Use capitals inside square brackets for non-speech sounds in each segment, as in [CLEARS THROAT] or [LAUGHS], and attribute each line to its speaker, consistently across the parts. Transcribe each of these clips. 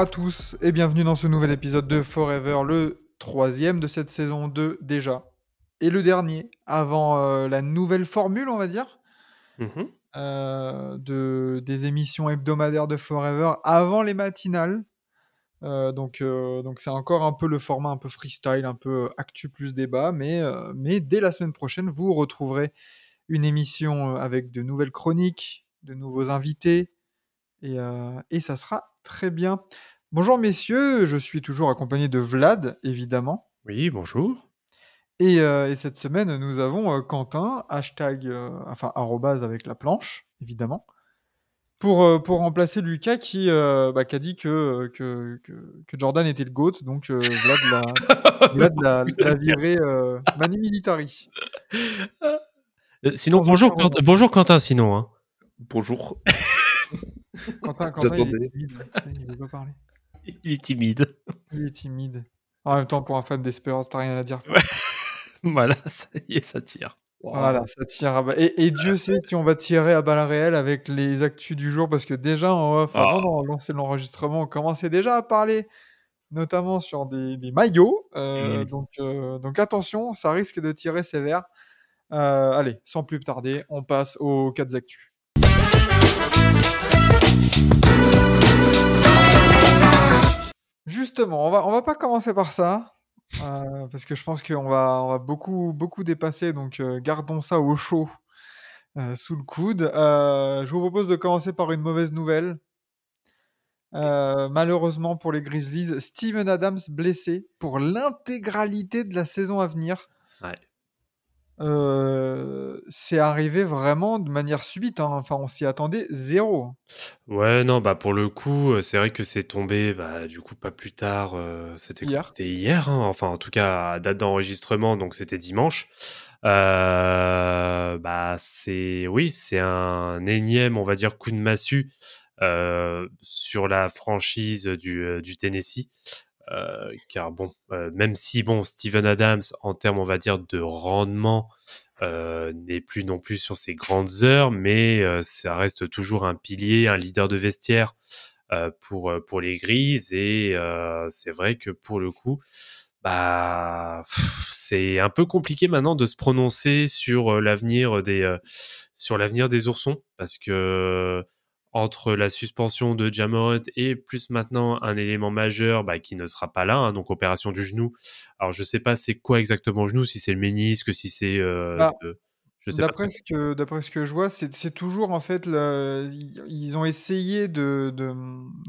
Speaker 1: À tous et bienvenue dans ce nouvel épisode de Forever, le troisième de cette saison 2 déjà. Et le dernier, avant euh, la nouvelle formule, on va dire,
Speaker 2: Mhm.
Speaker 1: euh, de, des émissions hebdomadaires de Forever, avant les matinales. Euh, donc donc c'est encore un peu le format un peu freestyle, un peu actu plus débat, mais, mais dès la semaine prochaine, vous retrouverez une émission avec de nouvelles chroniques, de nouveaux invités, et, euh, et ça sera très bien. Bonjour messieurs, je suis toujours accompagné de Vlad, évidemment.
Speaker 2: Oui, bonjour.
Speaker 1: Et, euh, et cette semaine, nous avons euh, Quentin, hashtag, euh, enfin, arrobase avec la planche, évidemment, pour, euh, pour remplacer Lucas qui, euh, bah, qui a dit que, que, que, que Jordan était le GOAT, donc euh, Vlad l'a [LAUGHS] Vlad l'a- l'a viré euh, Mani Militari.
Speaker 2: Euh, sinon, bonjour, Quentin, bonjour Quentin, sinon. hein.
Speaker 3: Bonjour.
Speaker 1: Quentin, Quentin il il veut pas parler. [LAUGHS]
Speaker 2: Il est timide.
Speaker 1: Il est timide. En même temps, pour un fan d'Espérance, t'as rien à dire. [LAUGHS]
Speaker 2: Voilà, ça y est, ça tire.
Speaker 1: Voilà, ça tire à et, et Dieu sait si on va tirer à balles réelles avec les actus du jour, parce que déjà, en off,
Speaker 2: Ah.
Speaker 1: avant de lancer l'enregistrement, on commençait déjà à parler, notamment sur des, des maillots. euh,
Speaker 2: Mm.
Speaker 1: donc, euh, donc attention, ça risque de tirer sévère. Euh, allez, sans plus tarder, on passe aux 4 actus. Justement, on va, on va pas commencer par ça, euh, parce que je pense qu'on va, on va beaucoup, beaucoup dépasser, donc euh, gardons ça au chaud euh, sous le coude. Euh, je vous propose de commencer par une mauvaise nouvelle. Euh, malheureusement pour les Grizzlies, Steven Adams blessé pour l'intégralité de la saison à venir.
Speaker 2: Ouais.
Speaker 1: Euh, c'est arrivé vraiment de manière subite. hein. Enfin, on s'y attendait zéro.
Speaker 2: Ouais, non, bah pour le coup, euh, c'est vrai que c'est tombé, bah du coup pas plus tard. euh, c'était
Speaker 1: Hier.
Speaker 2: C'était hier, hein, enfin en tout cas à date d'enregistrement, donc c'était dimanche. Euh, bah c'est, oui, c'est un énième, on va dire, coup de massue euh, sur la franchise du, euh, du Tennessee. Euh, car bon, euh, même si bon, Steven Adams, en termes, on va dire, de rendement, euh, n'est plus non plus sur ses grandes heures, mais ça reste toujours un pilier, un leader de vestiaire pour pour les Grises. Et c'est vrai que pour le coup, bah c'est un peu compliqué maintenant de se prononcer sur l'avenir des sur l'avenir des oursons parce que entre la suspension de Jamorant et plus maintenant un élément majeur bah, qui ne sera pas là, hein, donc opération du genou. Alors je sais pas c'est quoi exactement le genou, si c'est le ménisque, si c'est euh,
Speaker 1: Bah. D'après ce que d'après ce que je vois, c'est toujours en fait ils ont essayé de, de,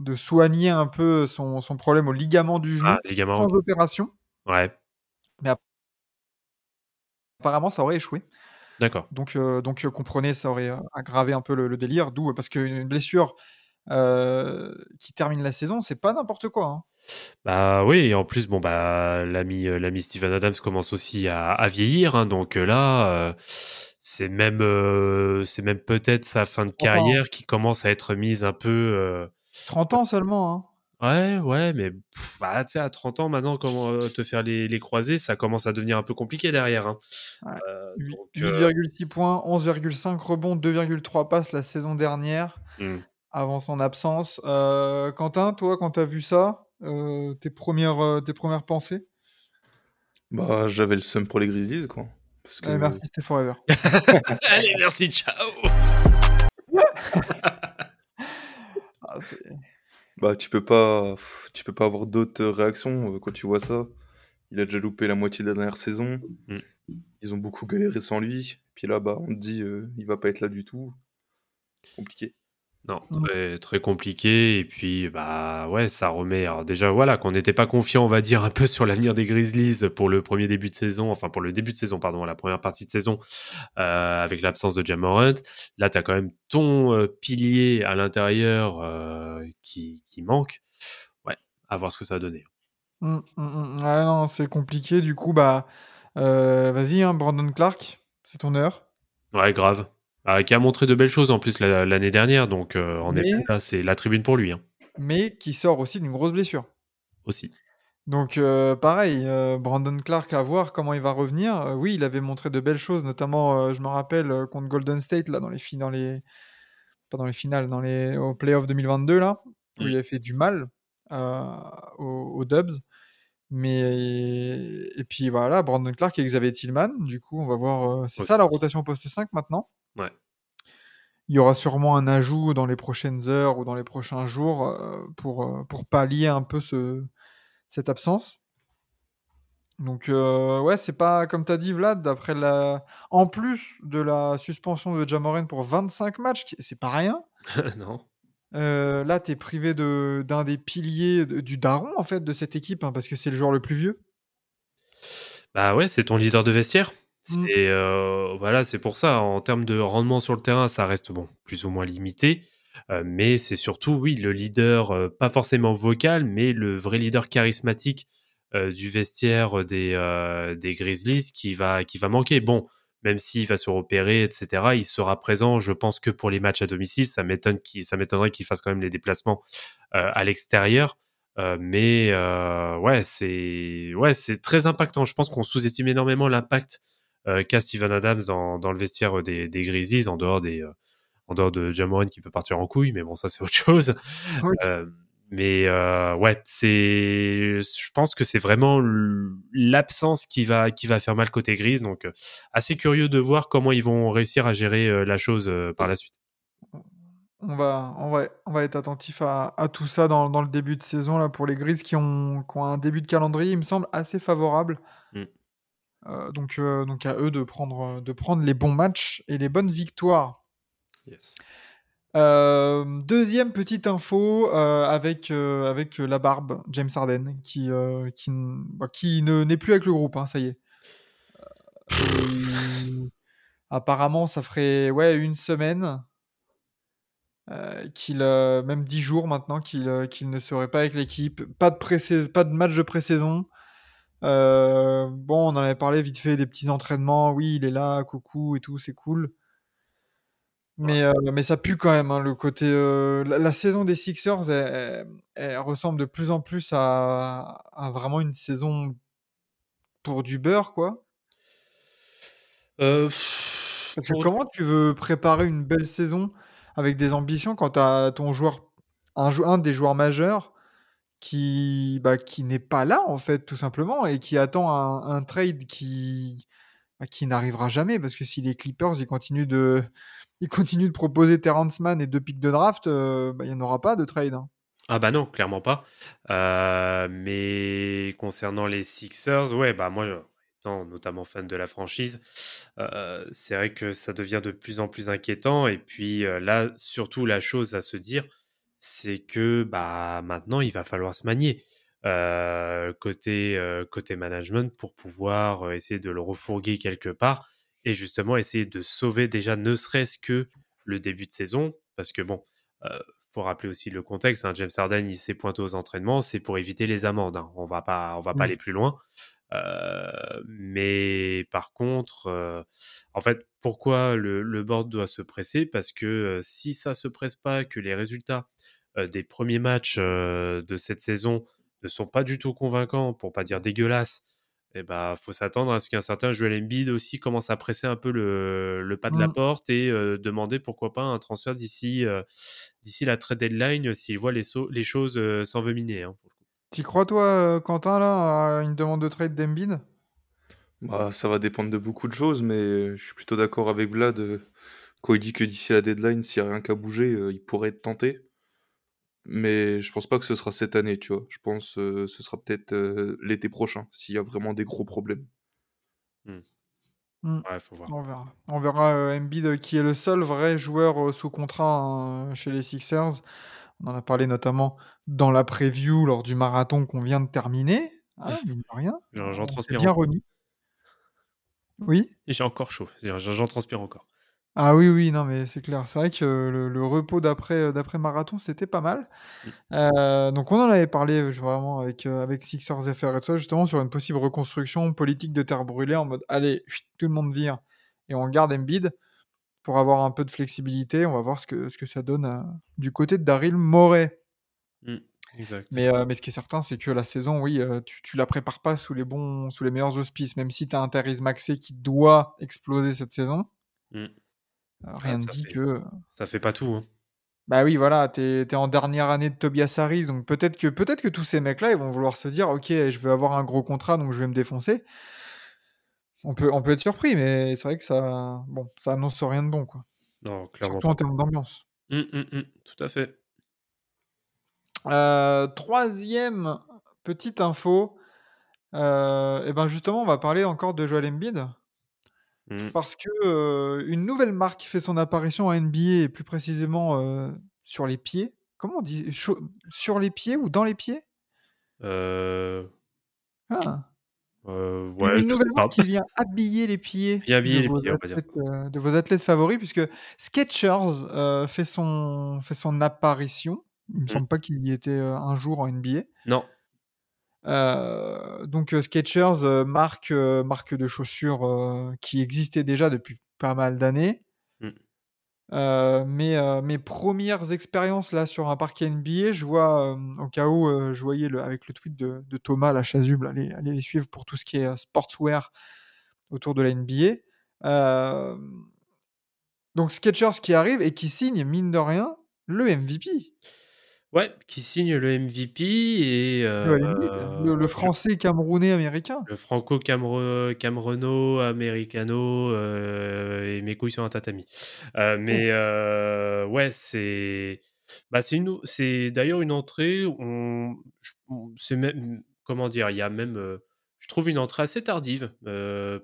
Speaker 1: de soigner un peu son, son problème au ligament du genou
Speaker 2: Ah, ligament.
Speaker 1: sans opération.
Speaker 2: Ouais,
Speaker 1: Apparemment, ça aurait échoué.
Speaker 2: D'accord.
Speaker 1: Donc, euh, donc euh, comprenez, ça aurait euh, aggravé un peu le, le délire. D'où parce qu'une blessure euh, qui termine la saison, c'est pas n'importe quoi. hein.
Speaker 2: Bah oui, et en plus, bon, bah, l'ami, euh, l'ami Steven Adams commence aussi à, à vieillir, hein, donc euh, là, euh, c'est même, euh, c'est même peut-être sa fin de
Speaker 1: 30 ans.
Speaker 2: carrière qui commence à être mise un peu. euh,
Speaker 1: 30 ans seulement. hein.
Speaker 2: Ouais, ouais, mais pff, bah, tu sais, à 30 ans maintenant, comment euh, te faire les, les croisés, ça commence à devenir un peu compliqué derrière. Hein.
Speaker 1: Ouais.
Speaker 2: Euh, donc, euh,
Speaker 1: 8,6 points, 11,5 rebonds, 2,3 passes la saison dernière
Speaker 2: hmm.
Speaker 1: avant son absence. Euh, Quentin, toi, quand tu as vu ça, euh, tes, premières, euh, tes premières pensées?
Speaker 3: Bah, j'avais le seum pour les Grizzlies, quoi. Parce que...
Speaker 1: Allez, Merci, c'était Forever. [LAUGHS]
Speaker 2: Allez, merci, ciao. [LAUGHS]
Speaker 1: Ah, c'est-
Speaker 3: Bah, tu peux pas, tu peux pas avoir d'autres réactions euh, quand tu vois ça. Il a déjà loupé la moitié de la dernière saison.
Speaker 2: Mm.
Speaker 3: Ils ont beaucoup galéré sans lui. Puis là, bah, on te dit, euh, il va pas être là du tout. Compliqué.
Speaker 2: Non,
Speaker 1: Mm.
Speaker 2: très, très compliqué. Et puis, bah ouais, ça remet. Alors, déjà, voilà, qu'on n'était pas confiant, on va dire, un peu sur l'avenir des Grizzlies pour le premier début de saison, enfin, pour le début de saison, pardon, la première partie de saison, euh, avec l'absence de Jamorant. Là, tu as quand même ton euh, pilier à l'intérieur euh, qui, qui manque. Ouais, à voir ce que ça va donner.
Speaker 1: Mm, mm, mm. Ouais, non, c'est compliqué. Du coup, bah, vas-y, hein, Brandon Clark, c'est ton heure.
Speaker 2: Ouais, grave. Ah, qui a montré de belles choses en plus la- l'année dernière, donc euh, en
Speaker 1: Mais-
Speaker 2: effet, là, c'est la tribune pour lui hein,
Speaker 1: Mais qui sort aussi d'une grosse blessure.
Speaker 2: aussi.
Speaker 1: Donc euh, pareil, euh, Brandon Clark à voir comment il va revenir. Oui, il avait montré de belles choses, notamment, je me rappelle, contre Golden State, là, dans les, dans les... pas dans les finales, dans les... au playoff 2022, là, où
Speaker 2: Mm.
Speaker 1: il avait fait du mal aux, aux Dubs. Mais et puis voilà, Brandon Clark et Xavier Tillman, du coup, on va voir. c'est ça la rotation poste 5 maintenant?
Speaker 2: Ouais.
Speaker 1: Il y aura sûrement un ajout dans les prochaines heures ou dans les prochains jours euh, pour, euh, pour pallier un peu ce, cette absence. Donc, euh, ouais, c'est pas comme tu as dit, Vlad, d'après la. En plus de la suspension de Jamoran pour 25 matchs, c'est pas rien. [LAUGHS]
Speaker 2: non.
Speaker 1: euh, là, tu es privé de- d'un des piliers de- du daron, en fait, de cette équipe, hein, parce que c'est le joueur le plus vieux.
Speaker 2: Bah ouais, c'est ton leader de vestiaire.
Speaker 1: Mm.
Speaker 2: C'est voilà, c'est pour ça. En termes de rendement sur le terrain, ça reste bon, plus ou moins limité. Mais c'est surtout, oui, le leader, pas forcément vocal, mais le vrai leader charismatique du vestiaire des, des Grizzlies qui va, qui va manquer. Bon, même s'il va se repérer, etc., il sera présent, je pense, que pour les matchs à domicile. Ça m'étonnerait qu'il fasse quand même les déplacements à l'extérieur. Mais euh, ouais, c'est ouais, c'est très impactant. Je pense qu'on sous-estime énormément l'impact euh, qu'a Steven Adams dans, dans le vestiaire des, des Grizzlies, en dehors des euh, en dehors de Jamoran qui peut partir en couille, mais bon, ça c'est [LAUGHS] autre chose.
Speaker 1: Oui.
Speaker 2: Euh, mais euh, ouais, c'est, je pense que c'est vraiment l'absence qui va qui va faire mal côté Grise. Donc euh, assez curieux de voir comment ils vont réussir à gérer euh, la chose euh, par la suite.
Speaker 1: On va, on va, on va être attentif à, à tout ça dans, dans le début de saison là, pour les Grises qui ont, qui ont un début de calendrier, il me semble, assez favorable.
Speaker 2: Mm.
Speaker 1: Euh, donc, euh, donc à eux de prendre, de prendre les bons matchs et les bonnes victoires.
Speaker 2: Yes.
Speaker 1: Euh, deuxième petite info euh, avec, euh, avec la barbe, James Harden, qui, euh, qui, bah, qui ne, n'est plus avec le groupe, hein, ça y est. Euh, apparemment, ça ferait ouais, une semaine, euh, qu'il, euh, même dix jours maintenant, qu'il euh, qu'il ne serait pas avec l'équipe. Pas de, pas de match de pré-saison. Euh, bon, on en avait parlé vite fait des petits entraînements. Oui, il est là, coucou et tout, c'est cool. Mais, euh, mais ça pue quand même, hein, le côté. euh, la, la saison des Sixers, elle, ressemble de plus en plus à, à vraiment une saison pour du beurre, quoi. Parce que comment tu veux préparer une belle saison avec des ambitions quand tu as ton joueur, un, jou- un des joueurs majeurs qui, bah, qui n'est pas là, en fait, tout simplement, et qui attend un, trade qui, bah, qui n'arrivera jamais, parce que si les Clippers ils continuent de, [LAUGHS] ils continuent de proposer Terrence Mann et deux pics de draft, euh, bah, il n'y en aura pas de trade. hein.
Speaker 2: Ah bah non, clairement pas. Euh, mais concernant les Sixers, ouais, bah moi, euh, étant notamment fan de la franchise, c'est vrai que ça devient de plus en plus inquiétant. Et puis là, surtout la chose à se dire, c'est que bah maintenant, il va falloir se manier euh, côté euh, côté management pour pouvoir essayer de le refourguer quelque part et justement essayer de sauver déjà ne serait-ce que le début de saison, parce que bon. euh, faut rappeler aussi le contexte. hein, James Harden, il s'est pointé aux entraînements, c'est pour éviter les amendes. hein. On va pas, on va pas
Speaker 1: Oui.
Speaker 2: aller plus loin. Euh, mais par contre, euh, en fait, pourquoi le, le board doit se presser? Parce que euh, si ça se presse pas, que les résultats des premiers matchs de cette saison ne sont pas du tout convaincants, pour pas dire dégueulasses, eh ben, faut s'attendre à ce qu'un certain Joel Embiid aussi commence à presser un peu le, le pas de la
Speaker 1: Mm.
Speaker 2: porte et euh, demander pourquoi pas un transfert d'ici euh, d'ici la trade deadline s'il voit les, so- les choses euh, s'envenimer. Hein, pour.
Speaker 1: T'y crois, toi, euh, Quentin, là, à une demande de trade d'Embiid?
Speaker 3: Bah, ça va dépendre de beaucoup de choses, mais je suis plutôt d'accord avec Vlad euh, quand il dit que d'ici la deadline, s'il n'y a rien qu'à bouger, euh, il pourrait être tenté. Mais je pense pas que ce sera cette année, tu vois. Je pense que ce sera peut-être euh, l'été prochain, s'il y a vraiment des gros problèmes.
Speaker 1: Mmh.
Speaker 2: Ouais, faut voir.
Speaker 1: On verra. On verra, heu, Embiid, qui est le seul vrai joueur, sous contrat, hein, chez les Sixers. On en a parlé notamment dans la preview lors du marathon qu'on vient de terminer, mine de rien.
Speaker 2: J'en transpire
Speaker 1: bien
Speaker 2: encore.
Speaker 1: remis. Oui?
Speaker 2: J'ai encore chaud, j'en transpire encore.
Speaker 1: Ah oui, oui, non, mais c'est clair. C'est vrai que le le repos d'après, heu, d'après marathon, c'était pas mal.
Speaker 2: Mmh.
Speaker 1: Heu, donc on en avait parlé, je vraiment avec, avec Sixers FR et tout ça, justement sur une possible reconstruction politique de terre brûlée en mode: «Allez, tout le monde vire et on garde Embiid pour avoir un peu de flexibilité». On va voir ce que ce que ça donne, heu, du côté de Daryl Morey.
Speaker 2: Mmh, exact.
Speaker 1: Mais, heu, mais ce qui est certain, c'est que la saison, oui, heu, tu tu la prépares pas sous les bons sous les meilleurs auspices, même si tu as un Tyrese Maxey qui doit exploser cette saison.
Speaker 2: Mmh. Ah,
Speaker 1: rien ne dit
Speaker 2: fait
Speaker 1: que,
Speaker 2: ça fait pas tout, hein.
Speaker 1: Bah oui, voilà, tu es en dernière année de Tobias Harris, donc peut-être que peut-être que tous ces mecs-là, ils vont vouloir se dire: «OK, je veux avoir un gros contrat, donc je vais me défoncer». On peut on peut être surpris, mais c'est vrai que ça bon, ça annonce rien de bon, quoi.
Speaker 2: Non, clairement
Speaker 1: Surtout en termes d'ambiance.
Speaker 2: Mmh, mmh mh, tout à fait.
Speaker 1: Heu, 3e petite info, et ben, justement, on va parler encore de Joel Embiid
Speaker 2: Mmh.
Speaker 1: parce que, heu, une nouvelle marque fait son apparition en NBA et plus précisément, sur les pieds. Comment on dit? Sur les pieds ou dans les pieds? Ah!
Speaker 2: Ouais,
Speaker 1: une
Speaker 2: je sais
Speaker 1: nouvelle marque
Speaker 2: pas.
Speaker 1: qui vient habiller les pieds
Speaker 2: Vient
Speaker 1: de
Speaker 2: les
Speaker 1: vos
Speaker 2: pieds, on va dire.
Speaker 1: athlètes, heu, de vos athlètes favoris puisque Skechers, heu, fait son fait son apparition. Il me
Speaker 2: Mmh.
Speaker 1: semble pas qu'il y était, heu, un jour en NBA.
Speaker 2: Non.
Speaker 1: Donc, heu, marque, marque de chaussures, qui existait déjà depuis pas mal d'années.
Speaker 2: Mmh.
Speaker 1: Heu, mes, 1res expériences là sur un parquet NBA, je vois, hem, au cas où, je voyais avec le tweet de Thomas là, Chasuble, allez allez les suivre pour tout ce qui est, sportswear autour de la NBA. Donc Skechers qui arrive et qui signe, mine de rien, le MVP.
Speaker 2: Ouais, qui signe le MVP et
Speaker 1: Embiid, le français camerounais américain.
Speaker 2: Le franco-camere camerono-américano, heu et mes couilles sur un tatami. Heu,
Speaker 1: Oh!
Speaker 2: mais, heu, ouais, c'est bah, c'est une c'est d'ailleurs une entrée, on j on c'est même comment dire? Il y a même, je trouve une entrée assez tardive,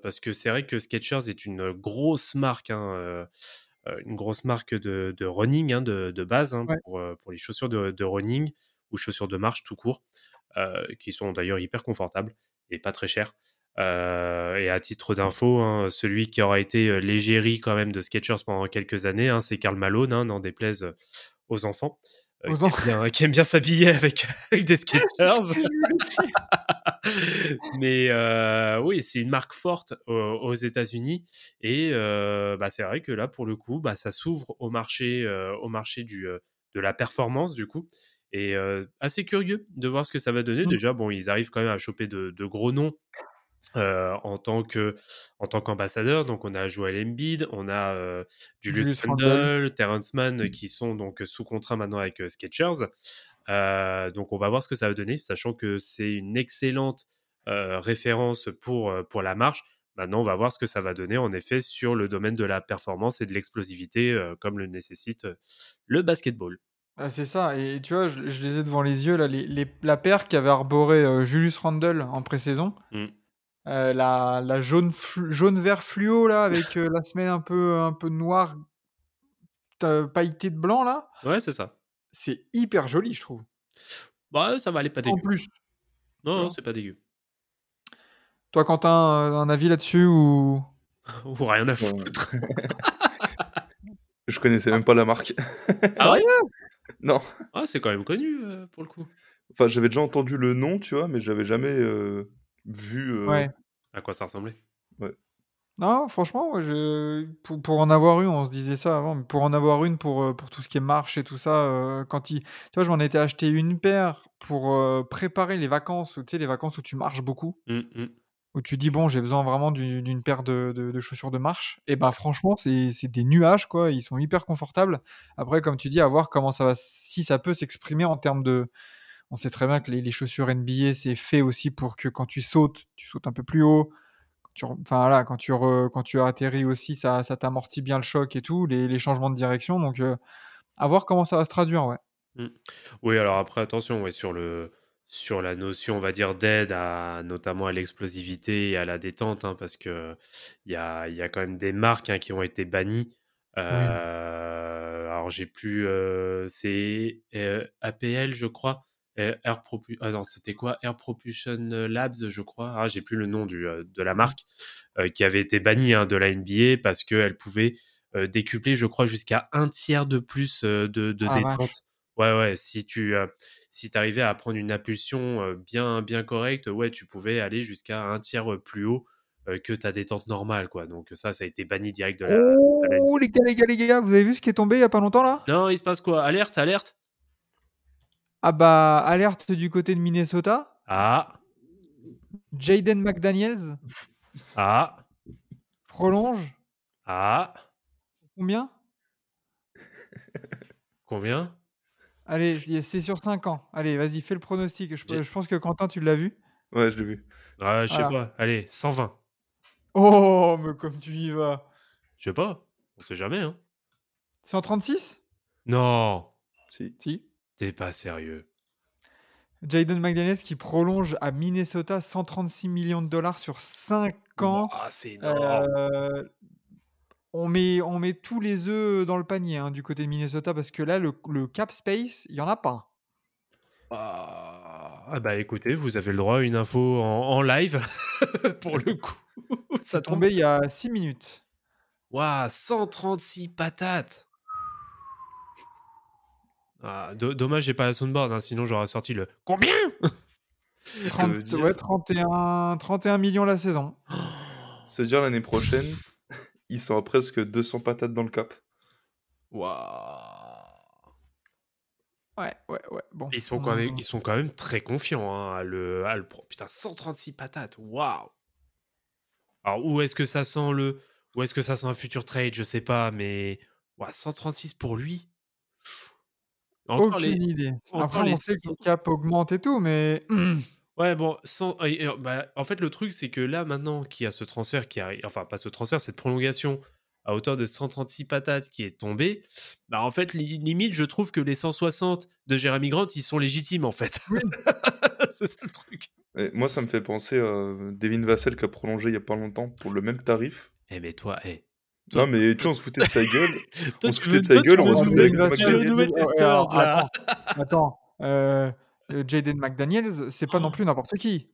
Speaker 2: parce que c'est vrai que Skechers est une grosse marque, hein, une grosse marque de de running, hein, de de base, hein,
Speaker 1: Ouais.
Speaker 2: pour, les chaussures de de running ou chaussures de marche tout court, heu, qui sont d'ailleurs hyper confortables et pas très chères. Et à titre d'info, hein, celui qui aura été, l'égérie quand même de Skechers pendant quelques années, hein, c'est Karl Malone, hein, n'en déplaise, aux enfants, heu, qui aime bien qui aime bien s'habiller avec [LAUGHS] avec des
Speaker 1: dire. [LAUGHS] [LAUGHS]
Speaker 2: Mais, heu, oui, c'est une marque forte aux aux États-Unis et bah, c'est vrai que là, pour le coup, bah, ça s'ouvre au marché, au marché du, de la performance, du coup et assez curieux de voir ce que ça va donner.
Speaker 1: Mmh.
Speaker 2: Déjà, bon, ils arrivent quand même à choper de de gros noms, en tant que en tant qu'ambassadeurs. Donc on a Joel Embiid, on a, Julius
Speaker 1: Julius Randle.
Speaker 2: Terrence Mann qui sont donc sous contrat maintenant avec, heu, Skechers. Donc on va voir ce que ça va donner, sachant que c'est une excellente, référence pour, pour la marche. Maintenant, on va voir ce que ça va donner, en effet, sur le domaine de la performance et de l'explosivité, comme le nécessite, le basketball.
Speaker 1: Ah, c'est ça et tu vois, je je les ai devant les yeux là, les les la paire qu'avait arboré, Julius Randle en pré-saison.
Speaker 2: Mmh.
Speaker 1: Heu, la la jaune flu jaune vert fluo là avec, heu, la semelle un peu un peu noire te pailletée de blanc là.
Speaker 2: Ouais, c'est ça.
Speaker 1: C'est hyper joli, je trouve.
Speaker 2: Bah, ça va, est pas
Speaker 1: En
Speaker 2: dégueu.
Speaker 1: plus, tu
Speaker 2: Non, non, c'est pas dégueu.
Speaker 1: Toi, Quentin, un avis là-dessus ou? [LAUGHS]
Speaker 2: Ou rien à foutre. [LAUGHS]
Speaker 3: Je connaissais même pas la marque.
Speaker 2: Ah ouais?
Speaker 3: Non.
Speaker 2: Ah, c'est quand même connu, pour le coup.
Speaker 3: Enfin, j'avais déjà entendu le nom, tu vois? Mais j'avais jamais, vu,
Speaker 1: Ouais.
Speaker 2: À quoi ça ressemblait?
Speaker 3: Ouais.
Speaker 1: Non, franchement, je pour pour en avoir eu, on se disait ça avant, mais pour en avoir une pour, heu, pour tout ce qui est marche et tout ça, heu, quand il tu vois, je m'en étais acheté une paire pour, heu, préparer les vacances, tu sais, les vacances où tu marches beaucoup.
Speaker 2: Mmh mh.
Speaker 1: Où tu dis: «Bon, j'ai besoin vraiment d'u d'une paire de de de chaussures de marche» et bah, franchement, c'est c'est des nuages, quoi. Ils sont hyper confortables. Après, comme tu dis, à voir comment ça va si ça peut s'exprimer en termes de on sait très bien que les les chaussures NBA, c'est fait aussi pour que quand tu sautes, tu sautes un peu plus haut. Quand tu enfin, voilà, quand tu re quand tu atterris aussi, ça ça t'amortit bien le choc et tout, les les changements de direction donc heu, à voir comment ça va se traduire, ouais.
Speaker 2: Mmh. Oui, alors après attention, ouais, sur le sur la notion, on va dire, d'aide à notamment à l'explosivité et à la détente, hein, parce que il y a, y a quand même des marques hein, qui ont été bannies. Euh, alors j'ai plus, euh, c'est euh, APL, je crois. Euh, Air Propu- ah non, c'était quoi? Air Propulsion Labs, je crois. Ah, j'ai plus le nom du, euh, de la marque euh, qui avait été bannie hein, de la NBA parce qu'elle pouvait euh, décupler, je crois, jusqu'à un tiers de plus euh, de, de
Speaker 1: Ah,
Speaker 2: détente. Ouais, ouais, si tu euh, si arrivais à prendre une impulsion euh, bien, bien correcte, ouais, tu pouvais aller jusqu'à un tiers euh, plus haut euh, que ta détente normale, quoi. Donc ça, ça a été banni direct de la... de la-
Speaker 1: Oh les gars, les gars, les gars, vous avez vu ce qui est tombé il y a pas longtemps là?
Speaker 2: Non, il se passe quoi? Alerte, alerte?
Speaker 1: Ah bah, alerte du côté de Minnesota.
Speaker 2: Ah,
Speaker 1: Jaden McDaniels
Speaker 2: ah,
Speaker 1: prolonge.
Speaker 2: ah.
Speaker 1: Combien?
Speaker 2: Combien?
Speaker 1: Allez, c'est sur 5 ans. Allez, vas-y, fais le pronostic. Je, pense que Quentin, tu l'as vu.
Speaker 3: Ouais, je l'ai vu.
Speaker 2: Ah, je sais
Speaker 1: Voilà.
Speaker 2: pas. Allez, 120.
Speaker 1: Oh, mais comme tu y vas.
Speaker 2: Je sais pas. On sait jamais, hein.
Speaker 1: 136
Speaker 2: Non,
Speaker 3: Si.
Speaker 1: Si.
Speaker 2: T'es pas sérieux.
Speaker 1: Jaden McDaniels qui prolonge à Minnesota 136 millions de dollars sur 5 ans.
Speaker 2: Ah, c'est énorme.
Speaker 1: Euh, on, met, on met tous les œufs dans le panier hein, du côté de Minnesota parce que là, le, le cap space, il n'y en a pas.
Speaker 2: Ah, ah bah écoutez, vous avez le droit à une info en, en live [LAUGHS] pour le coup. [LAUGHS] Ça
Speaker 1: tombé il y a 6 minutes.
Speaker 2: Waouh, 136 patates. Ah, do- dommage, j'ai pas la soundboard, hein, sinon j'aurais sorti le combien? [LAUGHS]
Speaker 1: 30
Speaker 3: veut dire-
Speaker 1: ouais, 31, 31 millions la saison. [GASPS]
Speaker 3: Veut dire l'année prochaine, [LAUGHS] ils sont à presque 200 patates dans le cap.
Speaker 2: Waouh.
Speaker 1: Ouais, ouais, ouais. Bon,
Speaker 2: Ils sont
Speaker 1: on-
Speaker 2: quand même, ils sont quand même très confiants hein, à le, à le pro- Putain, 136 patates, waouh. Alors où est-ce que ça sent le, où est-ce que ça sent un futur trade, je sais pas, mais ouah, 136 pour lui? Encore
Speaker 1: Aucune
Speaker 2: les,
Speaker 1: idée.
Speaker 2: encore
Speaker 1: Après,
Speaker 2: les
Speaker 1: on sait que
Speaker 2: six-
Speaker 1: le cap augmente et tout, mais [CLEARS THROAT]
Speaker 2: Ouais, bon, sans- bah, en fait, le truc, c'est que là, maintenant qu'il y a ce transfert qui arrive, enfin, pas ce transfert, cette prolongation à hauteur de 136 patates qui est tombée, bah, en fait, li- limite, je trouve que les 160 de Jérémy Grant, ils sont légitimes, en fait.
Speaker 1: Oui. [LAUGHS]
Speaker 2: c'est ça le truc.
Speaker 3: Et moi, ça me fait penser à Devin Vassell qui a prolongé il y a pas longtemps pour le même tarif.
Speaker 2: Eh, mais toi, eh.
Speaker 3: Non, mais tu vois, on se foutait de sa gueule. [LAUGHS]
Speaker 2: Toi,
Speaker 3: On se foutait de sa
Speaker 2: toi,
Speaker 3: gueule, on se
Speaker 1: alors,
Speaker 2: là.
Speaker 1: attends, attends. Euh, euh, Jaden McDaniels, c'est pas non plus n'importe qui.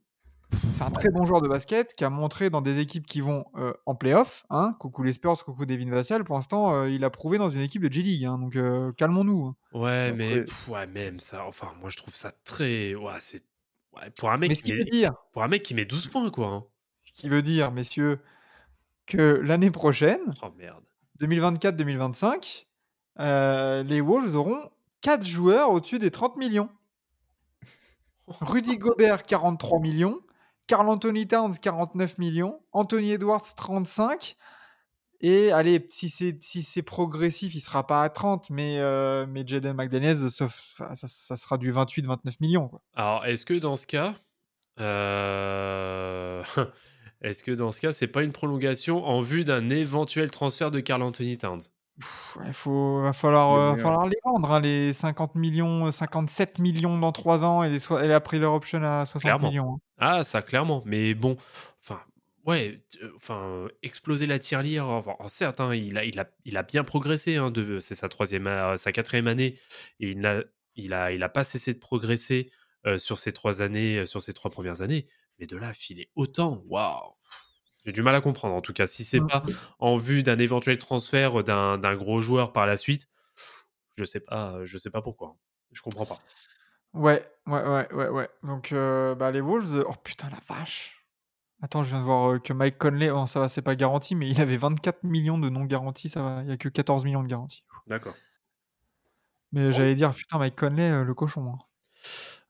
Speaker 1: C'est un très bon joueur de basket qui a montré dans des équipes qui vont euh, en playoff. Hein, coucou les Spurs, coucou Devin Vassell. Pour l'instant, euh, il a prouvé dans une équipe de G-League. hein, donc euh, calmons-nous. hein.
Speaker 2: Ouais, mais pff, ouais, même ça, enfin, moi, je trouve ça très. Ouais, c'est. Ouais, pour, un mec
Speaker 1: Mais ce
Speaker 2: qui
Speaker 1: qui
Speaker 2: met,
Speaker 1: veut dire,
Speaker 2: pour un mec qui met 12 points, quoi. hein.
Speaker 1: ce qui veut dire, messieurs, que l'année prochaine,
Speaker 2: Oh merde.
Speaker 1: 2024-2025, euh, les Wolves auront 4 joueurs au-dessus des 30 millions. [LAUGHS] Rudy Gobert, 43 millions. Carl Anthony Towns, 49 millions. Anthony Edwards, 35. Et allez, si c'est si c'est progressif, il sera pas à 30, mais, euh, mais Jaden McDaniels, sauf, enfin, ça, ça sera du 28-29 millions. Quoi.
Speaker 2: Alors, est-ce que dans ce cas, euh, [LAUGHS] est-ce que dans ce cas, c'est pas une prolongation en vue d'un éventuel transfert de Carl Anthony Towns?
Speaker 1: Il faut, va falloir, euh, falloir les vendre, hein, les 50 millions, 57 millions dans 3 ans et, les et la leur option à 60
Speaker 2: Clairement.
Speaker 1: millions. hein.
Speaker 2: Ah, ça clairement. Mais bon, enfin, ouais, euh, enfin, euh, exploser la tirelire. Enfin, certes, hein, il a, il a, il a bien progressé. Hein, c'est sa troisième, sa quatrième année, et il n'a, il a, il a pas cessé de progresser euh, sur ces trois années, euh, sur ces trois premières années. Mais de là, à filer autant, waouh. J'ai du mal à comprendre. En tout cas, si c'est
Speaker 1: Mm.
Speaker 2: pas en vue d'un éventuel transfert d'un, d'un gros joueur par la suite, je sais pas, je sais pas pourquoi. Je comprends pas.
Speaker 1: Ouais, ouais, ouais, ouais, ouais. Donc, euh, bah, les Wolves, euh, oh putain, la vache. Attends, je viens de voir euh, que Mike Conley, bon, ça va, c'est pas garanti, mais il avait 24 millions de non garantis, ça va, il y a que 14 millions de garantis.
Speaker 2: D'accord.
Speaker 1: Mais j'allais dire, putain, Mike Conley, euh, le cochon. hein.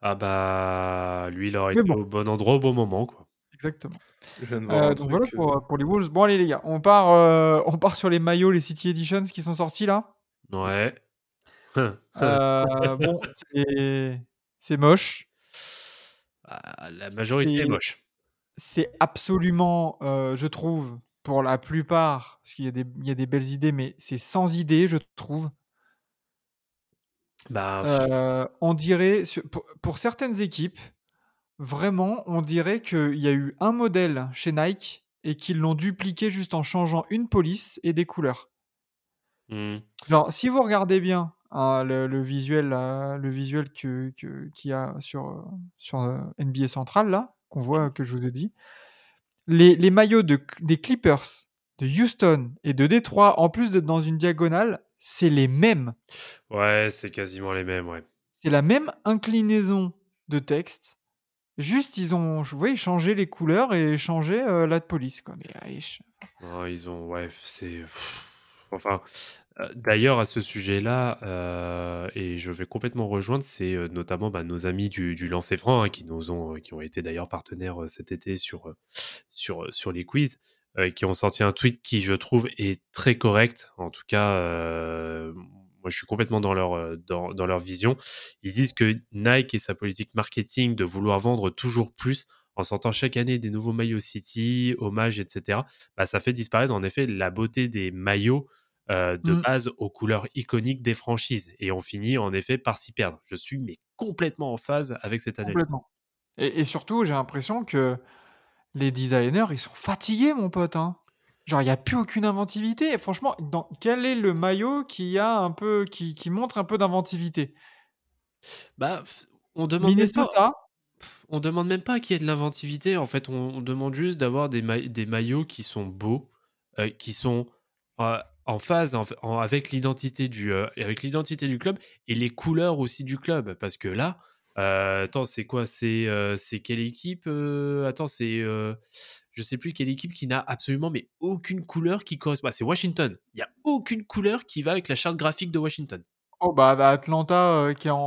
Speaker 2: Ah bah, lui, il aurait
Speaker 1: Mais
Speaker 2: été
Speaker 1: bon.
Speaker 2: au bon endroit au bon moment, quoi.
Speaker 1: Exactement.
Speaker 3: Je viens de voir
Speaker 1: Euh,
Speaker 3: un
Speaker 1: donc
Speaker 3: truc,
Speaker 1: voilà
Speaker 3: euh,
Speaker 1: pour, pour les Wolves. Bon, allez, les gars, on part, euh, on part sur les maillots, les City Editions qui sont sortis là.
Speaker 2: Ouais. [LAUGHS]
Speaker 1: Euh, bon, c'est c'est moche.
Speaker 2: Ah, la majorité est
Speaker 1: C'est-
Speaker 2: moche.
Speaker 1: C'est absolument, euh, je trouve, pour la plupart, parce qu'il y, a des- il y a des belles idées, mais c'est sans idée, je trouve.
Speaker 2: Bah,
Speaker 1: Euh, on dirait, pour, pour certaines équipes, vraiment, on dirait qu'il y a eu un modèle chez Nike et qu'ils l'ont dupliqué juste en changeant une police et des couleurs.
Speaker 2: Mmh.
Speaker 1: Genre, si vous regardez bien, hein, le le visuel, là, le visuel que que qu'il y a sur, sur, heu, NBA Central là, qu'on voit, que je vous ai dit. Les les maillots de des Clippers, de Houston et de Détroit, en plus d'être dans une diagonale, c'est les mêmes.
Speaker 2: Ouais, c'est quasiment les mêmes, ouais.
Speaker 1: C'est la même inclinaison de texte. Juste, ils ont changé les couleurs et changé, heu, la police, quoi. Mais.
Speaker 2: Non, ils ont ouais, c'est enfin, heu, d'ailleurs à ce sujet-là, heu et je vais complètement rejoindre, c'est, notamment, bah, nos amis du du Lancer Franc, hein, qui nous ont, qui ont été d'ailleurs partenaires, cet été sur, sur, sur les quiz, qui ont sorti un tweet qui, je trouve, est très correct. En tout cas, heu, moi, je suis complètement dans leur, heu, dans dans leur vision. Ils disent que Nike et sa politique marketing de vouloir vendre toujours plus en sortant chaque année des nouveaux maillots City, hommages et cetera, bah, ça fait disparaître en effet la beauté des maillots, de
Speaker 1: Mmh.
Speaker 2: base aux couleurs iconiques des franchises et on finit en effet par s'y perdre. Je suis mais complètement en phase avec cette analyse.
Speaker 1: Complètement et et surtout, j'ai l'impression que les designers, ils sont fatigués, mon pote, hein. Genre, il y a plus aucune inventivité et franchement, dans quel est le maillot qui a un peu qui qui montre un peu d'inventivité?
Speaker 2: Bah, on demande
Speaker 1: Minnesota
Speaker 2: on demande même pas qu'il y ait de l'inventivité, en fait, on on demande juste d'avoir des maillots des maillots qui sont beaux, heu, qui sont, heu, en phase en f en avec l'identité du, heu, avec l'identité du club et les couleurs aussi du club. Parce que là, attends, c'est quoi? C'est, c'est quelle équipe, heu? Attends, c'est, je sais plus quelle équipe qui n'a absolument mais aucune couleur qui correspond. Ah, c'est Washington. Il y a aucune couleur qui va avec la charte graphique de Washington.
Speaker 1: Oh bah bah, Atlanta, qui est en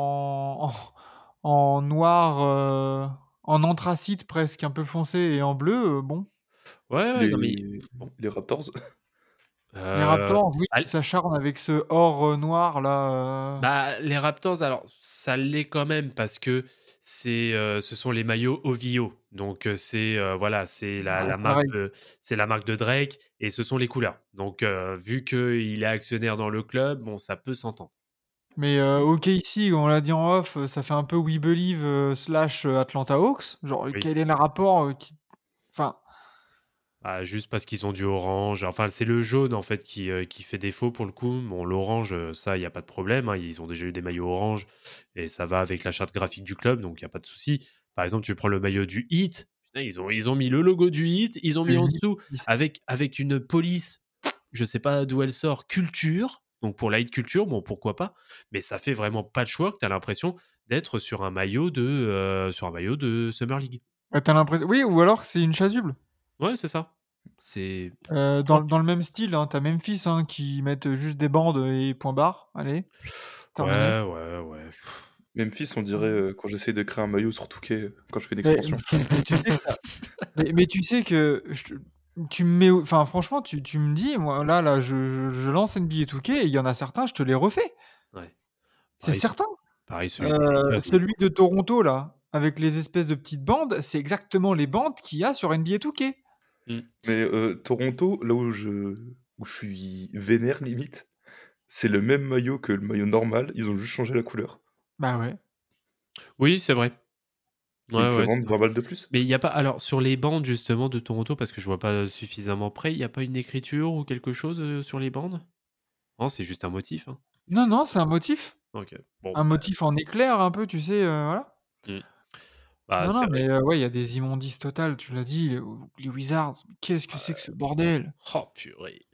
Speaker 1: en [LAUGHS] en noir, en anthracite presque un peu foncé et en bleu, bon.
Speaker 2: Ouais, ouais, non mais
Speaker 3: Les
Speaker 2: bon,
Speaker 3: les Raptors?
Speaker 1: Les
Speaker 2: heu,
Speaker 1: Raptors, oui,
Speaker 2: bah
Speaker 1: s'acharnent avec ce or, heu, noir là, heu
Speaker 2: Bah, les Raptors, alors ça l'est quand même parce que c'est, ce sont les maillots OVO. Donc, c'est, voilà, c'est la la
Speaker 1: c'est
Speaker 2: marque c'est la marque de Drake et ce sont les couleurs. Donc, vu qu'il est actionnaire dans le club, bon, ça peut s'entendre.
Speaker 1: Mais, heu, OKC, on l'a dit en off, ça fait un peu We Believe, slash, Atlanta Hawks. Genre,
Speaker 2: Oui.
Speaker 1: quel est le rapport, qui enfin
Speaker 2: Bah, juste parce qu'ils ont du orange. Enfin, c'est le jaune, en fait, qui, qui fait défaut pour le coup. Bon, l'orange, heu, ça, il y a pas de problème, hein. Ils ont déjà eu des maillots orange et ça va avec la charte graphique du club, donc il y a pas de souci. Par exemple, tu prends le maillot du Heat, putain, ils ont ils ont mis le logo du Heat, ils ont mis en dessous avec avec une police, je sais pas d'où elle sort, culture. Donc pour la Heat culture, bon, pourquoi pas, mais ça fait vraiment patchwork. Tu as l'impression d'être sur un maillot de, heu, sur un maillot de Summer League.
Speaker 1: as l'impress oui, ou alors c'est une chasuble.
Speaker 2: Ouais, c'est ça. C'est
Speaker 1: Heu, dans le même style, hein, tu as Memphis, hein, qui mettent, juste des bandes et point barre. Allez, terminé.
Speaker 2: Ouais, ouais, ouais.
Speaker 3: Memphis, on dirait, heu, quand j'essaie de créer un maillot sur Touquet, heu, quand je fais une
Speaker 1: Mais
Speaker 3: extension.
Speaker 1: mais tu sais que ça mais mais tu sais que je te tu me mets enfin franchement, tu tu me dis, moi là là, je je je lance NBA 2K et il y en a certains, je te les refais.
Speaker 2: Ouais.
Speaker 1: C'est certain.
Speaker 2: pareil celui est
Speaker 1: celui de Toronto là, avec les espèces de petites bandes, c'est exactement les bandes qu'il y a sur NBA 2K.
Speaker 2: Mmh.
Speaker 3: Mais, heu, Toronto, là où je où je suis vénère limite, c'est le même maillot que le maillot normal, ils ont juste changé la couleur
Speaker 1: Bah ouais.
Speaker 2: Oui, c'est vrai.
Speaker 3: ils
Speaker 2: Ouais, ouais, c'est
Speaker 3: vendent
Speaker 2: vrai.
Speaker 3: 20 balles de plus?
Speaker 2: Mais il y a pas alors sur les bandes justement de Toronto, parce que je vois pas suffisamment près, il y a pas une écriture ou quelque chose, heu, sur les bandes? Non, c'est juste un motif, hein?
Speaker 1: Non, non, c'est un motif.
Speaker 2: OK. Bon,
Speaker 1: Un
Speaker 2: bah,
Speaker 1: motif en éclair un peu, tu sais, heu, voilà.
Speaker 2: mmh. Bah,
Speaker 1: Non, non, mais ouais, il y a des immondices totales, tu l'as dit, les les Wizards, qu'est-ce que c'est que ce bordel?
Speaker 2: Oh purée!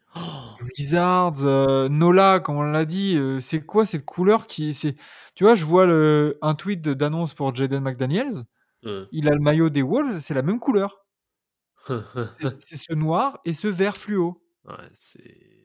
Speaker 1: Wizards, Nola, comme on l'a dit, c'est quoi cette couleur qui c'est tu vois, je vois le un tweet d'annonce pour Jaden McDaniels,
Speaker 2: Mmh.
Speaker 1: il a le maillot des Wolves, c'est la même couleur. [LAUGHS] C'est ce noir et ce vert fluo.
Speaker 2: Ouais, c'est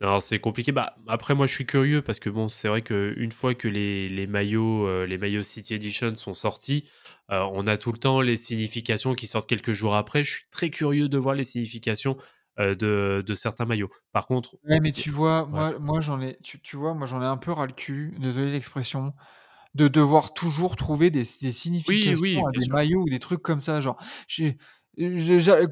Speaker 2: non, c'est compliqué. Bah, après moi je suis curieux parce que bon, c'est vrai qu'une fois que les les maillots, heu, les maillots City Edition sont sortis, heu, on a tout le temps les significations qui sortent quelques jours après. Je suis très curieux de voir les significations, heu, de de certains maillots. Par contre
Speaker 1: Ouais, mais tu vois,
Speaker 2: ouais.
Speaker 1: moi moi j'en ai tu tu vois, moi j'en ai un peu ras le cul, désolé l'expression, de devoir toujours trouver des des significations
Speaker 2: oui,
Speaker 1: à des
Speaker 2: sûr.
Speaker 1: maillots ou des trucs comme ça, genre, j'ai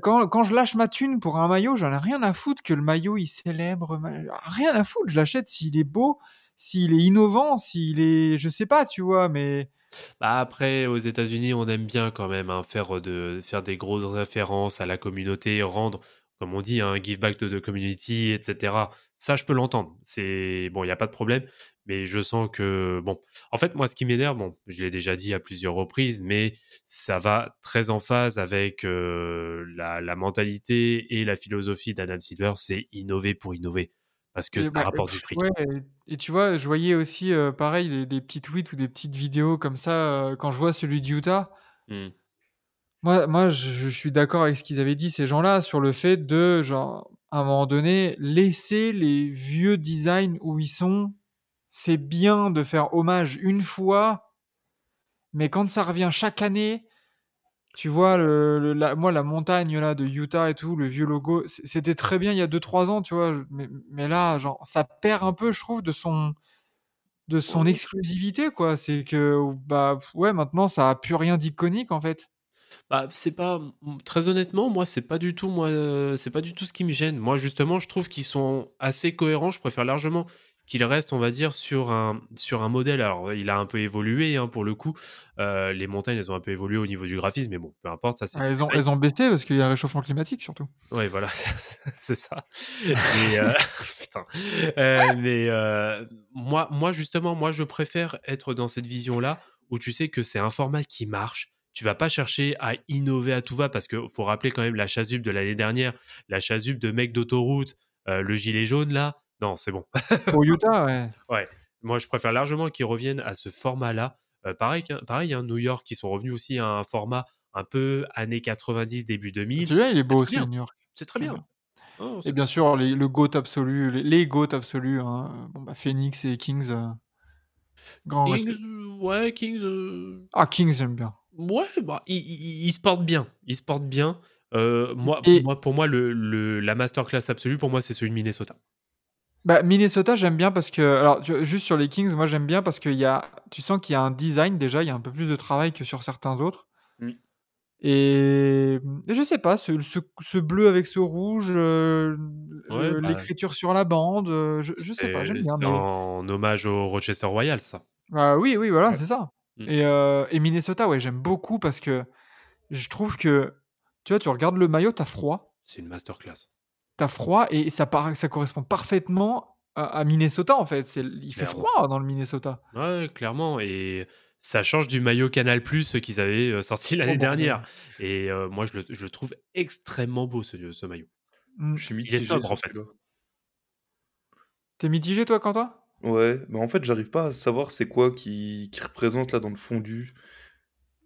Speaker 1: quand je lâche ma thune pour un maillot, j'en ai rien à foutre que le maillot il célèbre rien à foutre, je l'achète s'il est beau, s'il est innovant, s'il est je sais pas, tu vois? Mais
Speaker 2: Bah, après, aux États-Unis, on aime bien quand même hein, faire, de, faire des grosses références à la communauté, rendre, comme on dit, un give back to the community, etc. Ça, je peux l'entendre. C'est bon, il n'y a pas de problème. Mais je sens que, bon, en fait, moi, ce qui m'énerve, bon, je l'ai déjà dit à plusieurs reprises, mais ça va très en phase avec euh, la, la mentalité et la philosophie d'Adam Silver, c'est innover pour innover parce que
Speaker 1: Et
Speaker 2: ça
Speaker 1: bah,
Speaker 2: rapporte du fric.
Speaker 1: ouais et et tu vois, je voyais aussi, pareil des des petits tweets ou des petites vidéos comme ça, quand je vois celui d'Utah,
Speaker 2: Hmm.
Speaker 1: moi moi je je suis d'accord avec ce qu'ils avaient dit ces gens-là sur le fait de genre, à un moment donné, laisser les vieux designs où ils sont. C'est bien de faire hommage une fois, mais quand ça revient chaque année, tu vois le le la moi la montagne là de Utah et tout, le vieux logo, c'était très bien il y a deux trois ans, tu vois? Mais mais là, genre, ça perd un peu je trouve de son De son exclusivité quoi, c'est que, bah, ouais, maintenant ça a plus rien d'iconique en fait.
Speaker 2: Bah, c'est pas très honnêtement, moi, c'est pas du tout moi, heu, c'est pas du tout ce qui me gêne. Moi, justement, je trouve qu'ils sont assez cohérents. Je préfère largement qu'ils restent, on va dire, sur un sur un modèle. Alors, il a un peu évolué, hein, pour le coup. Heu, les montagnes, elles ont un peu évolué au niveau du graphisme, mais bon, peu importe, ça,
Speaker 1: Ah, elles ont elles ont baissé parce qu'il y a le réchauffement climatique surtout.
Speaker 2: Ouais, voilà, [LAUGHS] c'est ça. Et heu, [LAUGHS] putain, heu, mais moi moi, justement, moi, je préfère être dans cette vision-là, où tu sais que c'est un format qui marche. Tu vas pas chercher à innover à tout va, parce qu'il faut rappeler quand même la chasuble de l'année dernière, la chasuble de mec d'autoroute, le gilet jaune là. Non, c'est bon. [LAUGHS]
Speaker 1: Pour Utah, ouais.
Speaker 2: Ouais, moi, je préfère largement qu'ils reviennent à ce format-là. Heu, pareil pareil, hein, New York, ils sont revenus aussi à un format un peu années 90, début 2000.
Speaker 1: Celui-là, il est beau aussi,
Speaker 2: bien,
Speaker 1: New York.
Speaker 2: c'est très bien.
Speaker 1: Et
Speaker 2: c'est
Speaker 1: bien sûr, les le GOAT absolu, les les GOAT absolus, hein, bon, bah, Phoenix et Kings, grand respect.
Speaker 2: Kings, ouais, Kings, heu,
Speaker 1: Ah, Kings, j'aime bien.
Speaker 2: ouais, bah, ils ils ils se portent bien. Ils se portent bien. Moi
Speaker 1: Et
Speaker 2: moi, pour moi, le le la masterclass absolue, pour moi, c'est celui de Minnesota.
Speaker 1: Bah, Minnesota, j'aime bien parce que alors, tu juste sur les Kings, moi, j'aime bien parce qu'il y a tu sens qu'il y a un design déjà, il y a un peu plus de travail que sur certains autres. Et et je sais pas, ce ce ce bleu avec ce rouge,
Speaker 2: Ouais,
Speaker 1: le
Speaker 2: bah,
Speaker 1: l'écriture sur la bande, heu, je je sais pas,
Speaker 2: c'est
Speaker 1: j'aime bien,
Speaker 2: c'est
Speaker 1: mais
Speaker 2: en hommage au Rochester Royals, ça.
Speaker 1: bah, oui, oui, voilà,
Speaker 2: Ouais.
Speaker 1: c'est ça.
Speaker 2: Mmh.
Speaker 1: Et et Minnesota, ouais, j'aime beaucoup parce que je trouve que, tu vois, tu regardes le maillot, tu as froid
Speaker 2: C'est une masterclass.
Speaker 1: Tu as froid et ça correspond parfaitement à à Minnesota, en fait. Il fait
Speaker 2: Clairement.
Speaker 1: froid dans le Minnesota.
Speaker 2: Ouais, clairement et ça change du maillot Canal+ qu'ils avaient, heu, sorti [LAUGHS]
Speaker 1: Oh
Speaker 2: l'année
Speaker 1: bordel.
Speaker 2: dernière et heu, moi, je le je le trouve extrêmement beau ce ce maillot.
Speaker 1: Mmh.
Speaker 3: Je suis
Speaker 2: Il est
Speaker 3: mitigé
Speaker 2: sobre, en fait.
Speaker 3: celui-là.
Speaker 1: Tu es mitigé toi, Quentin?
Speaker 3: Ouais, bah, en fait, j'arrive pas à savoir c'est quoi qui qui représente là dans le fondu.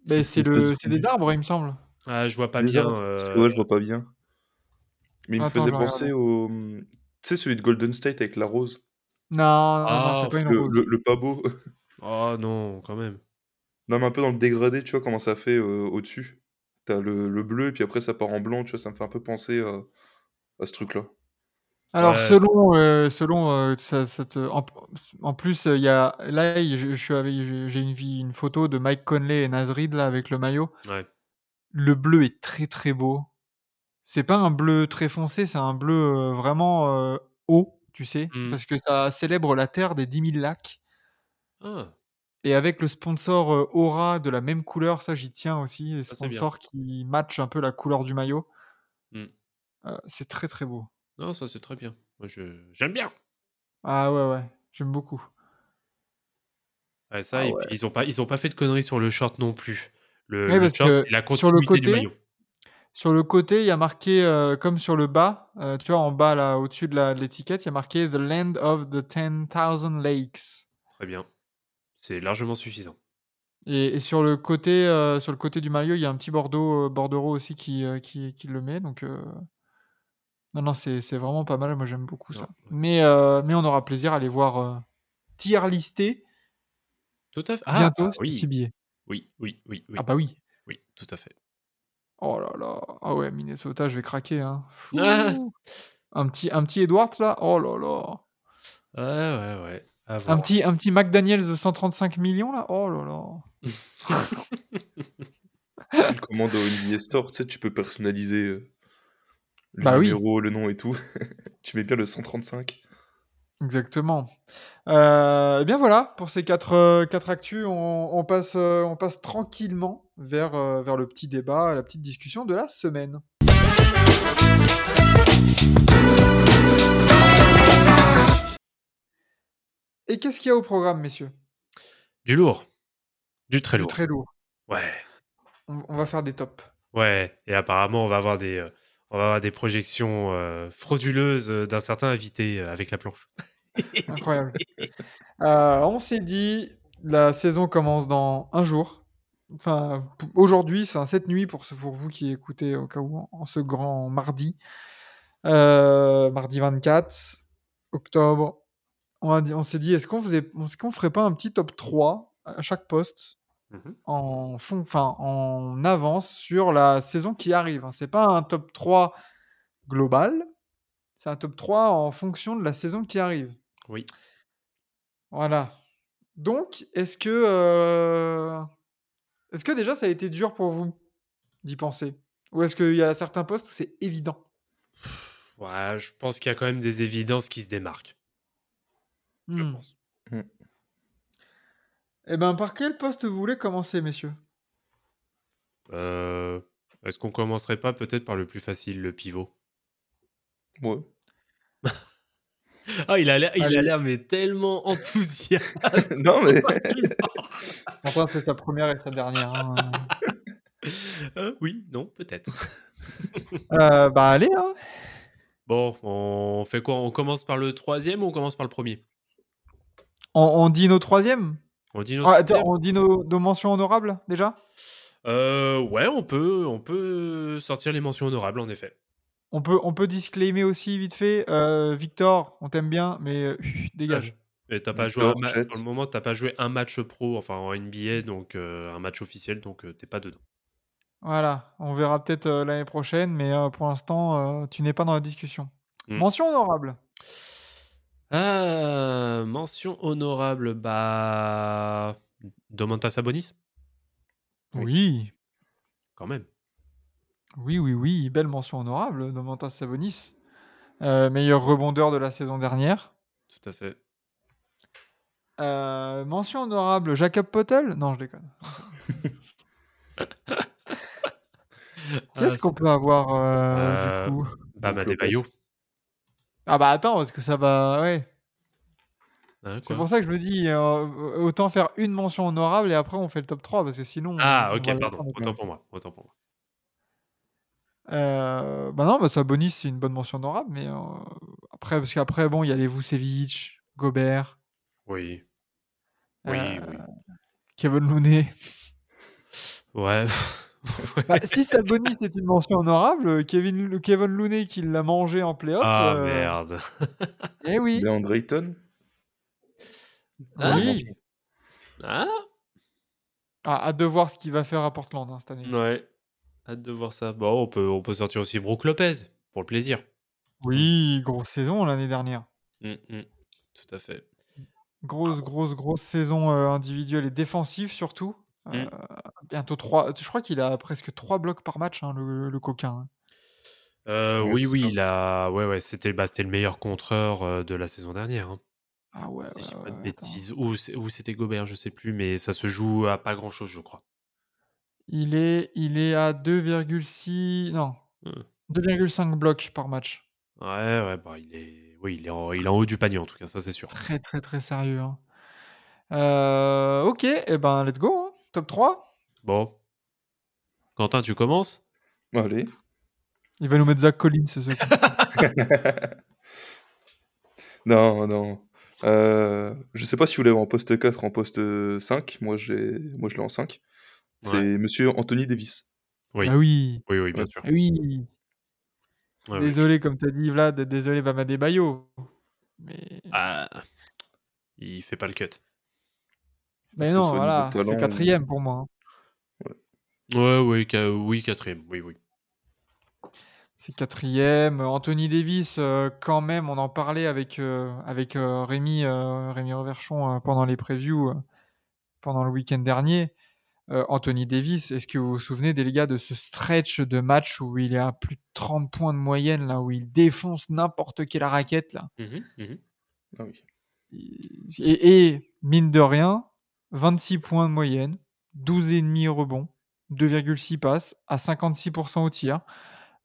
Speaker 1: Beh,
Speaker 3: C'est
Speaker 1: le des arbres, il me semble.
Speaker 2: Ah, je vois pas bien,
Speaker 3: ouais, je vois pas bien. Mais il me
Speaker 1: Attends,
Speaker 3: faisait
Speaker 1: je vais regarder.
Speaker 3: penser au, mmh, tu sais celui de Golden State avec la rose?
Speaker 1: Non, non, non, c'est
Speaker 2: ah!
Speaker 1: pas une
Speaker 3: Le
Speaker 1: rose.
Speaker 3: le le pas beau.
Speaker 2: Oh [LAUGHS] non, quand même.
Speaker 3: Non, mais un peu dans le dégradé, tu vois comment ça fait, heu, au-dessus? Tu as le le bleu et puis après ça part en blanc, tu vois? Ça me fait un peu penser à à ce truc-là.
Speaker 1: Alors
Speaker 2: Ouais,
Speaker 1: selon, heu, selon, heu, ça ça te en plus, il y a là, il je je suis avec j'ai j'ai une vie une photo de Mike Conley et Naz Reid là avec le maillot.
Speaker 2: ouais.
Speaker 1: Le bleu est très, très beau. C'est pas un bleu très foncé, c'est un bleu, heu, vraiment, heu, haut, tu sais?
Speaker 2: Mmh.
Speaker 1: Parce que ça célèbre la terre des 10 000 lacs
Speaker 2: Ah,
Speaker 1: et avec le sponsor, heu, Aura de la même couleur, ça j'y tiens aussi, les sponsors qui matchent un peu la couleur du maillot.
Speaker 2: Mmh.
Speaker 1: C'est très, très beau.
Speaker 2: Non, ça, c'est très bien. Moi, je j'aime bien.
Speaker 1: Ah ouais, ouais, j'aime beaucoup.
Speaker 2: Ouais, ça
Speaker 1: Ah
Speaker 2: et puis
Speaker 1: ouais.
Speaker 2: ils ont pas ils ont pas fait de conneries sur le short non plus. Le short,
Speaker 1: que
Speaker 2: la
Speaker 1: sur le
Speaker 2: continuité du
Speaker 1: côté
Speaker 2: maillot.
Speaker 1: Sur le côté, il y a marqué, heu, comme sur le bas, heu, tu vois, en bas là, au-dessus de l'étiquette, il y a marqué: «The land of the ten thousand lakes»
Speaker 2: Très bien. C'est largement suffisant.
Speaker 1: et et sur le côté, heu, sur le côté du maillot, il y a un petit bordeaux, bordereau aussi qui, qui qui le met donc non, non, c'est vraiment pas mal. Moi, j'aime beaucoup
Speaker 2: Non,
Speaker 1: ça.
Speaker 2: ouais.
Speaker 1: Mais mais on aura plaisir à les voir, heu, tier listés
Speaker 2: Tout à fait. Ah,
Speaker 1: bientôt sur
Speaker 2: oui.
Speaker 1: TBA.
Speaker 2: Oui, oui, oui,
Speaker 1: Ah
Speaker 2: oui.
Speaker 1: bah oui.
Speaker 2: Oui, tout à fait.
Speaker 1: Oh là là. Ah ouais, Minnesota, je vais craquer, hein.
Speaker 2: Ah!
Speaker 1: Un petit un petit Edwards là, oh là là.
Speaker 2: Ouais, ouais, ouais,
Speaker 1: Un petit un petit McDaniels de 135 millions là, oh là là. [LAUGHS]
Speaker 3: Tu le commandes au NBA Store, tu sais, tu peux personnaliser, heu, le
Speaker 1: Bah oui.
Speaker 3: numéro, le nom et tout. [LAUGHS] Tu mets bien le 135.
Speaker 1: Exactement. Euh, eh bien voilà, pour ces quatre, euh, quatre actus, on, on passe, euh, on passe tranquillement vers, euh, vers le petit débat, la petite discussion de la semaine. Et qu'est-ce qu'il y a au programme, messieurs?
Speaker 2: Du lourd. Du très
Speaker 1: Du
Speaker 2: lourd.
Speaker 1: très lourd.
Speaker 2: Ouais.
Speaker 1: On, on va faire des tops.
Speaker 2: Ouais. Et apparemment, on va avoir des, euh, on va avoir des projections euh, frauduleuses euh, d'un certain invité euh, avec la planche.
Speaker 1: Incroyable. On s'est dit, la saison commence dans un jour. Enfin, aujourd'hui, c'est un cette nuit pour, ce- pour vous qui écoutez au cas où en, ce grand mardi. Mardi 24 octobre. On, s'est dit, est-ce qu'on est-ce qu'on ferait pas un petit top 3 à chaque poste?
Speaker 2: Mhm.
Speaker 1: en, fond, enfin, en avance sur la saison qui arrive. hein. C'est pas un top 3 global, c'est un top 3 en fonction de la saison qui arrive.
Speaker 2: Oui.
Speaker 1: Voilà. Donc, est-ce que, euh, est-ce que déjà ça a été dur pour vous d'y penser? Ou est-ce qu'il y a certains postes où c'est évident?
Speaker 2: Ouais, je pense qu'il y a quand même des évidences qui se démarquent. Je
Speaker 1: Hmm.
Speaker 2: pense.
Speaker 1: Eh ben, par quel poste vous voulez commencer, messieurs?
Speaker 2: Euh, Est-ce qu'on commencerait pas peut-être par le plus facile, le pivot?
Speaker 3: Ouais. [LAUGHS]
Speaker 2: Ah, il a l'air, il a l'air mais tellement [LAUGHS] enthousiaste.
Speaker 3: non, mais [LAUGHS]
Speaker 1: Enfin, c'est sa première et sa dernière. hein.
Speaker 2: Euh, oui, non, peut-être.
Speaker 1: Euh, bah, allez, hein.
Speaker 2: Bon, on fait quoi? On commence par le troisième ou on commence par le premier?
Speaker 1: On, on dit nos troisièmes?
Speaker 2: On dit
Speaker 1: Ah, attends,
Speaker 2: troisième
Speaker 1: On dit nos, nos mentions honorables, déjà?
Speaker 2: Euh, ouais, on peut, on peut sortir les mentions honorables en effet.
Speaker 1: on peut, on peut disclaimer aussi, vite fait. euh, Victor, on t'aime bien, mais euh, [LAUGHS] dégage.
Speaker 2: Et t'as pas joué un pour le moment, t'as pas joué un match pro, enfin en NBA, donc euh, un match officiel, donc euh, t'es pas dedans.
Speaker 1: Voilà, on verra peut-être euh, l'année prochaine, mais euh, pour l'instant, euh, tu n'es pas dans la discussion.
Speaker 2: Mm.
Speaker 1: Mention honorable.
Speaker 2: Ah, mention honorable, bah. Domantas Sabonis,
Speaker 3: Oui.
Speaker 1: Oui,
Speaker 2: quand même.
Speaker 1: oui, oui, oui, belle mention honorable, Domantas Sabonis, Euh, meilleur rebondeur de la saison dernière.
Speaker 2: Tout à fait.
Speaker 1: Euh, mention honorable, Jacob Potel Non, je déconne. [LAUGHS] Qui est-ce
Speaker 2: Ah,
Speaker 1: qu'on peut avoir euh,
Speaker 2: Euh,
Speaker 1: du coup
Speaker 2: Bam Adebayo.
Speaker 1: Ah bah attends, parce que ça va... Ouais.
Speaker 2: Hein,
Speaker 1: C'est pour ça que je me dis, euh, autant faire une mention honorable et après on fait le top 3, parce que sinon...
Speaker 2: Ah, ok, pardon. Autant pour moi. Autant pour moi.
Speaker 1: Euh, bah non, bah Sabonis, c'est une bonne mention honorable, mais euh, après, parce qu'après, bon, il y a les Vucevic, Gobert,
Speaker 2: Oui. Oui,
Speaker 1: euh,
Speaker 2: oui.
Speaker 1: Kevin Looney.
Speaker 2: Ouais.
Speaker 1: Bah, si Sabonis est une mention honorable, Kevin, Kevin Looney qui l'a mangé en playoff.
Speaker 2: ah,
Speaker 1: euh,
Speaker 2: merde.
Speaker 1: Eh oui.
Speaker 3: Leandre Ayton
Speaker 2: Ah,
Speaker 1: oui.
Speaker 2: Ah,
Speaker 1: Ah, hâte de voir ce qu'il va faire à Portland hein, cette année.
Speaker 2: ouais. Hâte de voir ça. Bon, on peut, on peut sortir aussi Brook Lopez, pour le plaisir.
Speaker 1: Oui, grosse saison l'année dernière.
Speaker 2: Mm, mm. Tout à fait.
Speaker 1: Grosse, grosse, grosse saison euh, individuelle et défensive surtout. Euh,
Speaker 2: Mm.
Speaker 1: bientôt 3. Je crois qu'il a presque 3 blocs par match, hein, le, le coquin. hein.
Speaker 2: Euh, oui, oui,
Speaker 3: ça.
Speaker 2: il a. Ouais, ouais, c'était bah, le meilleur contreur euh, de la saison dernière. hein.
Speaker 1: Ah ouais,
Speaker 2: si
Speaker 1: ouais,
Speaker 2: je dis pas de bêtises. Ou c'était Gobert, je sais plus, mais ça se joue à pas grand chose, je crois.
Speaker 1: Il est, il est à 2,6. Non.
Speaker 2: Hmm.
Speaker 1: 2,5 blocs par match.
Speaker 2: Ouais, ouais, bah il est. Oui, il est, en, il est en haut du panier en tout cas, ça c'est sûr.
Speaker 1: Très, très, très sérieux. hein. Euh, ok, et eh ben let's go. Top 3.
Speaker 2: Bon. Quentin, tu commences?
Speaker 3: Allez.
Speaker 1: Il va nous mettre Zach Collins, ce. [LAUGHS]
Speaker 3: Non, non. Euh, je sais pas si vous l'avez en poste 4 en poste 5. Moi, j'ai, moi je l'ai en 5. C'est
Speaker 2: Ouais.
Speaker 3: monsieur Anthony Davis.
Speaker 2: Oui.
Speaker 1: Ah oui.
Speaker 2: Oui, oui, bien sûr.
Speaker 1: Ah oui. Désolé, comme t'as dit, Vlad. Désolé, Bama Bayo. Mais,
Speaker 2: Ah, il fait pas le cut.
Speaker 1: Mais non, voilà. C'est
Speaker 3: ou-
Speaker 1: quatrième pour moi. hein.
Speaker 2: Ouais, oui, oui, quatrième. Oui, oui.
Speaker 1: C'est quatrième. Anthony Davis, euh, quand même, on en parlait avec, euh, avec euh, Rémi, euh, Rémi Reverchon euh, pendant les previews, euh, pendant le week-end dernier. Euh, Anthony Davis, est-ce que vous vous souvenez des gars de ce stretch de match où il est à plus de 30 points de moyenne, là, où il défonce n'importe quelle raquette, là?
Speaker 2: Mhm, mhm.
Speaker 3: Ah oui.
Speaker 1: Et, et, mine de rien, 26 points de moyenne, 12,5 rebonds, 2,6 passes, à 56% au tir.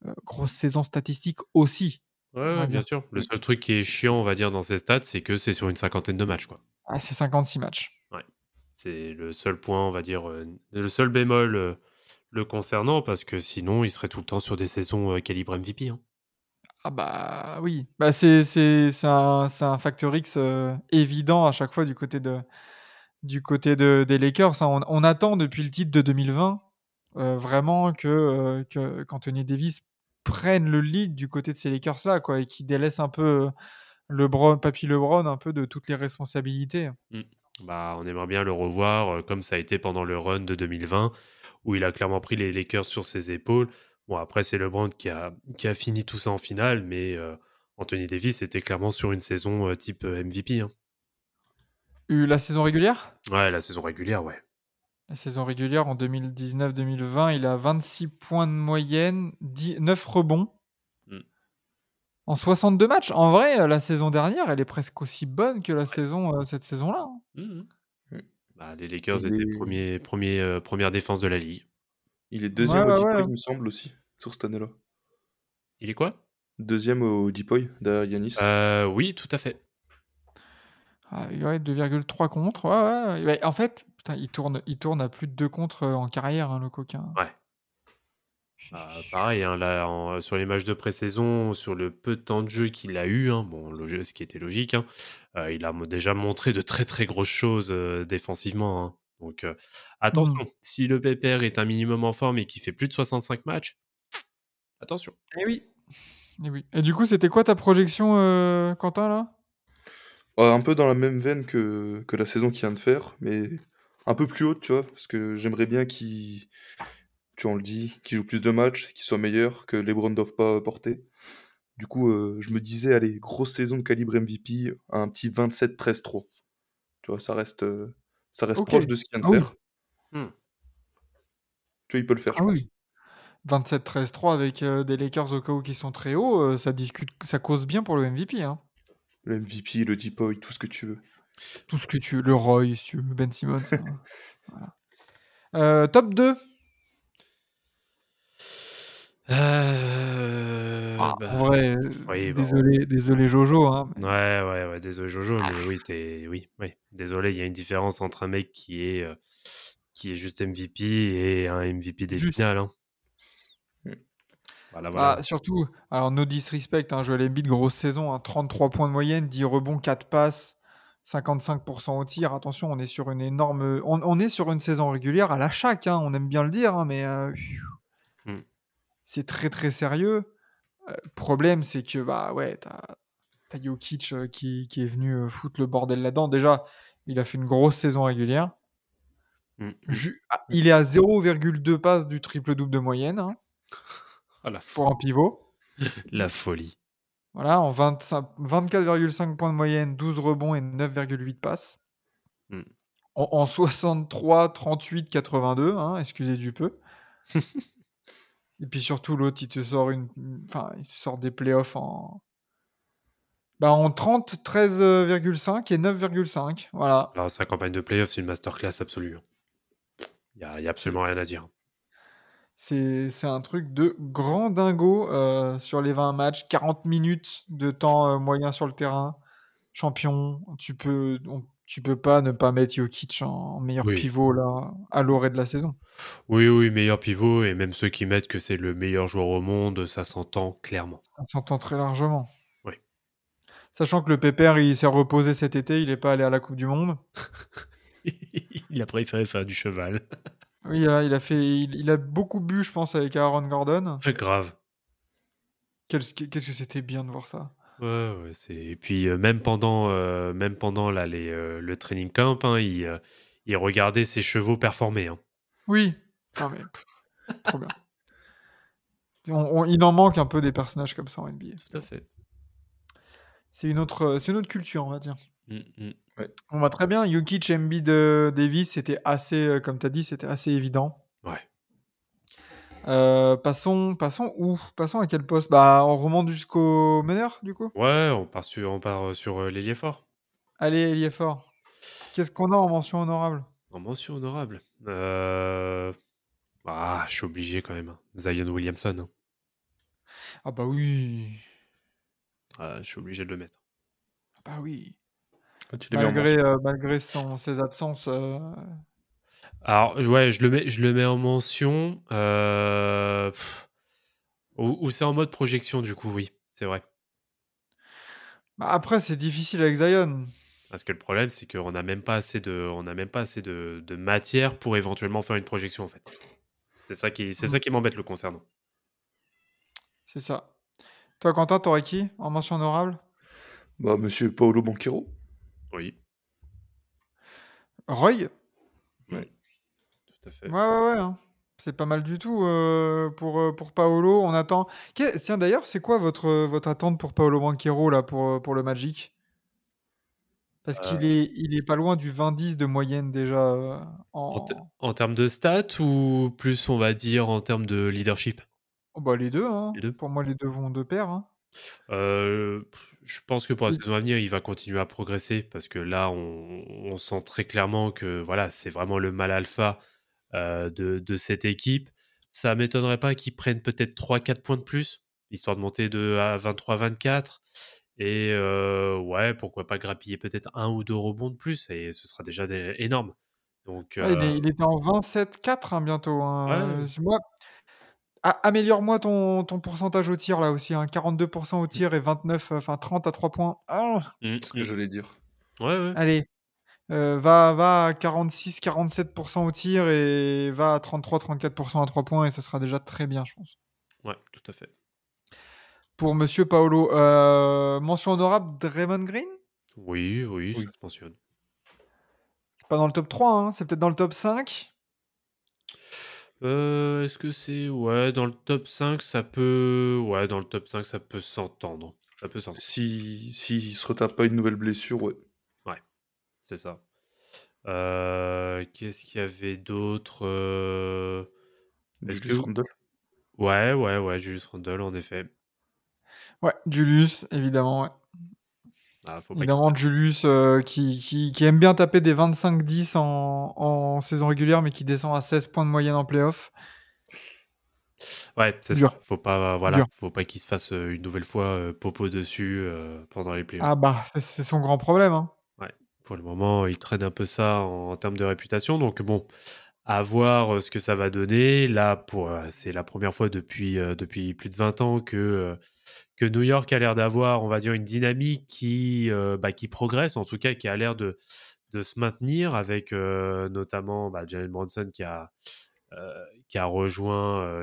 Speaker 1: Euh, grosse saison statistique aussi.
Speaker 2: Ouais, ouais, bien
Speaker 1: dire.
Speaker 2: sûr. Le seul truc qui est chiant, on va dire, dans ces stats, c'est que c'est sur une cinquantaine de matchs, quoi.
Speaker 1: Ah, c'est 56 matchs.
Speaker 2: C'est le seul point, on va dire, euh, le seul bémol euh, le concernant, parce que sinon, il serait tout le temps sur des saisons calibre MVP. hein.
Speaker 1: Ah bah oui, bah c'est un, un facteur X évident à chaque fois du côté de du côté de, des Lakers. hein. On, attend depuis le titre de 2020 euh, vraiment que euh, qu'Anthony Davis prenne le lead du côté de ces Lakers là et qui délaisse un peu euh, LeBron, Papy LeBron un peu de toutes les responsabilités.
Speaker 2: Bah, on aimerait bien le revoir, comme ça a été pendant le run de 2020, où il a clairement pris les Lakers sur ses épaules. Bon, après, c'est LeBron qui a, qui a fini tout ça en finale, mais Anthony Davis était clairement sur une saison type MVP. hein.
Speaker 1: Eu la saison régulière?
Speaker 2: Ouais, la saison régulière, ouais.
Speaker 1: La saison régulière en 2019-2020, il a 26 points de moyenne, 10 9 rebonds.
Speaker 2: Mm.
Speaker 1: En 62 matchs. En vrai, euh, la saison dernière, elle est presque aussi bonne que la saison, euh, cette saison-là. hein.
Speaker 2: Mhm.
Speaker 3: Mm.
Speaker 2: Bah, les Lakers étaient
Speaker 3: est-
Speaker 2: premier, premier, euh, première défense de la ligue.
Speaker 3: Il est deuxième
Speaker 1: Ouais,
Speaker 3: au
Speaker 1: ouais.
Speaker 3: il me semble aussi, sur cette année-là.
Speaker 2: Il est quoi?
Speaker 3: Deuxième au Deepoy, derrière Yanis.
Speaker 2: Euh, Oui, tout à fait.
Speaker 1: Ah, ouais, 2,3 contre. Ouais, ouais, ouais. En fait, putain, il, tourne, il tourne à plus de 2 contre euh, en carrière, hein, le coquin.
Speaker 2: Ouais. Bah, pareil, hein, là, en- sur les matchs de pré-saison, sur le peu de temps de jeu qu'il a eu, hein, bon, le ce qui était logique, hein, euh, il a déjà montré de très très grosses choses euh, défensivement. Donc euh, attention, si le PPR est un minimum en forme et qu'il fait plus de 65 matchs, attention.
Speaker 1: Et oui. Et oui. Et du coup, c'était quoi ta projection, euh, Quentin, là?
Speaker 3: Ouais, un peu dans la même veine que, que la saison qu'il vient de faire, mais un peu plus haute, tu vois, parce que j'aimerais bien qu'il, tu vois, on le dit, qu'il joue plus de matchs, qu'il soit meilleur, que LeBron ne doivent pas porter. Du coup, euh, je me disais, allez, grosse saison de calibre MVP, un petit 27-13-3. Tu vois, ça reste, euh, ça reste
Speaker 1: Ok.
Speaker 3: proche de ce qu'il vient de
Speaker 1: Ah oui.
Speaker 3: faire.
Speaker 2: Hmm.
Speaker 3: Tu vois, il peut le faire,
Speaker 1: Ah
Speaker 3: je pense.
Speaker 1: oui. 27-13-3 avec euh, des Lakers au cas où qui sont très hauts, euh, ça discute, ça cause bien pour le MVP. Hein.
Speaker 3: Le MVP, le Deepoy, tout ce que tu veux.
Speaker 1: Tout ce que tu veux, le Roy, si tu veux, Ben Simmons. hein. [LAUGHS] Voilà. Euh, top 2
Speaker 2: Euh,
Speaker 1: Ah,
Speaker 2: bah,
Speaker 1: En vrai,
Speaker 2: oui, bah,
Speaker 1: désolé, désolé Jojo. Hein, mais-
Speaker 2: Ouais, ouais, ouais, désolé Jojo, mais oui, t'es, oui, oui, désolé, il y a une différence entre un mec qui est, euh, qui est juste MVP et un MVP des
Speaker 1: Juste.
Speaker 2: finales. hein. Voilà, voilà.
Speaker 1: Ah, surtout, alors no disrespect, hein, Joel Embiid, grosse saison, hein, 33 points de moyenne, 10 rebonds, 4 passes, 55% au tir. Attention, on est sur une énorme, on, on est sur une saison régulière à la chaque, hein, on aime bien le dire, hein, mais euh,
Speaker 2: Mm.
Speaker 1: c'est très très sérieux. Euh, problème, c'est que bah ouais, t'as as Jokic euh, qui, qui est venu foutre le bordel là-dedans. Déjà, il a fait une grosse saison régulière.
Speaker 2: Mm, mm.
Speaker 1: Ju- ah, il est à 0,2 passes du triple-double de moyenne hein,
Speaker 2: Ah, la,
Speaker 1: pour un pivot. [LAUGHS]
Speaker 2: la folie.
Speaker 1: Voilà, en 25 24,5 points de moyenne, 12 rebonds et 9,8 passes.
Speaker 2: Mm.
Speaker 1: En, en 63, 38, 82, hein, excusez du peu. [LAUGHS] et puis surtout, l'autre, il te sort une, enfin, il te sort des playoffs en, bah, en 30, 13,5 et 9,5. Voilà.
Speaker 2: Alors, sa campagne de playoff, c'est une masterclass absolue. Il n'y a absolument rien à dire.
Speaker 1: C'est c'est un truc de grand dingo euh, sur les 20 matchs. 40 minutes de temps euh, moyen sur le terrain. Champion. Tu peux, on- tu peux pas ne pas mettre Jokic en, en meilleur
Speaker 2: Oui.
Speaker 1: pivot là, à l'orée de la saison.
Speaker 2: Oui, oui, meilleur pivot, et même ceux qui mettent que c'est le meilleur joueur au monde, ça s'entend clairement.
Speaker 1: Ça s'entend très largement.
Speaker 2: Oui.
Speaker 1: Sachant que le Pépère, il s'est reposé cet été, il n'est pas allé à la Coupe du Monde. [LAUGHS]
Speaker 2: il a préféré faire du cheval. [LAUGHS]
Speaker 1: Oui, il a, il a fait, il, il a beaucoup bu, je pense, avec Aaron Gordon.
Speaker 2: Grave.
Speaker 1: Qu'est-ce que c'était bien de voir ça.
Speaker 2: Ouais, ouais, c'est... Et puis, euh, même pendant, euh, même pendant là, les, euh, le training camp, hein, il, il regardait ses chevaux performer. hein.
Speaker 1: Oui. Non, mais, pff, trop bien. On- on- il en manque un peu des personnages comme ça en NBA.
Speaker 2: Tout à fait.
Speaker 1: C'est une autre, c'est une autre culture, on va dire.
Speaker 2: Mm, mm.
Speaker 1: On va très bien. Jokic, Embiid, euh, Davis, c'était assez, euh, comme tu as dit, c'était assez évident.
Speaker 2: Ouais.
Speaker 1: Euh, passons, passons où? Passons à quel poste? Bah, on remonte jusqu'au meneur, du coup?
Speaker 2: Ouais, on part sur, on part euh, sur euh, l'ailier fort.
Speaker 1: Allez, il est fort. Qu'est-ce qu'on a en mention honorable?
Speaker 2: En mention honorable. Euh... Ah, je suis obligé quand même. hein. Zion Williamson. hein.
Speaker 1: Ah bah oui.
Speaker 2: Ah, je suis obligé de le mettre.
Speaker 1: Ah Bah oui.
Speaker 3: Ah, tu l'as
Speaker 1: Malgré, euh, malgré son- ses absences. euh,
Speaker 2: Alors, ouais, je le mets, je le mets en mention. Euh... Ou, ou c'est en mode projection, du coup, oui, c'est vrai.
Speaker 1: bah après, c'est difficile avec Zion.
Speaker 2: Parce que le problème, c'est qu'on n'a même pas assez de, on n'a même pas assez de, de matière pour éventuellement faire une projection, en fait. C'est ça qui, c'est ça qui m'embête le concernant.
Speaker 1: C'est ça. Toi, Quentin, t'aurais qui en mention honorable?
Speaker 3: Bah, monsieur Paolo Banquero.
Speaker 2: Oui,
Speaker 1: Roy?
Speaker 2: Tout à fait.
Speaker 1: Ouais, ouais, ouais. hein. C'est pas mal du tout euh, pour, euh, pour Paolo. On attend. Tiens, d'ailleurs, c'est quoi votre, votre attente pour Paolo Banquero là, pour, euh, pour le Magic? Parce qu'il est, il est pas loin du 20-10 de moyenne déjà. euh,
Speaker 2: En,
Speaker 1: en
Speaker 2: termes de stats ou plus, on va dire, en termes de leadership?
Speaker 1: Oh, bah, les deux, hein.
Speaker 2: Les deux.
Speaker 1: Pour moi, les deux vont de pair. hein.
Speaker 2: Euh, je pense que pour la
Speaker 1: Oui.
Speaker 2: saison à venir, il va continuer à progresser parce que là, on, on sent très clairement que voilà, c'est vraiment le mal alpha euh, de, de cette équipe. Ça m'étonnerait pas qu'ils prennent peut-être 3-4 points de plus, histoire de monter de à 23-24. Et euh, ouais, pourquoi pas grappiller peut-être un ou deux rebonds de plus, et ce sera déjà des- énorme. Donc,
Speaker 1: Ouais, il,
Speaker 2: euh,
Speaker 1: est- il était en 27-4 hein, bientôt. hein.
Speaker 2: Ouais.
Speaker 1: Euh, c'est moi... Ah, Améliore-moi ton, ton pourcentage au tir là aussi. Hein. 42% au tir et 29, euh, enfin 30 à 3 points.
Speaker 3: C'est ce que
Speaker 2: mm.
Speaker 3: j'allais dire.
Speaker 2: ouais, ouais.
Speaker 1: Allez, euh, va, va à 46-47% au tir et va à 33-34% à 3 points et ça sera déjà très bien, je pense.
Speaker 2: ouais, tout à fait.
Speaker 1: Pour Monsieur Paolo, euh, mention honorable, Draymond Green?
Speaker 2: Oui, oui, ça
Speaker 3: Oui.
Speaker 2: se mentionne.
Speaker 1: C'est pas dans le top 3, hein, c'est peut-être dans le top 5.
Speaker 2: Euh, Est-ce que c'est. Ouais, dans le top 5, ça peut. Ouais, dans le top 5, ça peut s'entendre. Ça peut s'entendre.
Speaker 3: Si, si il se retape pas une nouvelle blessure, ouais.
Speaker 2: C'est ça. Euh, Qu'est-ce qu'il y avait d'autre euh,
Speaker 3: Julius
Speaker 2: que-
Speaker 3: Randle.
Speaker 2: Ouais, ouais, ouais, Julius Randle, en effet.
Speaker 1: Ouais, Julius, évidemment. ouais.
Speaker 2: Ah, faut
Speaker 1: Julius euh, qui, qui, qui aime bien taper des 25-10 en, en saison régulière, mais qui descend à 16 points de moyenne en playoff.
Speaker 2: Ouais, c'est
Speaker 1: Dur.
Speaker 2: Faut pas, voilà,
Speaker 1: Dur.
Speaker 2: faut pas qu'il se fasse euh, une nouvelle fois euh, popo dessus euh, pendant les playoffs.
Speaker 1: Ah bah, c'est- son grand problème. Hein.
Speaker 2: Pour le moment, il traîne un peu ça en, en termes de réputation. Donc bon, à voir ce que ça va donner. Là, pour c'est la première fois depuis, depuis plus de 20 ans que, que New York a l'air d'avoir, on va dire, une dynamique qui, euh, bah, qui progresse, en tout cas, qui a l'air de, se maintenir avec euh, notamment bah, Jalen a, euh, qui, a rejoint,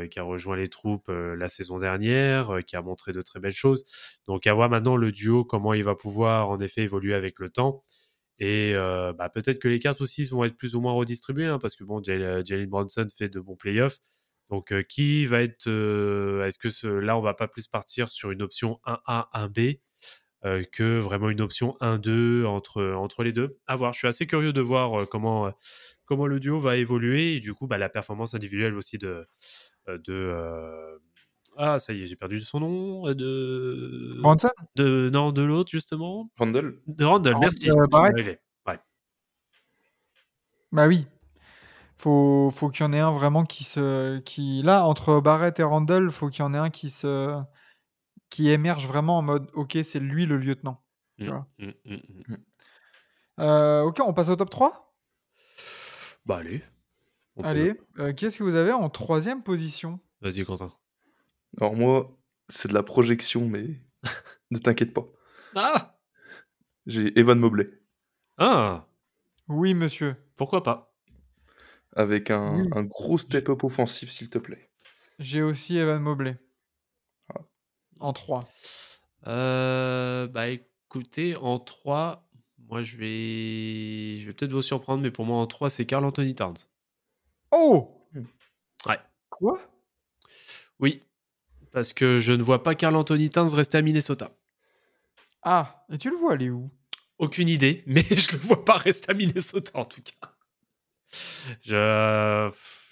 Speaker 2: les troupes la saison dernière, qui a montré de très belles choses. Donc à voir maintenant le duo, comment il va pouvoir en effet évoluer avec le temps. Et bah, peut-être que les cartes aussi vont être plus ou moins redistribuées, hein, parce que bon, Jal- Jalen Brunson fait de bons playoffs. Donc, euh, qui va être. euh, Est-ce que ce, là, on va pas plus partir sur une option 1A, 1B euh, que vraiment une option 1-2 entre, entre les deux? À voir. Je suis assez curieux de voir euh, comment, euh, comment le duo va évoluer et du coup, bah, la performance individuelle aussi de. de euh, Ah, ça y est, j'ai perdu son nom. De.
Speaker 1: Bronson
Speaker 2: de non, de l'autre, justement.
Speaker 3: Randle.
Speaker 2: De Randall,
Speaker 1: Rand-
Speaker 2: merci.
Speaker 1: euh.
Speaker 2: Ouais.
Speaker 1: Bah oui. Faut, faut qu'il y en ait un vraiment qui se. Qui... Là, entre Barrett et Randall, faut qu'il y en ait un qui se. qui émerge vraiment en mode ok, c'est lui le lieutenant. Tu
Speaker 2: Mm,
Speaker 1: vois.
Speaker 2: mm, mm.
Speaker 1: Euh, ok, on passe au top 3
Speaker 2: Bah allez. On peut-
Speaker 1: Allez, euh, qu'est-ce que vous avez en troisième position?
Speaker 2: Vas-y, Quentin.
Speaker 3: Alors moi, c'est de la projection, mais [LAUGHS] ne t'inquiète pas.
Speaker 2: Ah
Speaker 3: J'ai Evan Mobley
Speaker 2: Ah
Speaker 1: Oui, monsieur.
Speaker 2: Pourquoi pas?
Speaker 3: Avec un,
Speaker 1: Oui.
Speaker 3: un gros step-up offensif, s'il te plaît.
Speaker 1: J'ai aussi Evan Mobley.
Speaker 3: Ah.
Speaker 1: En 3.
Speaker 2: Euh, Bah écoutez, en 3, moi je vais. Je vais peut-être vous surprendre, mais pour moi en 3, c'est Carl Anthony Towns.
Speaker 1: Oh
Speaker 2: Ouais.
Speaker 1: Quoi?
Speaker 2: Oui. Parce que je ne vois pas Carl Anthony Towns rester à Minnesota.
Speaker 1: Ah, et tu le vois aller où?
Speaker 2: Aucune idée, [LAUGHS] mais je le vois pas rester à Minnesota en tout cas. Je,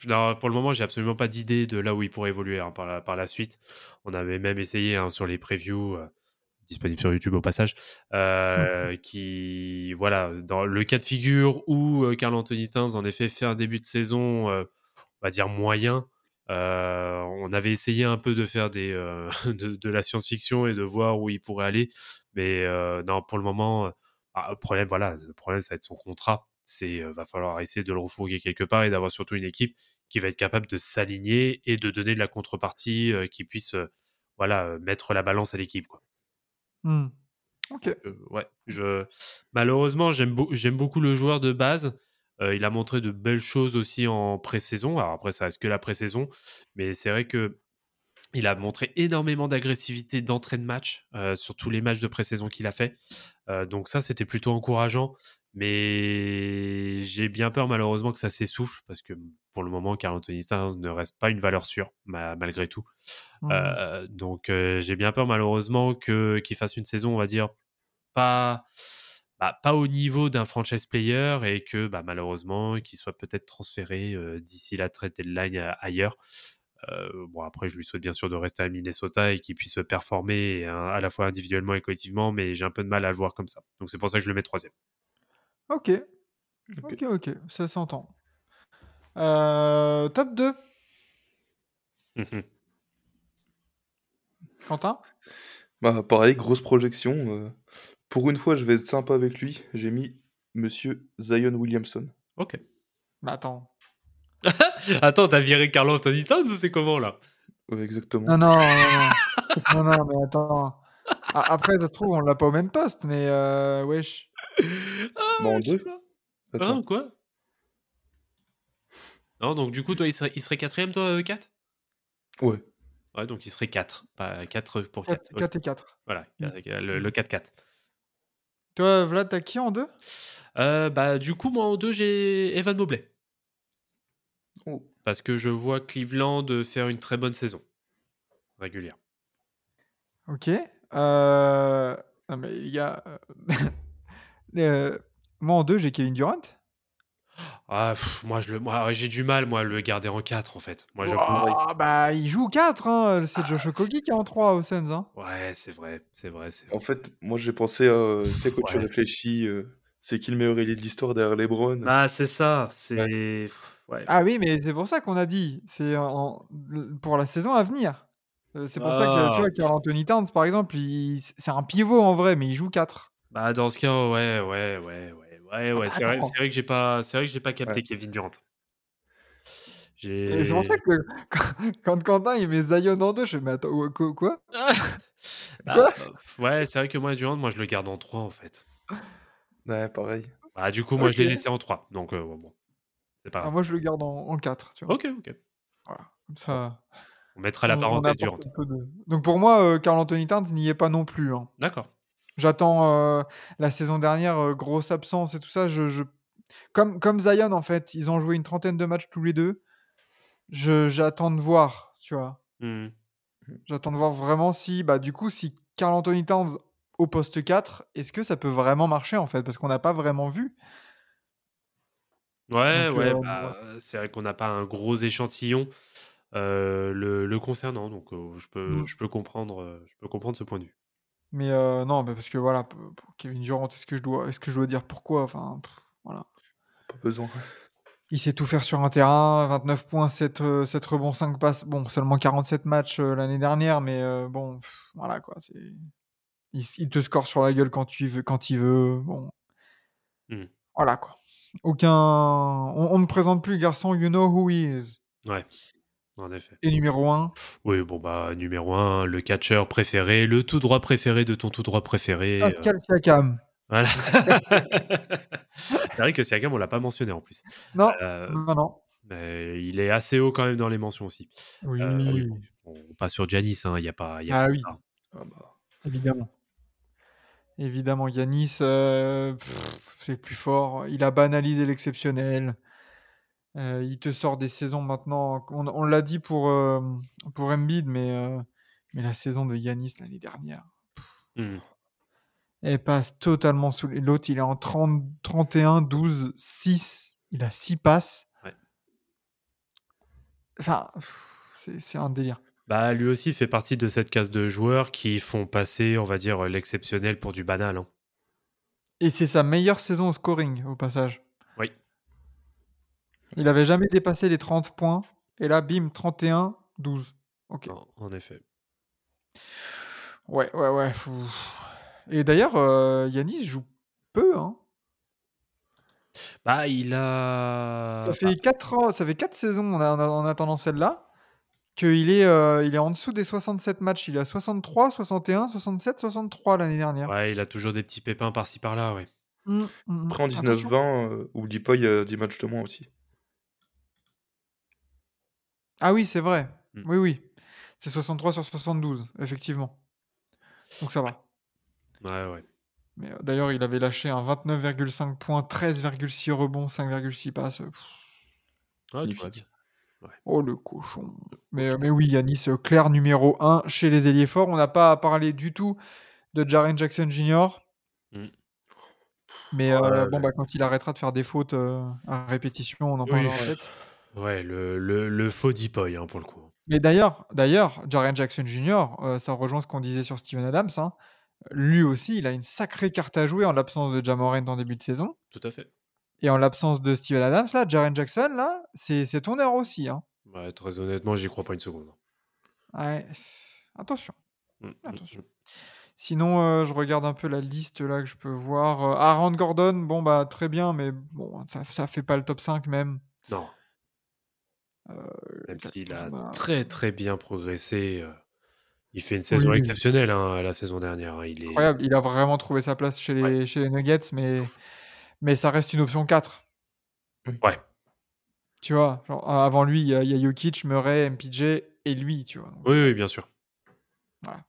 Speaker 2: non, pour le moment, j'ai absolument pas d'idée de là où il pourrait évoluer hein, par, la, par la suite. On avait même essayé hein, sur les previews, euh, disponibles sur YouTube au passage, euh, [LAUGHS] qui, voilà, dans le cas de figure où euh, Carl Anthony Towns, en effet, fait un début de saison, on va dire moyen. euh, on avait essayé un peu de faire des, euh, [LAUGHS] de, de la science-fiction et de voir où il pourrait aller, mais euh, non, pour le moment, ah, le problème, voilà, le problème, ça va être son contrat. C'est, va falloir essayer de le refourguer quelque part et d'avoir surtout une équipe qui va être capable de s'aligner et de donner de la contrepartie qui puisse, voilà, mettre la balance à l'équipe, quoi.
Speaker 1: Hmm. Ok.
Speaker 2: Euh, ouais, je... malheureusement, j'aime j'aime beaucoup le joueur de base. Euh, il a montré de belles choses aussi en pré-saison. Alors après, ça reste que la pré-saison, mais c'est vrai que il a montré énormément d'agressivité d'entrée de match euh, sur tous les matchs de pré-saison qu'il a fait. Donc ça, c'était plutôt encourageant. Mais j'ai bien peur malheureusement que ça s'essouffle parce que pour le moment, Carl Anthony Towns ne reste pas une valeur sûre ma- malgré tout.
Speaker 1: Hmm.
Speaker 2: Euh, donc euh, j'ai bien peur malheureusement que qu'il fasse une saison, on va dire pas bah, pas au niveau d'un franchise player et que bah, malheureusement qu'il soit peut-être transféré euh, d'ici la trade deadline ailleurs. Euh, bon après je lui souhaite bien sûr de rester à Minnesota et qu'il puisse performer hein, à la fois individuellement et collectivement, mais j'ai un peu de mal à le voir comme ça. Donc c'est pour ça que je le mets troisième.
Speaker 1: Ok. Ok, ok, ça s'entend. Euh, top 2,
Speaker 2: Mhm.
Speaker 1: Quentin?
Speaker 3: Bah, pareil, grosse projection. euh, Pour une fois, je vais être sympa avec lui. J'ai mis Monsieur Zion Williamson.
Speaker 2: ok.
Speaker 1: Bah attends. [LAUGHS]
Speaker 2: Attends, t'as viré Carl Anthony Towns ou c'est comment là?
Speaker 3: Ouais, exactement.
Speaker 1: Non, non, non, non, mais attends. Après, ça se trouve, on l'a pas au même poste, mais euh, wesh. [LAUGHS]
Speaker 2: Ah, sais
Speaker 3: deux. Attends.
Speaker 2: Hein, quoi? Non, donc du coup, toi, il serait, il serait quatrième, toi, euh, 4
Speaker 3: Ouais.
Speaker 2: Ouais, donc il serait 4. Pas 4 pour
Speaker 1: 4,
Speaker 2: 4.
Speaker 1: 4 et 4.
Speaker 2: Voilà,
Speaker 1: Mm.
Speaker 2: le, le 4-4.
Speaker 1: Toi, Vlad, t'as qui en 2
Speaker 2: Euh, bah, du coup, moi, en 2, j'ai Evan Mobley.
Speaker 3: Oh.
Speaker 2: Parce que je vois Cleveland faire une très bonne saison. Régulière.
Speaker 1: Ok. Euh... Non, mais les gars. euh, [LAUGHS] euh, Moi, en 2, j'ai Kevin Durant.
Speaker 2: Ah, pff, moi, je le, moi, j'ai du mal, moi, à le garder en 4, en fait. Moi, je
Speaker 1: Ouah, bah, il joue 4. Hein. C'est Josh Okogie qui est en 3 au Suns. Hein.
Speaker 2: Ouais, c'est vrai, c'est vrai, c'est vrai.
Speaker 3: En fait, moi, j'ai pensé à. Tu sais, quand tu réfléchis, euh, c'est qui le meilleur ailier de l'histoire derrière LeBron?
Speaker 2: Bah, c'est ça, c'est... Ouais.
Speaker 1: Ah oui, mais c'est pour ça qu'on a dit. C'est en- pour la saison à venir. Euh, C'est pour ça que
Speaker 2: Ah.
Speaker 1: tu vois, Carl Anthony Towns, par exemple, il- c'est un pivot en vrai, mais il joue 4.
Speaker 2: Bah, dans ce cas, ouais, ouais, ouais, ouais, ouais, ouais.
Speaker 1: bah,
Speaker 2: c'est vrai, vrai que j'ai pas, c'est vrai que j'ai pas capté
Speaker 3: Ouais.
Speaker 2: Kevin Durant.
Speaker 1: C'est pour ça que quand, [LAUGHS] quand Quentin il met Zion en 2, je mais attends, quoi, quoi? [LAUGHS]
Speaker 2: Bah,
Speaker 1: Quoi?
Speaker 2: euh, ouais, c'est vrai que moi, Durant, moi, je le garde en 3, en fait.
Speaker 3: Ouais, pareil.
Speaker 2: Bah, du coup, moi, je l'ai laissé en 3. Donc, euh, bon, c'est pas
Speaker 1: Ah. Moi, je le garde en, en 4. Tu vois.
Speaker 2: Ok, ok.
Speaker 1: Voilà. Comme ça,
Speaker 2: On mettra la
Speaker 1: on-
Speaker 2: parenthèse Durant.
Speaker 1: de- Donc pour moi, euh, Carl Anthony Towns n'y est pas non plus. hein.
Speaker 2: D'accord.
Speaker 1: J'attends euh, la saison dernière, euh, grosse absence et tout ça. Je, je- Comme, comme Zion, en fait, ils ont joué une trentaine de matchs tous les deux. J'attends de voir, tu vois.
Speaker 2: Hmm.
Speaker 1: J'attends de voir vraiment si, bah, du coup, si Carl Anthony Towns au poste 4, est-ce que ça peut vraiment marcher, en fait Parce qu'on n'a pas vraiment vu.
Speaker 2: Ouais,
Speaker 1: Donc,
Speaker 2: ouais,
Speaker 1: euh,
Speaker 2: bah, c'est vrai qu'on n'a pas un gros échantillon euh, le, le concernant, donc euh, je, peux,
Speaker 1: Mm.
Speaker 2: je, peux comprendre, je peux comprendre ce point de vue.
Speaker 1: Mais euh, non, bah, parce que voilà, pour Kevin Durant, est-ce que, je dois, est-ce que je dois dire pourquoi? Enfin, pff, voilà.
Speaker 3: Pas besoin.
Speaker 1: Il sait tout faire sur un terrain, 29 points, 7, euh, 7 rebonds, 5 passes. Bon, seulement 47 matchs euh, l'année dernière, mais euh, bon, pff, voilà quoi. C'est... Il, te score sur la gueule quand, tu veux, quand il veut. Bon.
Speaker 2: Hmm.
Speaker 1: Voilà quoi. Aucun. On, on ne présente plus le garçon, you know who he is.
Speaker 2: Ouais, en effet.
Speaker 1: Et numéro 1,
Speaker 2: Oui, bon, bah, numéro 1, le catcheur préféré, le tout droit préféré de ton tout droit préféré. euh,
Speaker 1: Pascal Siakam.
Speaker 2: voilà. [LAUGHS] c'est vrai que Siakam, on l'a pas mentionné en plus.
Speaker 1: Non,
Speaker 2: Euh,
Speaker 1: non, non.
Speaker 2: mais il est assez haut quand même dans les mentions aussi.
Speaker 1: Oui,
Speaker 2: Euh, oui, bon, on passe sur Giannis, hein, il n'y a pas. il y a
Speaker 1: Ah
Speaker 2: pas
Speaker 1: oui.
Speaker 3: Ah bah.
Speaker 1: évidemment. Évidemment, Yanis, euh, c'est le plus fort. Il a banalisé l'exceptionnel. Euh, il te sort des saisons maintenant. On, on l'a dit pour, euh, pour Embiid, mais, euh, mais la saison de Yanis l'année dernière,
Speaker 2: Hmm.
Speaker 1: elle passe totalement sous les. L'autre, il est en 30, 31, 12, 6. Il a 6 passes.
Speaker 2: Ouais.
Speaker 1: Enfin, c'est un délire.
Speaker 2: Bah, lui aussi fait partie de cette case de joueurs qui font passer, on va dire, l'exceptionnel pour du banal. hein.
Speaker 1: Et c'est sa meilleure saison au scoring, au passage. Il avait jamais dépassé les 30 points. Et là, bim, 31, 12. Ok.
Speaker 2: En, en effet.
Speaker 1: Ouais, ouais, ouais. Et d'ailleurs, euh, Yanis joue peu. Hein.
Speaker 2: Bah, il a.
Speaker 1: Ça fait 4 ans, ça fait 4 saisons en, a- en attendant celle-là qu'il est, euh, il est en dessous des 67 matchs. Il est à 63, 61, 67, 63 l'année dernière.
Speaker 2: Ouais, il a toujours des petits pépins par-ci par-là, ouais.
Speaker 1: Mm, mm, mm.
Speaker 3: Après, en
Speaker 1: Attention.
Speaker 3: 19-20, euh, oublie pas, il y a 10 matchs de moins aussi.
Speaker 1: Ah oui, c'est vrai.
Speaker 2: Mm.
Speaker 1: Oui, oui. C'est 63 sur 72, effectivement. Donc ça va.
Speaker 2: Ouais, ouais.
Speaker 1: Mais euh, d'ailleurs, il avait lâché un 29,5 points, 13,6 rebonds, 5,6 passes.
Speaker 2: Ah, tu vois bien.
Speaker 1: Oh le cochon. Mais, euh, mais oui, Yanis, euh, clair numéro 1 chez les ailiers forts. On n'a pas parlé du tout de Jaren Jackson Jr.
Speaker 2: Mm.
Speaker 1: Mais euh,
Speaker 2: Ouais,
Speaker 1: bon, bah, quand il arrêtera de faire des fautes euh, à répétition, on en
Speaker 2: Oui.
Speaker 1: parlera.
Speaker 2: Ouais, le, le, le faux Deepoy, hein, pour le coup.
Speaker 1: Mais d'ailleurs, d'ailleurs, Jaren Jackson Jr., euh, ça rejoint ce qu'on disait sur Steven Adams. hein. Lui aussi, il a une sacrée carte à jouer en l'absence de Jamorant en début de saison.
Speaker 2: Tout à fait.
Speaker 1: Et en l'absence de Steven Adams, là, Jaren Jackson, là, c'est c'est ton heure aussi. Hein.
Speaker 2: Ouais, très honnêtement, j'y crois pas une seconde.
Speaker 1: Ouais. Attention.
Speaker 2: Mm, mm,
Speaker 1: Attention.
Speaker 2: mm.
Speaker 1: Sinon, euh, je regarde un peu la liste là que je peux voir. Euh, Aaron Gordon, bon, bah, très bien, mais bon, ça, ça fait pas le top 5 même.
Speaker 2: Non.
Speaker 1: Euh,
Speaker 2: Même s'il a
Speaker 1: Kuzma.
Speaker 2: très très bien progressé. euh, Il fait une saison
Speaker 1: Oui, oui.
Speaker 2: exceptionnelle hein, la saison dernière. hein. Il est
Speaker 1: Incroyable, il a vraiment trouvé sa place chez les,
Speaker 2: Ouais.
Speaker 1: chez les Nuggets, mais, mais ça reste une option 4.
Speaker 2: Ouais.
Speaker 1: Tu vois, genre, avant lui, il y, a- Jokic, Murray, MPJ et lui, tu vois. Donc,
Speaker 2: Oui, oui, bien sûr.
Speaker 1: Voilà.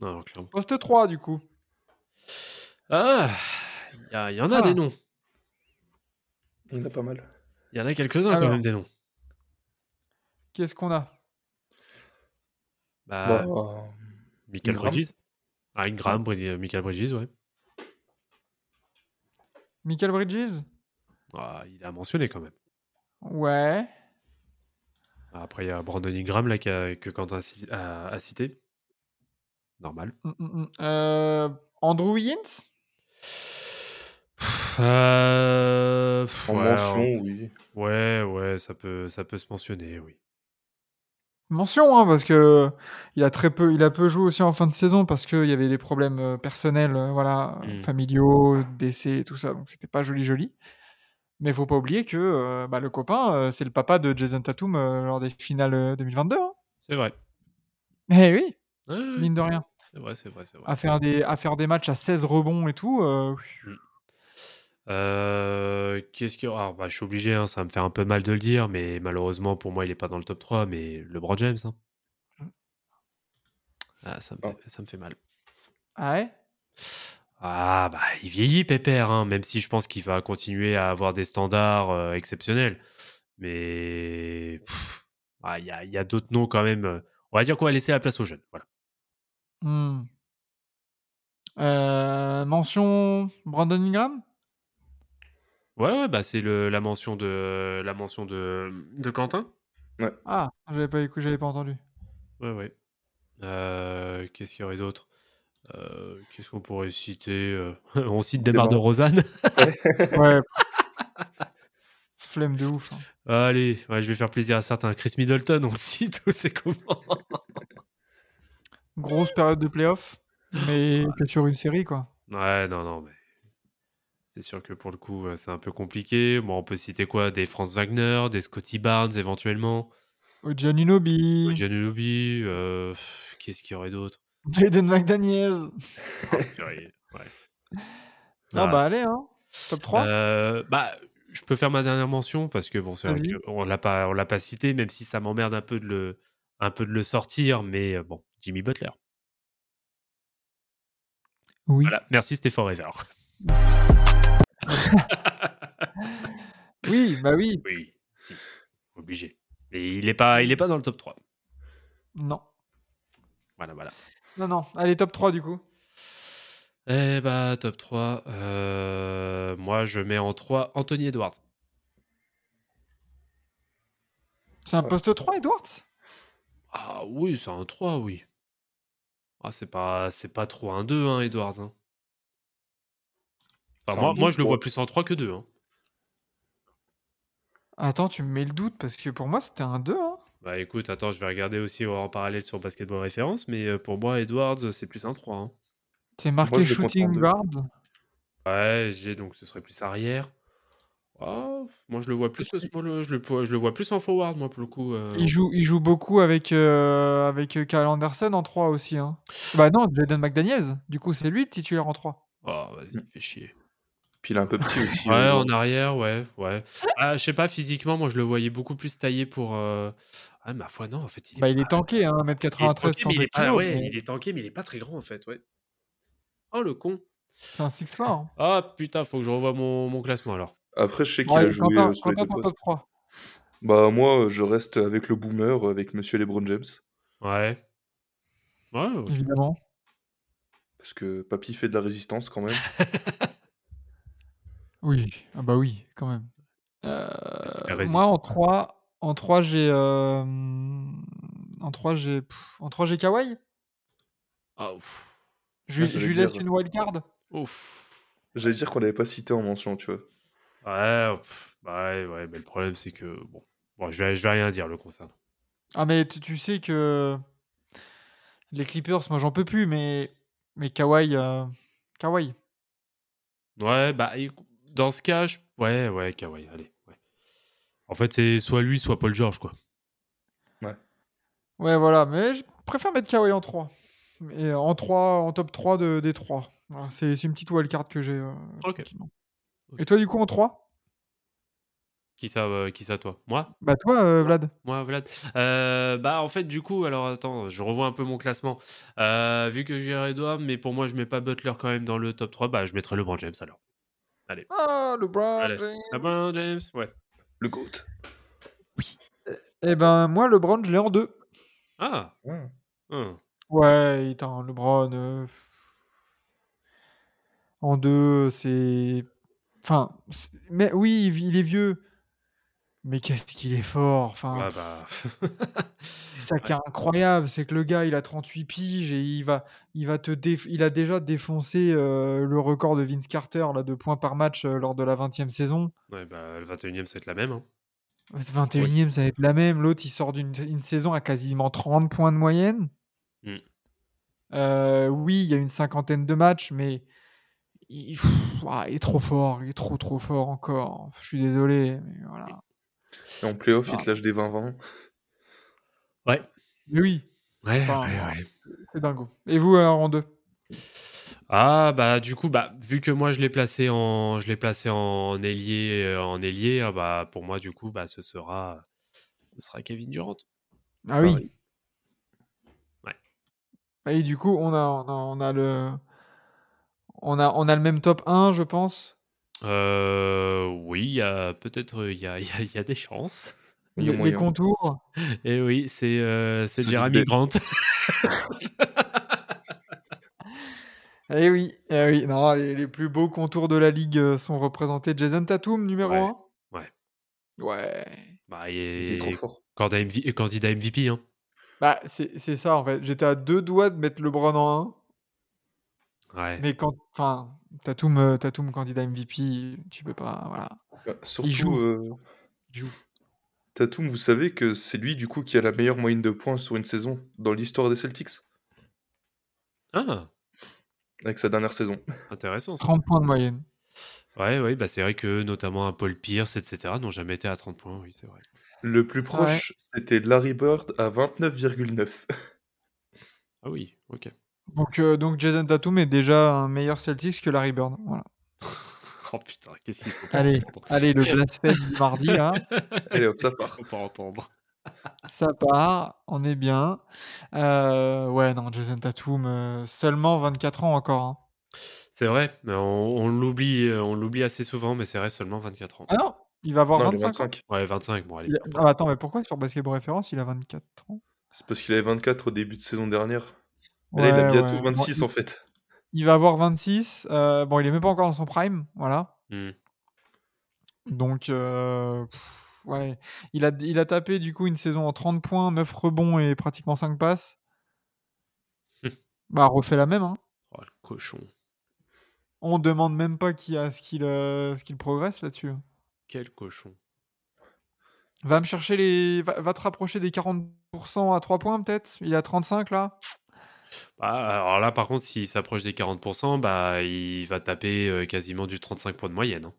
Speaker 2: Non.
Speaker 1: Poste 3, du coup.
Speaker 2: Ah, il y, en a
Speaker 1: Ah.
Speaker 2: des noms.
Speaker 3: Il y en a pas mal.
Speaker 2: Il y en a quelques-uns quand même des noms.
Speaker 1: Qu'est-ce qu'on a?
Speaker 2: Bah,
Speaker 3: Bah,
Speaker 2: Michael
Speaker 3: Ingram.
Speaker 2: Bridges. Ah, Ingram, Brid- euh, Michael Bridges, ouais.
Speaker 1: Michael Bridges?
Speaker 2: Ah, il a mentionné quand même.
Speaker 1: Ouais.
Speaker 2: Après, il y a Brandon Ingram là, qui a- que Quentin a, ci- a- a cité. Normal.
Speaker 1: Mm, mm, mm. Euh, Andrew Wiggins?
Speaker 2: Euh,
Speaker 3: en
Speaker 2: ouais,
Speaker 3: mention, oui.
Speaker 2: Ouais, ouais, ça peut, ça peut se mentionner, oui.
Speaker 1: Mention, hein, parce que il a très peu, il a peu joué aussi en fin de saison parce qu'il y avait des problèmes euh, personnels, euh, voilà, euh,
Speaker 2: Mm.
Speaker 1: familiaux, décès et tout ça, donc c'était pas joli joli. Mais faut pas oublier que euh, bah, le copain, euh, c'est le papa de Jason Tatum euh, lors des finales euh, 2022. Hein.
Speaker 2: C'est vrai.
Speaker 1: Eh oui,
Speaker 2: Ouais, ouais,
Speaker 1: mine de rien.
Speaker 2: C'est vrai, c'est vrai, c'est vrai.
Speaker 1: À faire des, à faire des matchs à 16 rebonds et tout. euh,
Speaker 2: Euh, Qu'est-ce que. Alors, bah, je suis obligé, hein, ça va me faire un peu mal de le dire, mais malheureusement pour moi, il est pas dans le top 3, mais LeBron James. hein. Ah, ça me,
Speaker 3: Ah.
Speaker 2: fait, ça me fait mal.
Speaker 1: Ah ouais?
Speaker 2: Ah, bah, il vieillit, Pépère, hein, même si je pense qu'il va continuer à avoir des standards euh, exceptionnels. Mais. ah, Il y a, il y a d'autres noms quand même. euh, On va dire qu'on va laisser la place aux jeunes. Voilà.
Speaker 1: Hmm. Euh, mention Brandon Ingram?
Speaker 2: Ouais, ouais, bah, c'est le- la mention de, la mention de, de Quentin.
Speaker 1: Ah, j'avais pas écouté, j'avais pas entendu.
Speaker 2: Ouais, ouais. Euh, Qu'est-ce qu'il y aurait d'autre? Euh, Qu'est-ce qu'on pourrait citer? Euh, [LAUGHS] On cite Demar de. Rosanne.
Speaker 1: Ouais. [LAUGHS] [LAUGHS] Flemme de ouf. hein.
Speaker 2: Allez, ouais, je vais faire plaisir à certains. Chris Middleton, on le cite ou c'est comment?
Speaker 1: Grosse période de playoff, mais que sur une série, quoi.
Speaker 2: Ouais, non, non, mais c'est sûr que pour le coup, euh, c'est un peu compliqué? Bon, on peut citer quoi? Des Franz Wagner, des Scotty Barnes éventuellement,
Speaker 1: Giannunobi,
Speaker 2: Giannunobi, euh, pff, qu'est-ce qu'il y aurait d'autre? [LAUGHS]
Speaker 1: Jaden McDaniels. [LAUGHS]
Speaker 2: Purée, ouais.
Speaker 1: Non,
Speaker 2: Ah,
Speaker 1: bah allez, hein. Top 3
Speaker 2: Euh, bah, je peux faire ma dernière mention parce que bon, c'est qu'on l'a pas, on l'a pas cité, même si ça m'emmerde un peu de le, un peu de le sortir, mais euh, bon, Jimmy Butler.
Speaker 1: Oui.
Speaker 2: Voilà, merci Stay Forever. [LAUGHS] [LAUGHS]
Speaker 1: Oui, bah oui.
Speaker 2: oui, si, obligé. Et il est pas, il est pas dans le top 3.
Speaker 1: Non.
Speaker 2: Voilà, voilà.
Speaker 1: Non, non. Allez, top 3 du coup.
Speaker 2: Eh bah, top 3. euh, moi, je mets en 3 Anthony Edwards.
Speaker 1: C'est un poste 3, Edwards?
Speaker 2: Ah oui, c'est un 3, oui. Ah, c'est pas, c'est pas trop un 2, hein, Edwards. hein. Enfin, moi, je le vois plus en 3 que 2. Hein.
Speaker 1: Attends, tu me mets le doute parce que pour moi c'était un 2. Hein.
Speaker 2: Bah écoute, attends, je vais regarder aussi en parallèle sur Basketball Référence, mais euh, pour moi, Edwards, c'est plus un 3. hein.
Speaker 1: C'est marqué shooting guard?
Speaker 2: Ouais, j'ai donc ce serait plus arrière. Ah, moi, je le vois plus, je, le, je le vois plus en forward, moi, pour le coup. euh,
Speaker 1: Il joue, il joue beaucoup avec, euh, avec euh, Kyle Anderson en 3 aussi. Hein. Bah non, Jaden McDaniels. Du coup, c'est lui le titulaire en 3.
Speaker 2: Oh, vas-y, fais chier.
Speaker 3: Puis il est un peu petit [LAUGHS] aussi.
Speaker 2: Ouais,
Speaker 3: euh,
Speaker 2: en arrière, ouais, ouais. Ah, je sais pas, physiquement, moi, je le voyais beaucoup plus taillé pour. euh, Ah, ma foi, non, en fait, il est
Speaker 1: Bah, il est
Speaker 2: pas-
Speaker 1: tanké, hein,
Speaker 2: il est
Speaker 1: 1m93,
Speaker 2: tanké, mais il est
Speaker 1: 102
Speaker 2: pas.
Speaker 1: kilos.
Speaker 2: Ouais,
Speaker 1: mais
Speaker 2: il est tanké, mais il est pas très grand, en fait, ouais. Oh, le con.
Speaker 1: C'est un 6 fort.
Speaker 2: Ah, putain, faut que je revoie mon, mon classement, alors.
Speaker 3: Après, je sais qu'il
Speaker 1: Bon,
Speaker 3: a joué
Speaker 1: Quentin,
Speaker 3: euh, sur les
Speaker 1: Quentin,
Speaker 3: deux
Speaker 1: ton
Speaker 3: postes.
Speaker 1: top 3.
Speaker 3: Bah moi, je reste avec le boomer, avec Monsieur LeBron James,
Speaker 2: Ouais. Ouais, ok.
Speaker 1: Évidemment.
Speaker 3: parce que Papy fait de la résistance quand même. [LAUGHS]
Speaker 1: Oui, ah bah oui, quand même. Euh,
Speaker 2: super
Speaker 1: moi,
Speaker 2: résistant.
Speaker 1: en 3, en 3 j'ai. euh, En 3, j'ai. pff, En 3, j'ai Kawhi?
Speaker 2: Ah, ouf.
Speaker 1: Je lui,
Speaker 3: j'allais
Speaker 1: je lui laisse
Speaker 3: dire.
Speaker 1: une wildcard?
Speaker 2: Ouf.
Speaker 3: J'allais dire qu'on l'avait pas cité en mention, tu vois.
Speaker 2: Ouais, pff, bah ouais, ouais, mais le problème, c'est que. Bon, bon je, vais, je vais rien dire le concernant.
Speaker 1: Ah, mais tu, tu sais que. Les Clippers, moi, j'en peux plus, mais. Mais Kawhi. euh, Kawhi.
Speaker 2: Ouais, bah, écou- dans ce cas, je- ouais, ouais, Kawhi, allez. Ouais. En fait, c'est soit lui, soit Paul George, quoi.
Speaker 1: Ouais, voilà, mais je préfère mettre Kawhi en 3. Et en 3, en top 3 de, des 3. Voilà, c'est c'est une petite wildcard que j'ai. euh,
Speaker 2: Ok.
Speaker 1: tranquillement.
Speaker 2: Ok.
Speaker 1: Et toi, du coup, en 3
Speaker 2: Qui ça, euh, qui ça, toi? Moi?
Speaker 1: Bah, toi, euh, Vlad.
Speaker 2: Moi, Vlad. Euh, bah, en fait, du coup, alors attends, je revois un peu mon classement. Euh, vu que j'ai Edouard, mais pour moi, je mets pas Butler quand même dans le top 3, bah, je mettrai LeBron James alors.
Speaker 1: Ah, LeBron
Speaker 2: Allez.
Speaker 1: James.
Speaker 2: LeBron James, ouais.
Speaker 3: Le GOAT.
Speaker 1: Eh ben, moi, LeBron, je l'ai en 2.
Speaker 2: Ah,
Speaker 3: Ah.
Speaker 2: hum.
Speaker 1: Ouais, attends, LeBron. euh, En 2, c'est. Enfin, mais oui, il est vieux. Mais qu'est-ce qu'il est fort. Enfin,
Speaker 2: Ah bah. [LAUGHS]
Speaker 1: c'est ça qui est incroyable, c'est que le gars, il a 38 piges et il va, il va te déf- il a déjà défoncé euh, le record de Vince Carter là, de points par match euh, lors de la 20e saison.
Speaker 2: ouais, bah, le 21 e ça va être la même. Hein.
Speaker 1: 21e, ça va être la même. L'autre, il sort d'une une saison à quasiment 30 points de moyenne.
Speaker 2: Mm.
Speaker 1: Euh, oui, il y a une cinquantaine de matchs, mais il, pff, il est trop fort. Il est trop, trop fort encore. Je suis désolé. Mais voilà.
Speaker 3: Et en playoff, il
Speaker 1: Ah.
Speaker 3: te lâche des 20-20.
Speaker 2: Ouais.
Speaker 1: Mais oui,
Speaker 2: Ouais,
Speaker 1: Enfin,
Speaker 2: ouais, ouais.
Speaker 1: c'est dingo. Et vous, alors, en deux?
Speaker 2: Ah bah du coup bah vu que moi je l'ai placé en je l'ai placé en ailier euh, en ailier ah, bah pour moi du coup bah ce sera ce sera Kevin Durant.
Speaker 1: Ah oui.
Speaker 3: Pareil.
Speaker 1: Et du coup, on a, on a, on a le. On a, on a le même top 1, je pense.
Speaker 2: Euh, oui, il y a peut-être il y a, [LAUGHS] il y a- il y a des chances.
Speaker 3: Il y a
Speaker 1: Les, les
Speaker 3: moyen.
Speaker 1: contours.
Speaker 2: Et oui, c'est euh, c'est Jeremy. Grant.
Speaker 1: Eh oui, eh oui. Non, les, les plus beaux contours de la ligue euh, sont représentés. Jason Tatum, numéro
Speaker 2: Ouais,
Speaker 1: 1.
Speaker 2: ouais.
Speaker 1: Ouais.
Speaker 2: bah, il
Speaker 3: Il est trop fort.
Speaker 2: candidat MV candidat MVP hein.
Speaker 1: Bah, c'est c'est ça, en fait. J'étais à deux doigts de mettre LeBron en 1.
Speaker 2: Ouais.
Speaker 1: Mais quand. Enfin, Tatum, euh, Tatum, candidat MVP, tu peux pas. Voilà.
Speaker 3: Bah, surtout,
Speaker 1: joue.
Speaker 3: euh,
Speaker 1: Il joue.
Speaker 3: Tatum, vous savez que c'est lui, du coup, qui a la meilleure moyenne de points sur une saison dans l'histoire des Celtics,
Speaker 2: Ah,
Speaker 3: avec sa dernière saison.
Speaker 2: intéressant ça.
Speaker 1: 30 points de moyenne.
Speaker 2: Ouais, ouais, bah c'est vrai que notamment un Paul Pierce, etc., n'ont jamais été à 30 points, oui, c'est vrai.
Speaker 3: Le plus proche, c'était Larry Bird à 29,9.
Speaker 2: Ah oui, ok.
Speaker 1: Donc, euh, donc Jason Tatum est déjà un meilleur Celtics que Larry Bird. Voilà. [LAUGHS]
Speaker 2: oh putain, qu'est-ce qu'il faut pas
Speaker 1: Allez,
Speaker 2: entendre
Speaker 1: allez, le blasphème du mardi, là. [LAUGHS]
Speaker 3: Allez, hop, ça
Speaker 2: qu'il
Speaker 3: part.
Speaker 2: faut pas entendre.
Speaker 1: Ça part, on est bien. Euh, ouais, non, Jason Tatum, euh, seulement 24 ans encore. hein.
Speaker 2: C'est vrai, mais on, on l'oublie, on l'oublie assez souvent, mais c'est vrai, seulement 24 ans.
Speaker 1: Ah non, il va avoir
Speaker 3: Non, il est
Speaker 1: 25 ans.
Speaker 3: 25.
Speaker 2: Ouais, 25, bon allez.
Speaker 1: Il a-
Speaker 2: peu
Speaker 1: Ah, attends, mais pourquoi sur Basketball Référence, il a 24 ans?
Speaker 3: C'est parce qu'il avait 24 au début de saison dernière. Mais là, il a
Speaker 1: Ouais,
Speaker 3: bientôt
Speaker 1: ouais.
Speaker 3: 26
Speaker 1: Bon,
Speaker 3: en fait.
Speaker 1: il, il va avoir 26. euh, bon, il est même pas encore dans son prime, voilà.
Speaker 2: Hmm.
Speaker 1: Donc, euh, pff, ouais. Il a, il a tapé du coup une saison en 30 points, 9 rebonds et pratiquement 5 passes. bah, refait la même. Hein.
Speaker 2: Oh, le cochon.
Speaker 1: On demande même pas qui a ce qu'il euh, ce qu'il progresse là-dessus.
Speaker 2: Quel cochon.
Speaker 1: Va me chercher les. Va, va te rapprocher des 40% à 3 points peut-être? Il est à 35 là?
Speaker 2: Bah, alors là, par contre, s'il s'approche des 40%, bah, il va taper euh, quasiment du 35 points de moyenne. hein.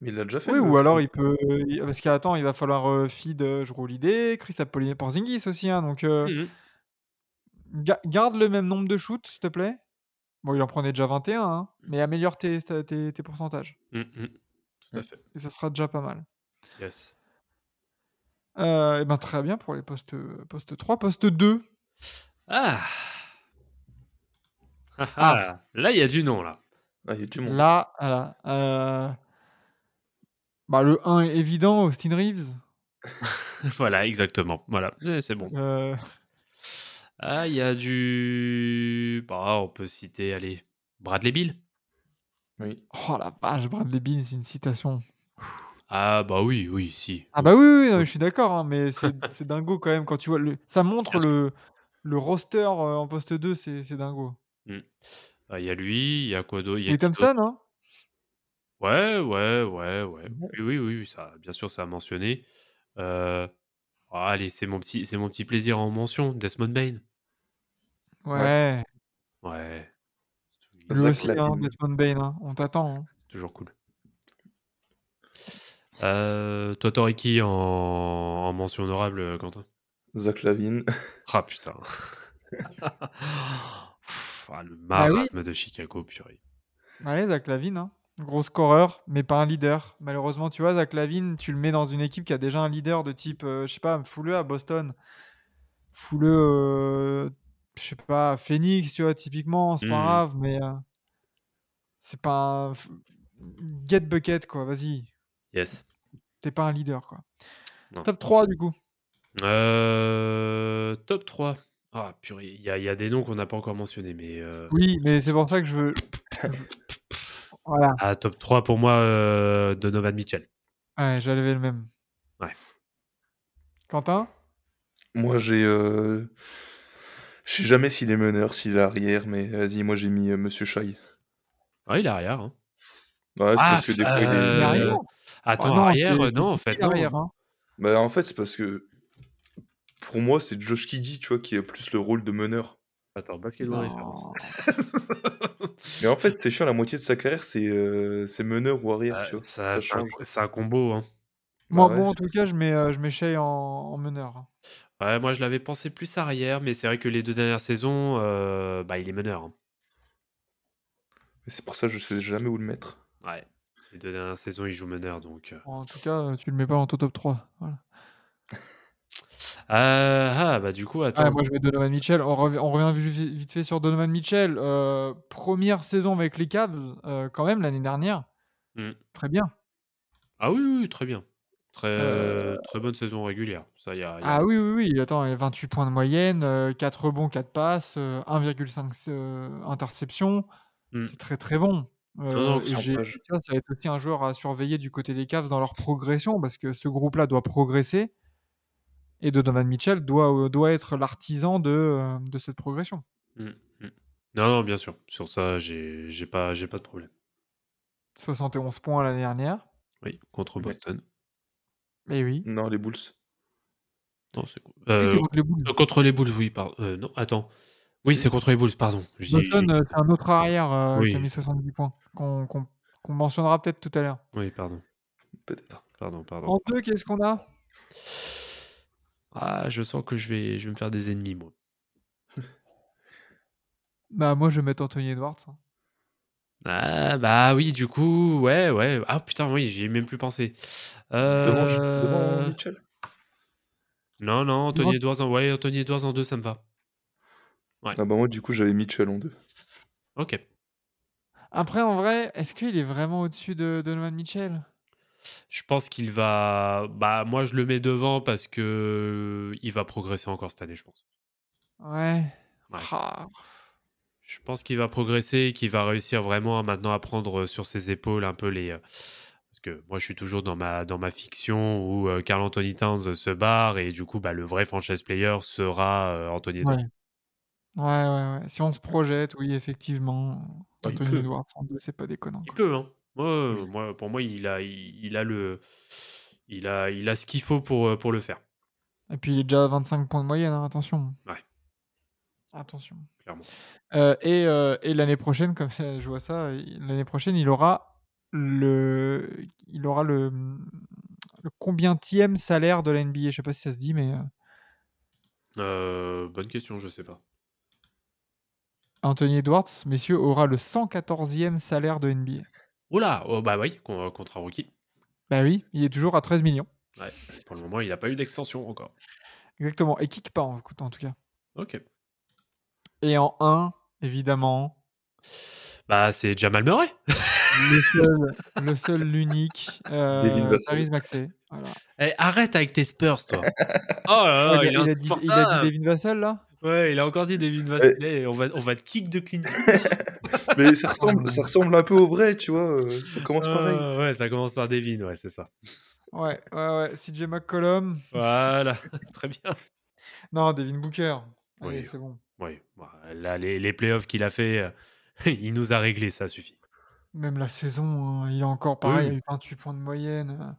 Speaker 3: Mais il l'a déjà fait.
Speaker 1: Oui,
Speaker 3: le
Speaker 1: ou alors il peut. il- Parce qu'attends, il va falloir euh, feed euh, je roule l'idée, Chris Apolliné Porzingis aussi. Hein, donc euh,
Speaker 2: Mhm.
Speaker 1: ga- garde le même nombre de shoots, s'il te plaît. Bon, il en prenait déjà 21, hein, mais améliore tes, tes, tes- tes pourcentages.
Speaker 2: Mhm, mhm. Tout à fait.
Speaker 1: Et ça sera déjà pas mal.
Speaker 2: Yes.
Speaker 1: Euh, et ben très bien pour les postes, postes 3. Poste 2.
Speaker 2: Ah. Ah,
Speaker 1: Ah.
Speaker 2: Là, il y a du nom, là.
Speaker 3: Ah, il y a du monde.
Speaker 1: Là, voilà. euh, Bah, le 1 est évident, Austin Reeves. [LAUGHS]
Speaker 2: voilà, exactement. Voilà, c'est bon.
Speaker 1: Euh,
Speaker 2: Ah, il y a du. Bah, on peut citer, allez, Bradley Bill.
Speaker 3: Oui.
Speaker 1: Oh la vache, Bradley Beal, c'est une citation.
Speaker 2: Ah, bah oui, oui, si.
Speaker 1: Ah bah oui, oui, non, mais je suis d'accord, hein, mais [LAUGHS] c'est dingo quand même quand tu vois le. Ça montre le, le roster euh, en poste 2, c'est c'est dingo.
Speaker 2: Ah, Il y a lui, il y a quoi d'autre? Il y a
Speaker 1: Et
Speaker 2: qui d'autre?
Speaker 1: Thompson, hein?
Speaker 2: Ouais, ouais, ouais, ouais.
Speaker 3: Ouais.
Speaker 2: Oui, oui, oui, oui, ça, bien sûr, ça a mentionné. Euh, ah, allez, c'est mon petit, c'est mon petit plaisir en mention. Desmond Bain.
Speaker 1: Ouais.
Speaker 2: Ouais.
Speaker 1: Lui
Speaker 3: Zach
Speaker 1: aussi, hein,
Speaker 3: Lavine.
Speaker 1: Desmond Bain, hein, on t'attend. hein.
Speaker 2: C'est toujours cool. Euh, toi, t'aurais qui en, en mention honorable, euh, Quentin?
Speaker 3: Zach Lavine.
Speaker 2: Ah putain. [LAUGHS] [LAUGHS] Ah, le
Speaker 1: Bah oui.
Speaker 2: marasme de Chicago, purée.
Speaker 1: Ouais, Zach Lavine, hein. gros scoreur, mais pas un leader. Malheureusement, tu vois, Zach Lavine, tu le mets dans une équipe qui a déjà un leader de type, euh, je sais pas, fous-le à Boston. Fous-le, euh, je sais pas, Phoenix, tu vois, typiquement, c'est pas
Speaker 2: Mhm.
Speaker 1: grave, mais euh, c'est pas un. Get bucket, quoi, vas-y.
Speaker 2: Yes.
Speaker 1: T'es pas un leader, quoi.
Speaker 2: Non.
Speaker 1: Top 3, du coup.
Speaker 2: Top 3. Ah, purée, il y, a- il y a des noms qu'on n'a pas encore mentionnés, mais. euh,
Speaker 1: Oui, mais c'est pour ça que je veux. Voilà.
Speaker 2: Ah, top 3 pour moi, euh, Donovan Mitchell.
Speaker 1: Ouais, j'avais le même.
Speaker 2: Ouais.
Speaker 1: Quentin?
Speaker 3: Moi, j'ai. Euh... Je sais jamais s'il est meneur, s'il est arrière, mais vas-y, moi j'ai mis euh, Monsieur Chai.
Speaker 2: Ah, il est arrière. hein.
Speaker 3: Ouais, c'est
Speaker 2: Ah,
Speaker 3: parce que des fois, il
Speaker 1: Il est
Speaker 2: euh,
Speaker 1: arrière?
Speaker 2: Attends,
Speaker 1: Ah non,
Speaker 2: arrière,
Speaker 1: c'est-
Speaker 2: euh, non, en fait, non.
Speaker 1: arrière, hein.
Speaker 3: Bah, en fait, c'est parce que. Pour moi, c'est Josh Kiddy, tu vois, qui a plus le rôle de meneur.
Speaker 2: Attends, basketball référence.
Speaker 3: Mais en fait, c'est chiant, la moitié de sa carrière, c'est euh, c'est meneur ou arrière,
Speaker 2: Ah,
Speaker 3: tu vois.
Speaker 2: ça,
Speaker 3: Ça
Speaker 2: c'est un-
Speaker 3: change.
Speaker 2: c'est un, combo. Hein.
Speaker 1: Moi,
Speaker 3: Bah ouais,
Speaker 1: moi, en tout cas, je mets, euh, je mets Shea en, en meneur.
Speaker 2: Ouais, moi, je l'avais pensé plus arrière, mais c'est vrai que les deux dernières saisons, euh, bah, il est meneur. hein.
Speaker 3: C'est pour ça que je sais jamais où le mettre.
Speaker 2: Ouais. Les deux dernières saisons, il joue meneur, donc. euh.
Speaker 1: En tout cas, tu le mets pas dans ton top 3. Voilà. [LAUGHS]
Speaker 2: Euh, ah, bah, du coup, attends.
Speaker 1: Ouais, moi, je mets Donovan Mitchell. On, rev- on revient vite vite fait sur Donovan Mitchell. Euh, première saison avec les Cavs, euh, quand même, l'année dernière.
Speaker 2: Mm.
Speaker 1: Très bien.
Speaker 2: Ah oui, oui, oui, très bien. Très,
Speaker 1: Euh,
Speaker 2: très bonne saison régulière. Ça, y a, y a-
Speaker 1: Ah oui, oui, oui. Attends, il y a 28 points de moyenne, euh, 4 rebonds, 4 passes, euh, 1,5 euh, interceptions.
Speaker 2: Mm.
Speaker 1: C'est très, très bon. Euh,
Speaker 2: non,
Speaker 1: j'ai- ça va être aussi un joueur à surveiller du côté des Cavs dans leur progression parce que ce groupe-là doit progresser et Donovan Mitchell doit, euh, doit être l'artisan de, euh, de cette progression.
Speaker 2: Mm, mm. Non, non, bien sûr. Sur ça, j'ai j'ai pas, j'ai pas de problème.
Speaker 1: 71 points l'année dernière.
Speaker 2: Oui, contre. Boston.
Speaker 1: Mais oui.
Speaker 3: Non, les Bulls.
Speaker 2: Non, c'est
Speaker 1: Oui,
Speaker 2: euh,
Speaker 1: contre les Bulls.
Speaker 2: euh, contre les Bulls, oui, pardon. Euh, non, attends. Oui, c'est contre les Bulls, pardon.
Speaker 1: Boston, c'est un autre arrière euh, qui a mis 70 points, qu'on qu'on- qu'on mentionnera peut-être tout à l'heure.
Speaker 2: Oui, pardon.
Speaker 3: Peut-être.
Speaker 2: Pardon, pardon.
Speaker 1: En deux, qu'est-ce qu'on a?
Speaker 2: Ah, je sens que je vais, je vais me faire des ennemis, moi. [LAUGHS]
Speaker 1: Bah moi, je vais mettre Anthony Edwards. hein.
Speaker 2: Ah, bah oui, du coup, ouais, ouais. Ah putain, oui, j'y ai même plus pensé.
Speaker 3: Devant,
Speaker 2: Euh,
Speaker 3: devant Mitchell
Speaker 2: Non, non, Anthony Edwards en... Ouais, Anthony Edwards en deux, ça me va.
Speaker 3: Ah bah moi, du coup, j'avais Mitchell en deux.
Speaker 2: Ok.
Speaker 1: Après, en vrai, est-ce qu'il est vraiment au-dessus de Donovan Mitchell?
Speaker 2: Je pense qu'il va... Bah, moi, je le mets devant parce que il va progresser encore cette année, je pense.
Speaker 1: Ouais.
Speaker 2: Ouais.
Speaker 1: Ah.
Speaker 2: Je pense qu'il va progresser, qu'il va réussir vraiment à maintenant à prendre sur ses épaules un peu les... euh, Parce que moi, je suis toujours dans ma, dans ma fiction où euh, Carl Anthony Towns se barre et du coup, bah, le vrai franchise player sera euh, Anthony Edwards.
Speaker 1: Ouais. Ouais, ouais, ouais. Si on se projette, oui, effectivement. Anthony. Edwards en deux, c'est pas déconnant.
Speaker 2: Il
Speaker 1: quoi.
Speaker 2: peut, hein. Ouais, moi, pour moi, il a, il, il a le, il a, il a ce qu'il faut pour, euh, pour le faire,
Speaker 1: Et puis il est déjà à 25 points de moyenne, hein, attention.
Speaker 2: Ouais.
Speaker 1: Attention.
Speaker 2: clairement.
Speaker 1: Euh, et euh, et l'année prochaine, comme ça, je vois ça, l'année prochaine, il aura le, il aura le, le salaire de la NBA. Je sais pas si ça se dit, mais Euh,
Speaker 2: bonne question, je sais pas.
Speaker 1: Anthony Edwards, messieurs, aura le 114e salaire de NBA.
Speaker 2: Oula, oh, bah oui, con- contrat rookie.
Speaker 1: Bah oui, il est toujours à 13 millions.
Speaker 2: Ouais, pour le moment, il n'a pas eu d'extension encore.
Speaker 1: Exactement. Et kick pas, en, en tout cas.
Speaker 2: Ok.
Speaker 1: Et en 1, évidemment,
Speaker 2: Bah, c'est Jamal Murray. [LAUGHS]
Speaker 1: le seul, le seul, l'unique,
Speaker 3: Devin
Speaker 1: euh,
Speaker 3: Vassell.
Speaker 1: Tyrese Maxey. Voilà.
Speaker 2: Eh, arrête avec tes Spurs, toi. [LAUGHS] Oh là là, il,
Speaker 1: il, a,
Speaker 2: est
Speaker 1: il a dit, il a dit. Devin Vassell, là?
Speaker 2: Ouais, il a encore dit David Vassell. Eh, On va, on va te kick de clean. [LAUGHS]
Speaker 3: Mais ça ressemble, ça ressemble un peu au vrai, tu vois. euh, Ça commence pareil.
Speaker 2: Ah, ouais, ça commence par Devin, ouais, c'est ça.
Speaker 1: Ouais, ouais, ouais. CJ McCollum.
Speaker 2: Voilà, [LAUGHS] très bien.
Speaker 1: Non, Devin Booker. Allez,
Speaker 2: Oui.
Speaker 1: c'est bon.
Speaker 2: Oui, bah, là, les, les playoffs qu'il a fait, euh, [LAUGHS] il nous a réglé, ça suffit.
Speaker 1: Même la saison, hein, il est encore pareil,
Speaker 2: Oui.
Speaker 1: il a eu 28 points de moyenne. euh.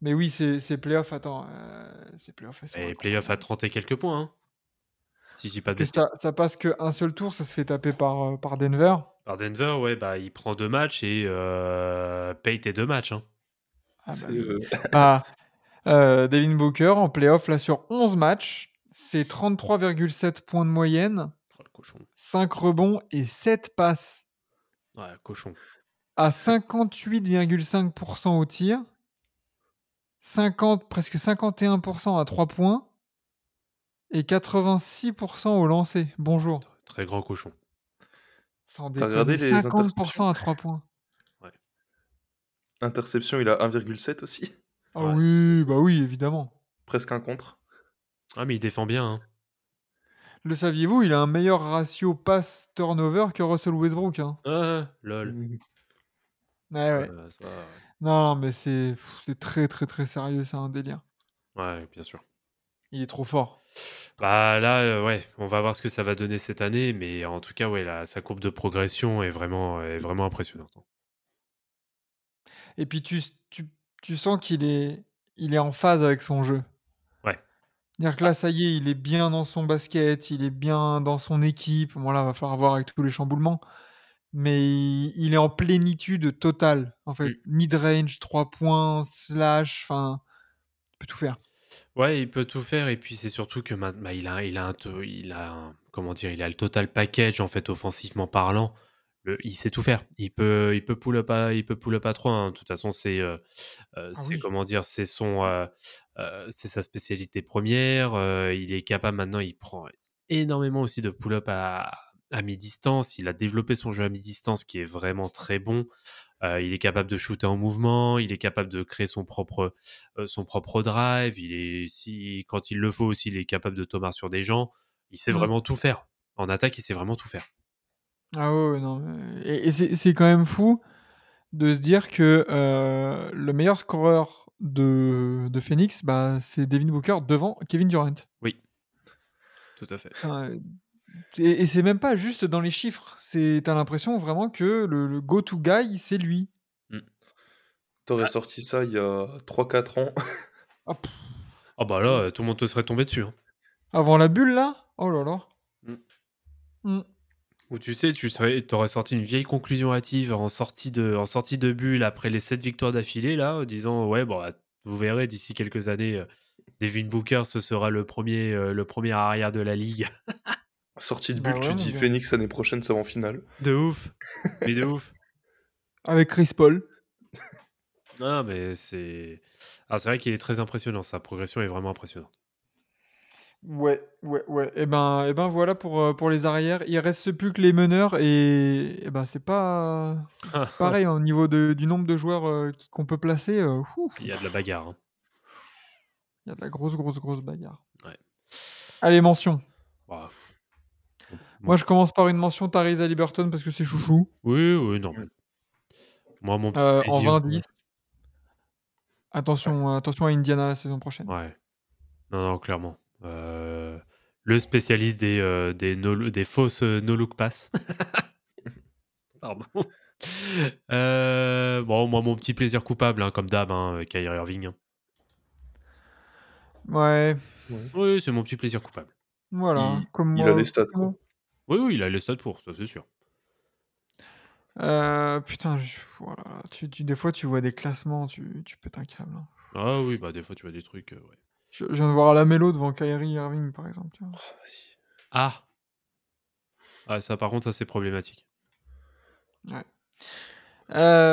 Speaker 1: Mais oui, c'est c'est playoffs, attends. Euh, c'est sont
Speaker 2: Et playoffs à 30 et quelques points, hein, si je dis pas de
Speaker 1: ça, ça passe qu'un seul tour, ça se fait taper par, euh, par Denver.
Speaker 2: Par Denver, ouais, bah, il prend deux matchs et euh, paye tes deux matchs. Hein.
Speaker 1: Ah bah
Speaker 3: euh, [LAUGHS]
Speaker 1: Ah, euh, Devin Booker en playoff, là, sur 11 matchs, c'est 33,7 points de moyenne,
Speaker 2: Oh, le cochon.
Speaker 1: 5 rebonds et 7 passes.
Speaker 2: Ouais, cochon.
Speaker 1: À 58,5% au tir, 50, presque 51% à 3 points et 86% au lancer. Bonjour.
Speaker 2: Très grand cochon.
Speaker 1: Sans
Speaker 3: T'as regardé les
Speaker 1: 50% à 3 points.
Speaker 3: interception, il a 1,7 aussi.
Speaker 1: Ah
Speaker 2: Ouais.
Speaker 1: oui, bah oui, évidemment.
Speaker 3: Presque un contre.
Speaker 2: Ah, mais il défend bien. Hein.
Speaker 1: Le saviez-vous, il a un meilleur ratio pass-turnover que Russell Westbrook. Hein.
Speaker 2: Ah, lol.
Speaker 1: Ouais, ouais.
Speaker 2: Euh, ça,
Speaker 1: Non, mais c'est très, très, très sérieux, c'est un délire.
Speaker 2: ouais, bien sûr.
Speaker 1: Il est trop fort.
Speaker 2: Bah là, euh, ouais, on va voir ce que ça va donner cette année, mais en tout cas, ouais, là, sa courbe de progression est vraiment, est vraiment impressionnante.
Speaker 1: Et puis tu, tu, tu sens qu'il est, il est en phase avec son jeu.
Speaker 2: Ouais.
Speaker 1: C'est-à-dire que là, ça y est, il est bien dans son basket, il est bien dans son équipe. Voilà, va falloir voir avec tous les chamboulements. Mais il, est en plénitude totale. En fait, mid-range, 3 points, slash, enfin, il peut tout faire.
Speaker 2: Ouais, il peut tout faire et puis c'est surtout que ma- bah, il a, il a un, il a un- comment dire, il a le total package en fait offensivement parlant. Le, il sait tout faire. Il peut, il peut pull up à, il peut pull up à 3. hein. De toute façon, c'est, euh, euh,
Speaker 1: Ah oui.
Speaker 2: comment dire, c'est son, euh, euh, c'est sa spécialité première. il est capable maintenant. Il prend énormément aussi de pull up à, à mi-distance. Il a développé son jeu à mi-distance qui est vraiment très bon. Euh, il est capable de shooter en mouvement, il est capable de créer son propre, euh, son propre drive. Il est, si, quand il le faut aussi, il est capable de tomber sur des gens. Il sait vraiment tout faire. En attaque, il sait vraiment tout faire.
Speaker 1: Ah ouais, non. Et, et c'est quand même fou de se dire que euh, le meilleur scoreur de, de Phoenix, bah, c'est Devin Booker devant Kevin Durant.
Speaker 2: Oui, tout à fait.
Speaker 1: Enfin, et et c'est même pas juste dans les chiffres. C'est T'as l'impression vraiment que le, le go-to guy, c'est lui.
Speaker 3: T'aurais sorti ça il y a 3-4 ans. [LAUGHS]
Speaker 1: Ah,
Speaker 2: Ah bah là, tout le monde te serait tombé dessus. hein.
Speaker 1: avant la bulle, là? Oh là là.
Speaker 2: Mm.
Speaker 1: Mm.
Speaker 2: Ou tu sais, tu serais, aurais sorti une vieille conclusion hâtive en sortie de, en sortie de bulle après les 7 victoires d'affilée, là, en disant Ouais, bon, bah, vous verrez d'ici quelques années, euh, Devin Booker, ce sera le premier, euh, le premier arrière de la ligue. [LAUGHS]
Speaker 3: Sortie de
Speaker 1: Bah
Speaker 3: bulle,
Speaker 1: ouais,
Speaker 3: tu dis. Phoenix l'année prochaine, ça va en finale.
Speaker 2: De ouf. Mais de ouf. [LAUGHS]
Speaker 1: Avec Chris Paul. [LAUGHS]
Speaker 2: Non, mais c'est. Alors, c'est vrai qu'il est très impressionnant. Sa progression est vraiment impressionnante.
Speaker 1: Ouais, ouais, ouais. Et ben, et ben voilà pour, euh, pour les arrières. Il reste plus que les meneurs et, et ben c'est pas c'est pareil hein, au niveau de, du nombre de joueurs euh, qu'on peut placer. euh,
Speaker 2: Il y a de la bagarre. hein.
Speaker 1: il y a de la grosse, grosse, grosse bagarre.
Speaker 2: Ouais.
Speaker 1: Allez, mention.
Speaker 2: Bah,
Speaker 1: Moi, je commence par une mention Tyrese Liberton parce que c'est chouchou.
Speaker 2: Oui, oui, normal. Moi, mon petit
Speaker 1: Euh, en
Speaker 2: plaisir.
Speaker 1: 20-10. Attention, attention à Indiana la saison prochaine.
Speaker 2: Ouais. Non, non, clairement. Euh, le spécialiste des, euh, des, no- des fausses euh, no-look pass. [LAUGHS] Pardon. Euh, bon, moi, mon petit plaisir coupable, hein, comme d'hab, hein, Kyrie Irving. hein.
Speaker 1: Ouais,
Speaker 2: Oui, c'est mon petit plaisir coupable.
Speaker 1: voilà.
Speaker 3: Il-
Speaker 1: comme
Speaker 3: il
Speaker 1: moi,
Speaker 3: a les stats,
Speaker 1: comme moi.
Speaker 2: Oui, oui, il a les stats pour, ça c'est sûr.
Speaker 1: Euh, putain, je- voilà. tu, tu- des fois tu vois des classements, tu, tu pètes un câble. hein.
Speaker 2: Ah oui, bah des fois tu vois des trucs. euh, ouais.
Speaker 1: Je, je viens de voir la mélo devant Kyrie Irving par exemple. tu vois.
Speaker 3: Vas-y.
Speaker 2: Ah Ah, ça par contre, ça c'est problématique.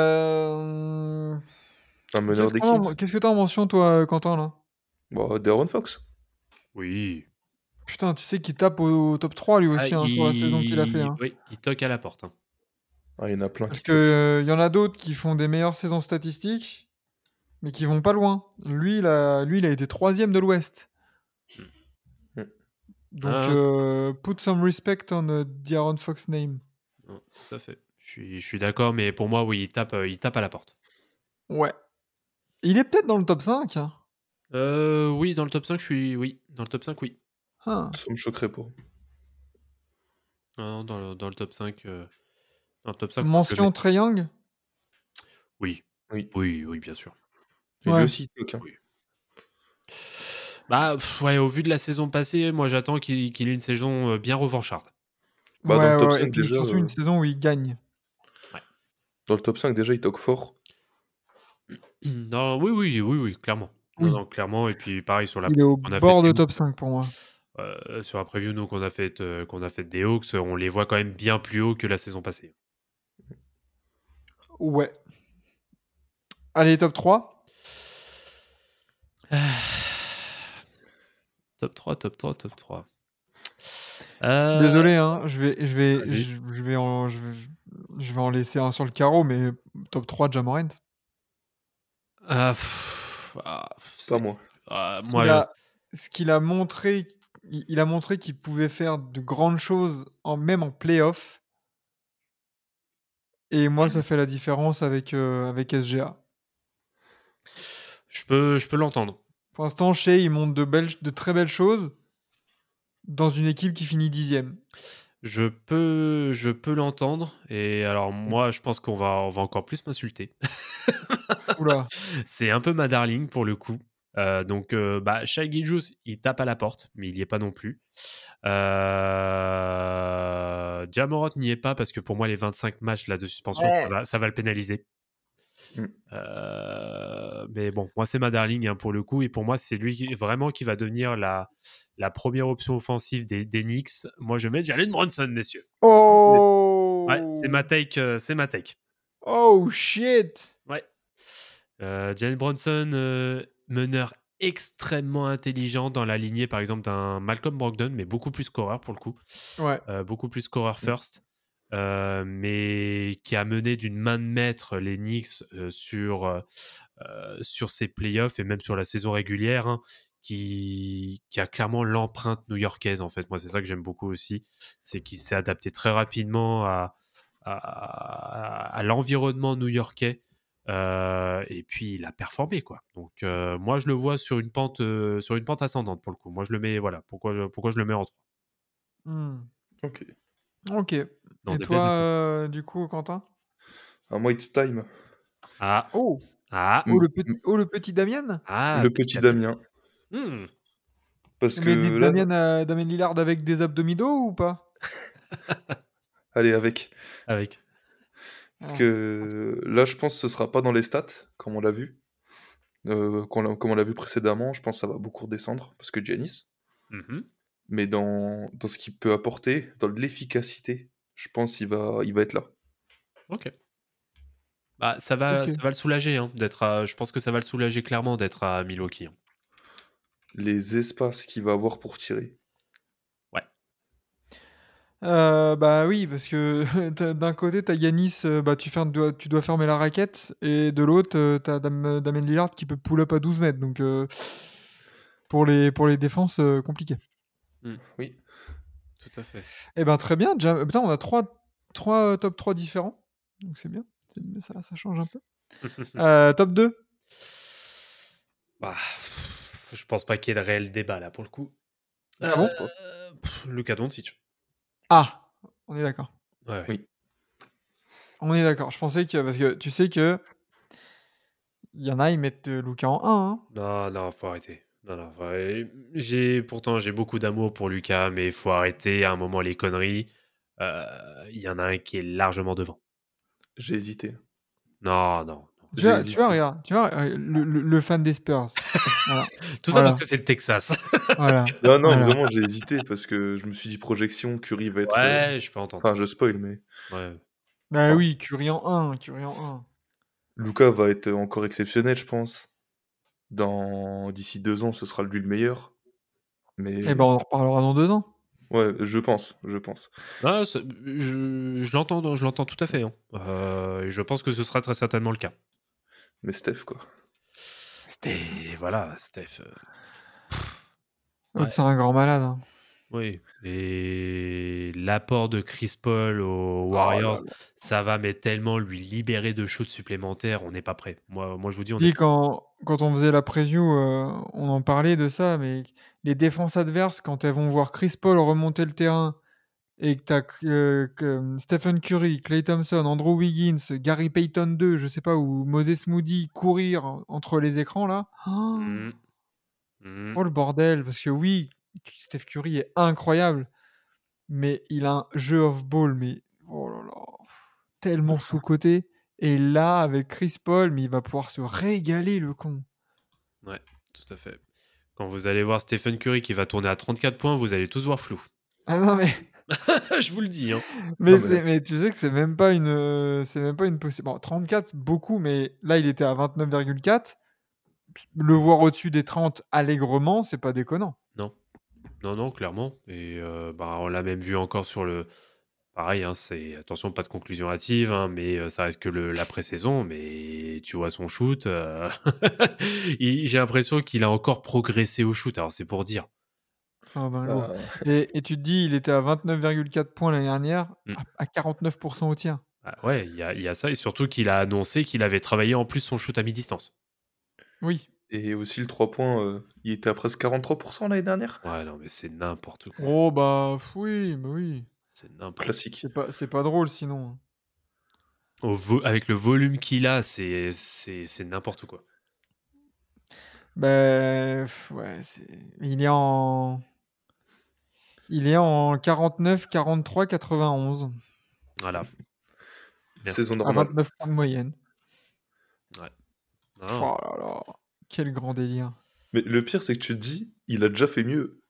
Speaker 1: Euh...
Speaker 3: Un meneur
Speaker 1: Qu'est-ce qu'on en-
Speaker 3: d'équipe.
Speaker 1: qu'est-ce que t'as en mention toi, Quentin là?
Speaker 3: Bon, De'Aaron Fox.
Speaker 2: Oui.
Speaker 1: Putain, tu sais qu'il tape au, top 3 lui aussi
Speaker 2: Ah,
Speaker 1: hein, sur la saison qu'il a fait. hein.
Speaker 2: Oui, il toque à la porte. hein.
Speaker 3: Ah, il y en a plein
Speaker 1: Parce
Speaker 3: qui
Speaker 1: que euh, y en a d'autres qui font des meilleures saisons statistiques, mais qui vont pas loin. Lui, il a, lui, il a été troisième de l'Ouest.
Speaker 3: Hmm.
Speaker 1: Donc,
Speaker 2: Ah.
Speaker 1: euh, put some respect on uh, the Aaron Fox name.
Speaker 2: Tout à fait. Je suis, je suis d'accord, mais pour moi, oui, il tape, euh, il tape à la porte.
Speaker 1: Ouais. Il est peut-être dans le top 5. hein.
Speaker 2: Euh, oui, dans le top 5, je suis. Oui, dans le top 5, oui.
Speaker 1: Ah.
Speaker 3: Ça me choquerait pas.
Speaker 2: Ah non, dans, le, dans le top 5. euh, Dans le top 5.
Speaker 1: Mention Trae Young
Speaker 2: Oui.
Speaker 3: Oui.
Speaker 2: Oui, oui, bien sûr.
Speaker 3: Et
Speaker 1: Ouais.
Speaker 3: lui aussi, il toque, hein.
Speaker 2: Bah, pff, ouais, au vu de la saison passée, moi j'attends qu'il qu'il ait une saison euh, bien revancharde.
Speaker 3: Bah, dans le top
Speaker 1: ouais,
Speaker 3: 5,
Speaker 1: et puis
Speaker 3: déjà,
Speaker 1: surtout
Speaker 3: euh,
Speaker 1: une saison où il gagne.
Speaker 3: Dans le top 5, déjà, il toque fort. [CLEARS THROAT]
Speaker 2: Non, oui, oui, oui, oui, clairement. Non,
Speaker 1: Oui.
Speaker 2: non, clairement. Et puis pareil sur la
Speaker 1: Il est au
Speaker 2: on a fait
Speaker 1: bord de top 5 pour moi.
Speaker 2: Euh, sur la preview nous qu'on a fait euh, qu'on a fait des Hawks, on les voit quand même bien plus haut que la saison passée.
Speaker 1: Ouais. Allez, top 3. [SIGHS]
Speaker 2: Top 3, top 3, top 3. Euh,
Speaker 1: Désolé, hein, je vais, je vais, je, je vais en, je, vais, je vais en laisser un sur le carreau, mais top 3 Jamorant.
Speaker 2: ah, pff, ah, c'est-
Speaker 3: Pas moi.
Speaker 2: ah,
Speaker 1: Ce
Speaker 2: moi,
Speaker 1: qu'il a, ce qu'il a montré, il, a montré qu'il pouvait faire de grandes choses, en, même en playoff. Et moi, ça fait la différence avec, euh, avec SGA.
Speaker 2: je peux, je peux l'entendre.
Speaker 1: Pour l'instant, Shea, il montre de, belles, de très belles choses dans une équipe qui finit dixième.
Speaker 2: Je peux, je peux l'entendre. Et alors moi, je pense qu'on va, on va encore plus m'insulter. [LAUGHS] C'est un peu ma darling pour le coup. Euh, donc, euh, bah, Shai Gilgeous, il tape à la porte, mais il n'y est pas non plus. Euh... Jamorot n'y est pas parce que pour moi, les 25 matchs là, de suspension, ça, va, ça va le pénaliser.
Speaker 3: Mm.
Speaker 2: Euh, mais bon, moi, c'est ma darling hein, pour le coup. Et pour moi, c'est lui qui, vraiment qui va devenir la, la première option offensive des, des Knicks. Moi, je mets Jalen Bronson, messieurs.
Speaker 1: Oh
Speaker 2: Ouais, c'est ma take. euh, c'est ma take.
Speaker 1: Oh shit
Speaker 2: Ouais. Jalen Bronson, meneur extrêmement intelligent dans la lignée, par exemple, d'un Malcolm Brogdon, mais beaucoup plus scoreur pour le coup.
Speaker 1: Ouais.
Speaker 2: Euh, beaucoup plus scoreur first. euh, mais qui a mené d'une main de maître les Knicks euh, sur, sur ses playoffs et même sur la saison régulière, hein, qui, qui a clairement l'empreinte new-yorkaise, en fait. Moi, c'est ça que j'aime beaucoup aussi. C'est qu'il s'est adapté très rapidement à, à, à l'environnement new-yorkais. Euh, et puis il a performé quoi. Donc euh, moi je le vois sur une pente euh, sur une pente ascendante pour le coup. Moi je le mets voilà pourquoi je, pourquoi je le mets en 3
Speaker 1: Hmm.
Speaker 3: Ok.
Speaker 1: Ok.
Speaker 2: Non,
Speaker 1: Et toi, euh, du coup, Quentin?
Speaker 3: Ah, moi, it's time.
Speaker 2: Ah
Speaker 1: Oh
Speaker 2: ah
Speaker 1: Oh,
Speaker 3: Mm.
Speaker 1: le petit, oh, le petit Damien?
Speaker 2: Ah
Speaker 3: le petit Damien.
Speaker 2: Hmm.
Speaker 3: Parce
Speaker 1: Mais
Speaker 3: que là,
Speaker 1: Damien, euh, Damien Lillard avec des abdominaux ou pas? [LAUGHS]
Speaker 3: Allez, avec.
Speaker 2: avec
Speaker 3: Parce que là, je pense que ce sera pas dans les stats, comme on l'a vu. Euh, comme on l'a vu précédemment, je pense que ça va beaucoup redescendre, parce que Giannis.
Speaker 2: Mhm.
Speaker 3: Mais dans, dans ce qu'il peut apporter, dans l'efficacité, je pense qu'il va, il va être là.
Speaker 2: Ok. Bah, ça va, ça va le soulager hein, d'être. à- Je pense que ça va le soulager clairement d'être à Milwaukee. hein.
Speaker 3: Les espaces qu'il va avoir pour tirer.
Speaker 1: Euh, Bah oui, parce que [LAUGHS] t'as- d'un côté, t'as Yanis, euh, bah, tu, fermes- dois, tu dois fermer la raquette, et de l'autre, t'as Dam- Damien Lillard qui peut pull up à 12 mètres. Donc, euh, pour, les, pour les défenses, euh, compliqué.
Speaker 3: Oui.
Speaker 2: Tout à fait.
Speaker 1: Eh ben très bien. Jam- Putain, on a trois, trois euh, top 3 différents. Donc c'est bien. C'est- Ça, ça change un peu. [LAUGHS] Euh, top 2
Speaker 2: Bah, pff, je pense pas qu'il y ait de réel débat là pour le coup.
Speaker 1: Ah bon?
Speaker 2: Euh, Luka Doncic.
Speaker 1: Ah, on est d'accord.
Speaker 2: Ouais.
Speaker 3: Oui.
Speaker 1: On est d'accord. Je pensais que. Parce que tu sais que. Il y en a, ils mettent euh, Luca en 1. Hein.
Speaker 2: Non, non, faut arrêter. Non, non, faut arrêter. J'ai pourtant j'ai beaucoup d'amour pour Lucas, mais il faut arrêter à un moment les conneries. Euh, Il y en a un qui est largement devant.
Speaker 3: J'ai hésité.
Speaker 2: Non, non.
Speaker 1: Tu vois, tu vois, regarde, tu vois, euh, le, le- le fan des Spurs. [LAUGHS] voilà.
Speaker 2: Tout ça
Speaker 1: Voilà.
Speaker 2: parce que c'est le Texas. [LAUGHS]
Speaker 1: voilà.
Speaker 3: Non, non,
Speaker 1: Voilà.
Speaker 3: vraiment, j'ai hésité parce que je me suis dit projection, Curry va être. euh,
Speaker 2: ouais, je peux entendre.
Speaker 3: Enfin, je spoil, mais
Speaker 2: Ouais.
Speaker 1: Bah oui, Curry en 1. Curry en 1.
Speaker 3: Luca va être encore exceptionnel, je pense. Dans d'ici deux ans, ce sera lui le meilleur. Mais
Speaker 1: Et ben on en reparlera dans deux ans.
Speaker 3: ouais, je pense, je pense.
Speaker 2: Ah, je je l'entends, je l'entends tout à fait. hein. Euh, je pense que ce sera très certainement le cas.
Speaker 3: Mais Steph, quoi.
Speaker 2: Voilà, Steph. euh, Ouais.
Speaker 1: c'est un grand malade. hein.
Speaker 2: Oui. Et l'apport de Chris Paul aux
Speaker 1: Oh
Speaker 2: Warriors,
Speaker 1: là là.
Speaker 2: ça va mais tellement lui libérer de shoots supplémentaires, on n'est pas prêt. Moi, moi, je vous dis, on
Speaker 1: Dis,
Speaker 2: est.
Speaker 1: quand, quand on faisait la preview, euh, on en parlait de ça, mais les défenses adverses, quand elles vont voir Chris Paul remonter le terrain et que tu as Stephen Curry, Clay Thompson, Andrew Wiggins, Gary Payton 2, je sais pas, ou Moses Moody courir entre les écrans là. Oh,
Speaker 2: Mhm. Mhm.
Speaker 1: oh, le bordel, parce que oui, Steph Curry est incroyable, mais il a un jeu off-ball, mais oh là là, tellement sous-côté. Et là, avec Chris Paul, mais il va pouvoir se régaler, le con.
Speaker 2: Tout à fait. Quand vous allez voir Stephen Curry qui va tourner à 34 points, vous allez tous voir flou.
Speaker 1: Ah non, mais, [LAUGHS]
Speaker 2: je vous le dis. Hein.
Speaker 1: mais,
Speaker 3: Non, mais-
Speaker 1: c'est- mais tu sais que c'est même pas une, euh, c'est même pas une possible. Bon, 34, c'est beaucoup, mais là, il était à 29,4. Le voir au-dessus des 30 allègrement, c'est pas déconnant.
Speaker 2: Non. Non, non, clairement. Et euh, bah, on l'a même vu encore sur le. Pareil, hein, c'est attention, pas de conclusion hâtive, hein, mais euh, ça reste que le- la pré-saison. Mais tu vois son shoot, euh, [LAUGHS] j'ai l'impression qu'il a encore progressé au shoot. Alors c'est pour dire.
Speaker 3: Ah,
Speaker 1: Et, et tu te dis, il était à 29,4 points l'année dernière,
Speaker 2: Mm.
Speaker 1: à, à 49% au tir.
Speaker 2: Ah, ouais, il y a, il y a ça, et surtout qu'il a annoncé qu'il avait travaillé en plus son shoot à mi-distance.
Speaker 1: Oui.
Speaker 3: Et aussi le 3 points, euh, il était à presque 43% l'année dernière.
Speaker 2: Ouais, non, mais c'est n'importe quoi.
Speaker 1: Oh, bah oui, bah oui.
Speaker 2: C'est n'importe
Speaker 3: Classique.
Speaker 1: C'est pas, c'est pas drôle sinon.
Speaker 2: Au vo- Avec le volume qu'il a, c'est c'est- c'est n'importe quoi.
Speaker 1: Ben, pff, ouais, c'est... il est en. Il est en 49, 43, 91.
Speaker 2: Voilà. Bien.
Speaker 3: Saison
Speaker 1: À
Speaker 3: normale.
Speaker 1: 29 points de moyenne.
Speaker 2: Non,
Speaker 1: Oh là là. Quel grand délire.
Speaker 3: Mais le pire, c'est que tu te dis, il a déjà fait mieux.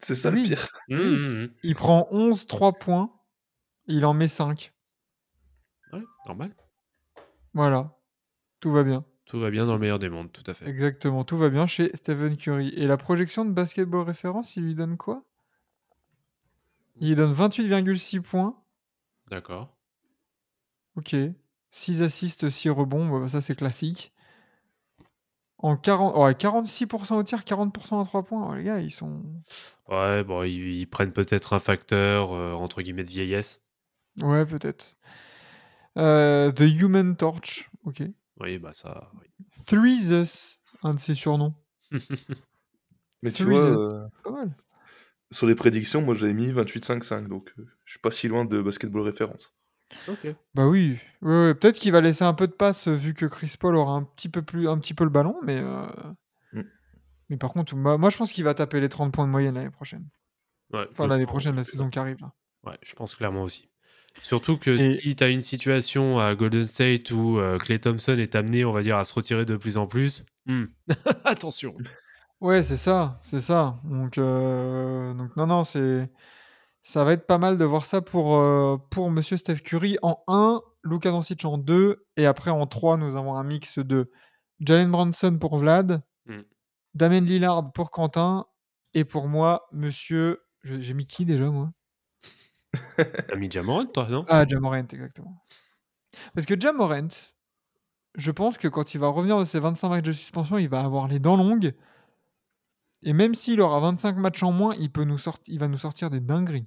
Speaker 3: C'est ça
Speaker 1: Oui.
Speaker 3: le pire.
Speaker 2: Hum, hum, hum.
Speaker 1: Il prend 11, 3 points. Il en met 5.
Speaker 2: Ouais, normal.
Speaker 1: Voilà. Tout va bien.
Speaker 2: Tout va bien dans le meilleur des mondes, tout à fait.
Speaker 1: Exactement. Tout va bien chez Stephen Curry. Et la projection de basketball référence, il lui donne quoi? Il donne 28,6 points.
Speaker 2: D'accord.
Speaker 1: Ok. 6 assists, 6 rebonds. bah, ça, c'est classique. En 40... ouais, 46% au tir, 40% à 3 points. Oh, les gars, ils sont.
Speaker 2: Ouais, bon, ils, ils prennent peut-être un facteur, euh, entre guillemets, de vieillesse.
Speaker 1: Ouais, peut-être. Euh, The Human Torch. Ok.
Speaker 2: Oui, bah ça. oui.
Speaker 1: Threesus, un de ses surnoms. [LAUGHS]
Speaker 3: Mais tu
Speaker 1: Three
Speaker 3: vois,
Speaker 1: is-
Speaker 3: euh,
Speaker 1: Pas mal.
Speaker 3: Sur les prédictions, moi j'avais mis 28-5-5, donc euh, je suis pas si loin de basketball référence.
Speaker 2: ok.
Speaker 1: Bah oui. Ouais, ouais. Peut-être qu'il va laisser un peu de passe euh, vu que Chris Paul aura un petit peu, plus, un petit peu le ballon, mais. euh,
Speaker 3: Mm.
Speaker 1: Mais par contre, moi, moi, je pense qu'il va taper les 30 points de moyenne l'année prochaine.
Speaker 2: Ouais,
Speaker 1: Enfin,
Speaker 2: je
Speaker 1: l'année
Speaker 2: pense-
Speaker 1: prochaine, la saison qui arrive. Là.
Speaker 2: Ouais, je pense clairement aussi. Surtout que
Speaker 1: Et-
Speaker 2: si tu as une situation à Golden State où euh, Clay Thompson est amené, on va dire, à se retirer de plus en plus, hmm, [LAUGHS] attention.
Speaker 1: Ouais, c'est ça, c'est ça. Donc, euh, donc non, non, c'est, ça va être pas mal de voir ça pour, euh, pour Monsieur Steph Curry en 1, Luka Doncic en 2, et après en 3, nous avons un mix de Jalen Brunson pour Vlad,
Speaker 2: Mm.
Speaker 1: Damien Lillard pour Quentin, et pour moi, Monsieur, je- j'ai mis qui déjà moi?
Speaker 2: T'as mis Jamorant, toi, non?
Speaker 1: Ah, Jamorant, exactement. Parce que Jamorant, je pense que quand il va revenir de ses 25 matchs de suspension, il va avoir les dents longues. Et même s'il aura 25 matchs en moins, il, peut nous sorti- il va nous sortir des dingueries.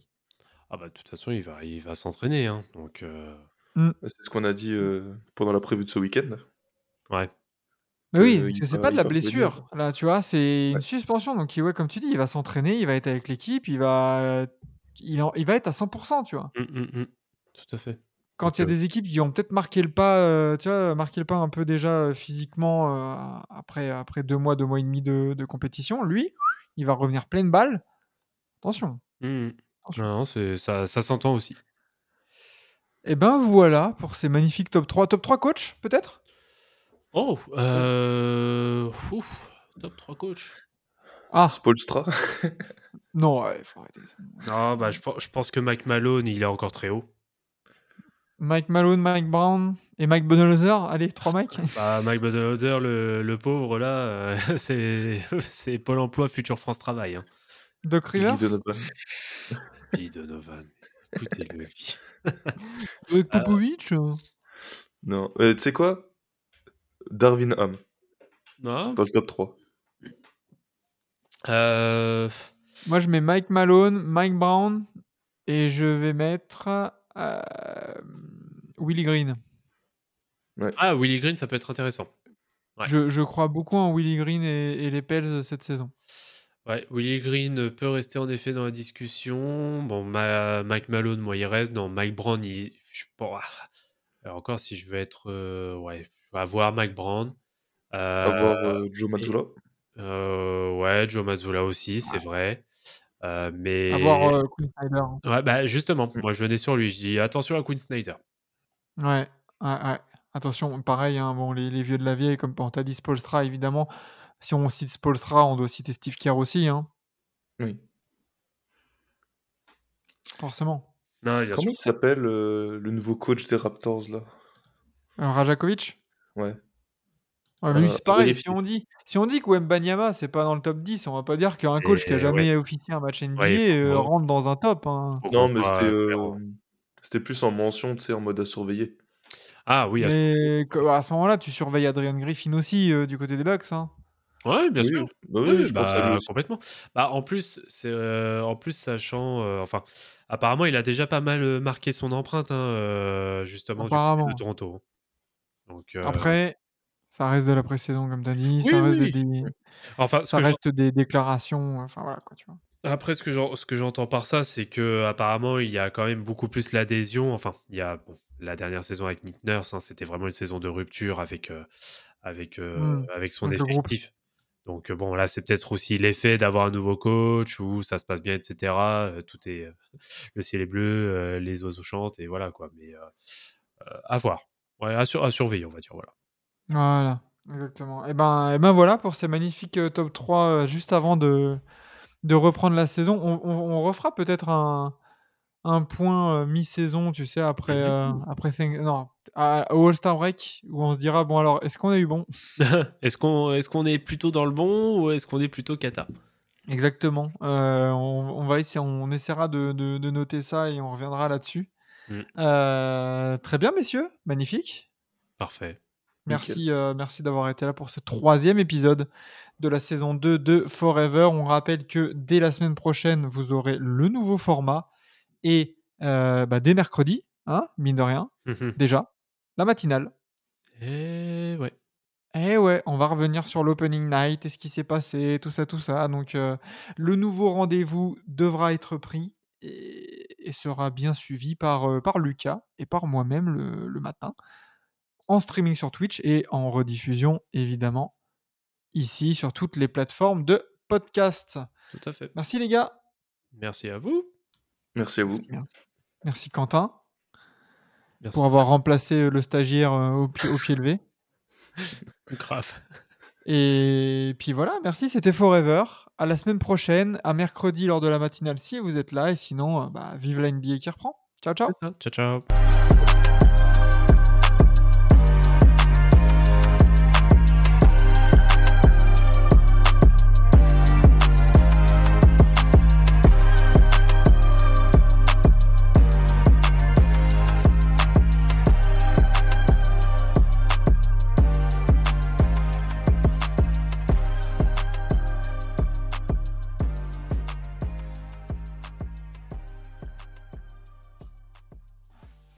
Speaker 2: Ah bah de toute façon, il va, il va s'entraîner. Hein, donc, euh,
Speaker 1: Mm.
Speaker 3: C'est ce qu'on a dit euh, pendant la prévue de ce week-end.
Speaker 2: Ouais.
Speaker 1: Mais oui, c'est pas de la blessure. Là, tu vois, c'est une suspension. Donc, ouais, comme tu dis, il va s'entraîner, il va être avec l'équipe, il va, il, en- il va être à 100%, tu vois.
Speaker 2: Mm, mm, mm. Tout à fait.
Speaker 1: Quand il y a des équipes qui ont peut-être marqué le pas, euh, tu vois, marqué le pas un peu déjà euh, physiquement euh, après, après deux mois, deux mois et demi de, de compétition, lui, il va revenir pleine balle. Attention.
Speaker 2: mm, mm.
Speaker 1: Attention.
Speaker 2: Non, ça, ça s'entend aussi.
Speaker 1: Et ben voilà pour ces magnifiques top 3. Top 3 coach, peut-être?
Speaker 2: Oh, euh... ouf, top 3 coach.
Speaker 1: Ah,
Speaker 3: Spolstra. [LAUGHS]
Speaker 1: non, ouais, faut arrêter.
Speaker 2: Non, bah, je, je pense que Mike Malone, il est encore très haut.
Speaker 1: Mike Malone, Mike Brown et Mike Budenholzer. Allez, trois Mike. [LAUGHS]
Speaker 2: Bah, Mike Budenholzer, le, le pauvre, là, euh, [LAUGHS] c'est c'est Pôle emploi, Futur France Travail. Hein.
Speaker 1: Doc
Speaker 3: Billy
Speaker 1: Rivers.
Speaker 3: Donovan.
Speaker 2: Puis Donovan, écoutez-le, [LAUGHS] lui.
Speaker 1: Greg Popovich. euh.
Speaker 3: Non, Euh, tu sais quoi? Darwin Ham,
Speaker 2: Non
Speaker 3: dans le top 3.
Speaker 2: euh...
Speaker 1: Moi, je mets Mike Malone, Mike Brown et je vais mettre euh, Willie Green.
Speaker 2: Ah, Willie Green, ça peut être intéressant. Ouais.
Speaker 1: Je, je crois beaucoup en Willie Green et, et les Pels cette saison.
Speaker 2: Ouais, Willie Green peut rester en effet dans la discussion. Bon, Ma- Mike Malone, moi, il reste. Non, Mike Brown, il... je... bon. Alors encore, si je veux être... euh, Ouais, je vais avoir Mike Brown. Euh,
Speaker 3: Avoir euh, Joe Mazzulla.
Speaker 2: euh, ouais, Joe Mazzulla aussi, c'est vrai. Euh, mais...
Speaker 1: Avoir euh, Quinn Snyder.
Speaker 2: Ouais, bah justement,
Speaker 3: Mm.
Speaker 2: moi je venais sur lui. Je dis attention à Quinn Snyder.
Speaker 1: Ouais, ouais, ouais. Attention, pareil, hein, bon, les, les vieux de la vieille, comme on t'a dit Spolstra, évidemment. Si on cite Spolstra, on doit citer Steve Kerr aussi, hein,
Speaker 3: Oui.
Speaker 1: Forcément.
Speaker 2: Non, bien
Speaker 3: Comment il s'appelle euh, le nouveau coach des Raptors là?
Speaker 1: Euh, Rajakovic?
Speaker 3: Ouais.
Speaker 1: Ouais, lui,
Speaker 3: Euh,
Speaker 1: c'est pareil. Si on dit, si on dit que Wembanyama, c'est pas dans le top 10, on va pas dire qu'un coach qui a jamais officié un match NBA
Speaker 2: Ouais,
Speaker 1: euh, rentre dans un top. hein.
Speaker 3: Non, mais c'était euh, c'était plus en mention, tu sais, en mode à surveiller.
Speaker 2: Ah oui, à ce-
Speaker 1: Mais que- à ce moment-là, tu surveilles Adrian Griffin aussi euh, du côté des Bucks. hein.
Speaker 2: ouais, bien
Speaker 3: oui,
Speaker 2: sûr.
Speaker 3: Bah oui,
Speaker 2: Oui,
Speaker 3: je pense à
Speaker 2: bah,
Speaker 3: lui
Speaker 2: complètement. Bah, en plus, c'est euh, en plus sachant, euh, enfin, apparemment, il a déjà pas mal marqué son empreinte, hein, euh, justement du de Toronto. Donc, euh,
Speaker 1: Après, ça reste de la pré-saison, comme tu as dit.
Speaker 2: Oui,
Speaker 1: ça reste,
Speaker 2: oui,
Speaker 1: des, des-
Speaker 2: enfin,
Speaker 1: ça reste des déclarations. Enfin, voilà, quoi, tu vois.
Speaker 2: Après, ce que j'entends par ça, c'est que apparemment, il y a quand même beaucoup plus l'adhésion. Enfin, il y a bon, la dernière saison avec Nick Nurse, hein, c'était vraiment une saison de rupture avec euh, avec euh,
Speaker 1: Mm.
Speaker 2: avec son effectif. Donc euh, bon, là, c'est peut-être aussi l'effet d'avoir un nouveau coach où ça se passe bien, etc. Euh, tout est euh, [LAUGHS] le ciel est bleu, euh, les oiseaux chantent et voilà quoi. Mais euh, euh, à voir. Ouais, à, sur- à surveiller, on va dire. Voilà.
Speaker 1: Voilà, exactement. Et ben, et ben voilà pour ces magnifiques euh, top 3 euh, juste avant de, de reprendre la saison. On, on- on refera peut-être un, un point euh, mi-saison, tu sais, après, euh, après cinq- non, à- au All-Star Break, où on se dira, bon alors, est-ce qu'on a eu bon? [LAUGHS]
Speaker 2: Est-ce qu'on est plutôt dans le bon ou est-ce qu'on est plutôt cata?
Speaker 1: Exactement. Euh, on, on va essayer, on essaiera de, de- de noter ça et on reviendra là-dessus.
Speaker 2: Mm.
Speaker 1: Euh, très bien, messieurs. Magnifique.
Speaker 2: Parfait.
Speaker 1: Merci, euh, merci d'avoir été là pour ce troisième épisode de la saison 2 de Forever. On rappelle que dès la semaine prochaine, vous aurez le nouveau format et euh, bah, dès mercredi, hein, mine de rien,
Speaker 2: Mhm.
Speaker 1: déjà, la matinale.
Speaker 2: Et ouais.
Speaker 1: Eh ouais, on va revenir sur l'opening night et ce qui s'est passé, tout ça, tout ça. Donc, euh, le nouveau rendez-vous devra être pris et, et sera bien suivi par, par Lucas et par moi-même le, le matin, en streaming sur Twitch et en rediffusion, évidemment, ici sur toutes les plateformes de podcast.
Speaker 2: Tout à fait.
Speaker 1: Merci les gars.
Speaker 2: Merci à vous.
Speaker 3: Merci à vous.
Speaker 1: Merci Quentin
Speaker 2: Merci.
Speaker 1: pour avoir remplacé le stagiaire euh, au, pied, au pied levé. [LAUGHS]
Speaker 2: Grave.
Speaker 1: Et puis voilà, merci, c'était Forever. À la semaine prochaine, à mercredi lors de la matinale si vous êtes là. Et sinon, euh, bah, vive la NBA qui reprend. Ciao, ciao.
Speaker 2: Ciao, ciao.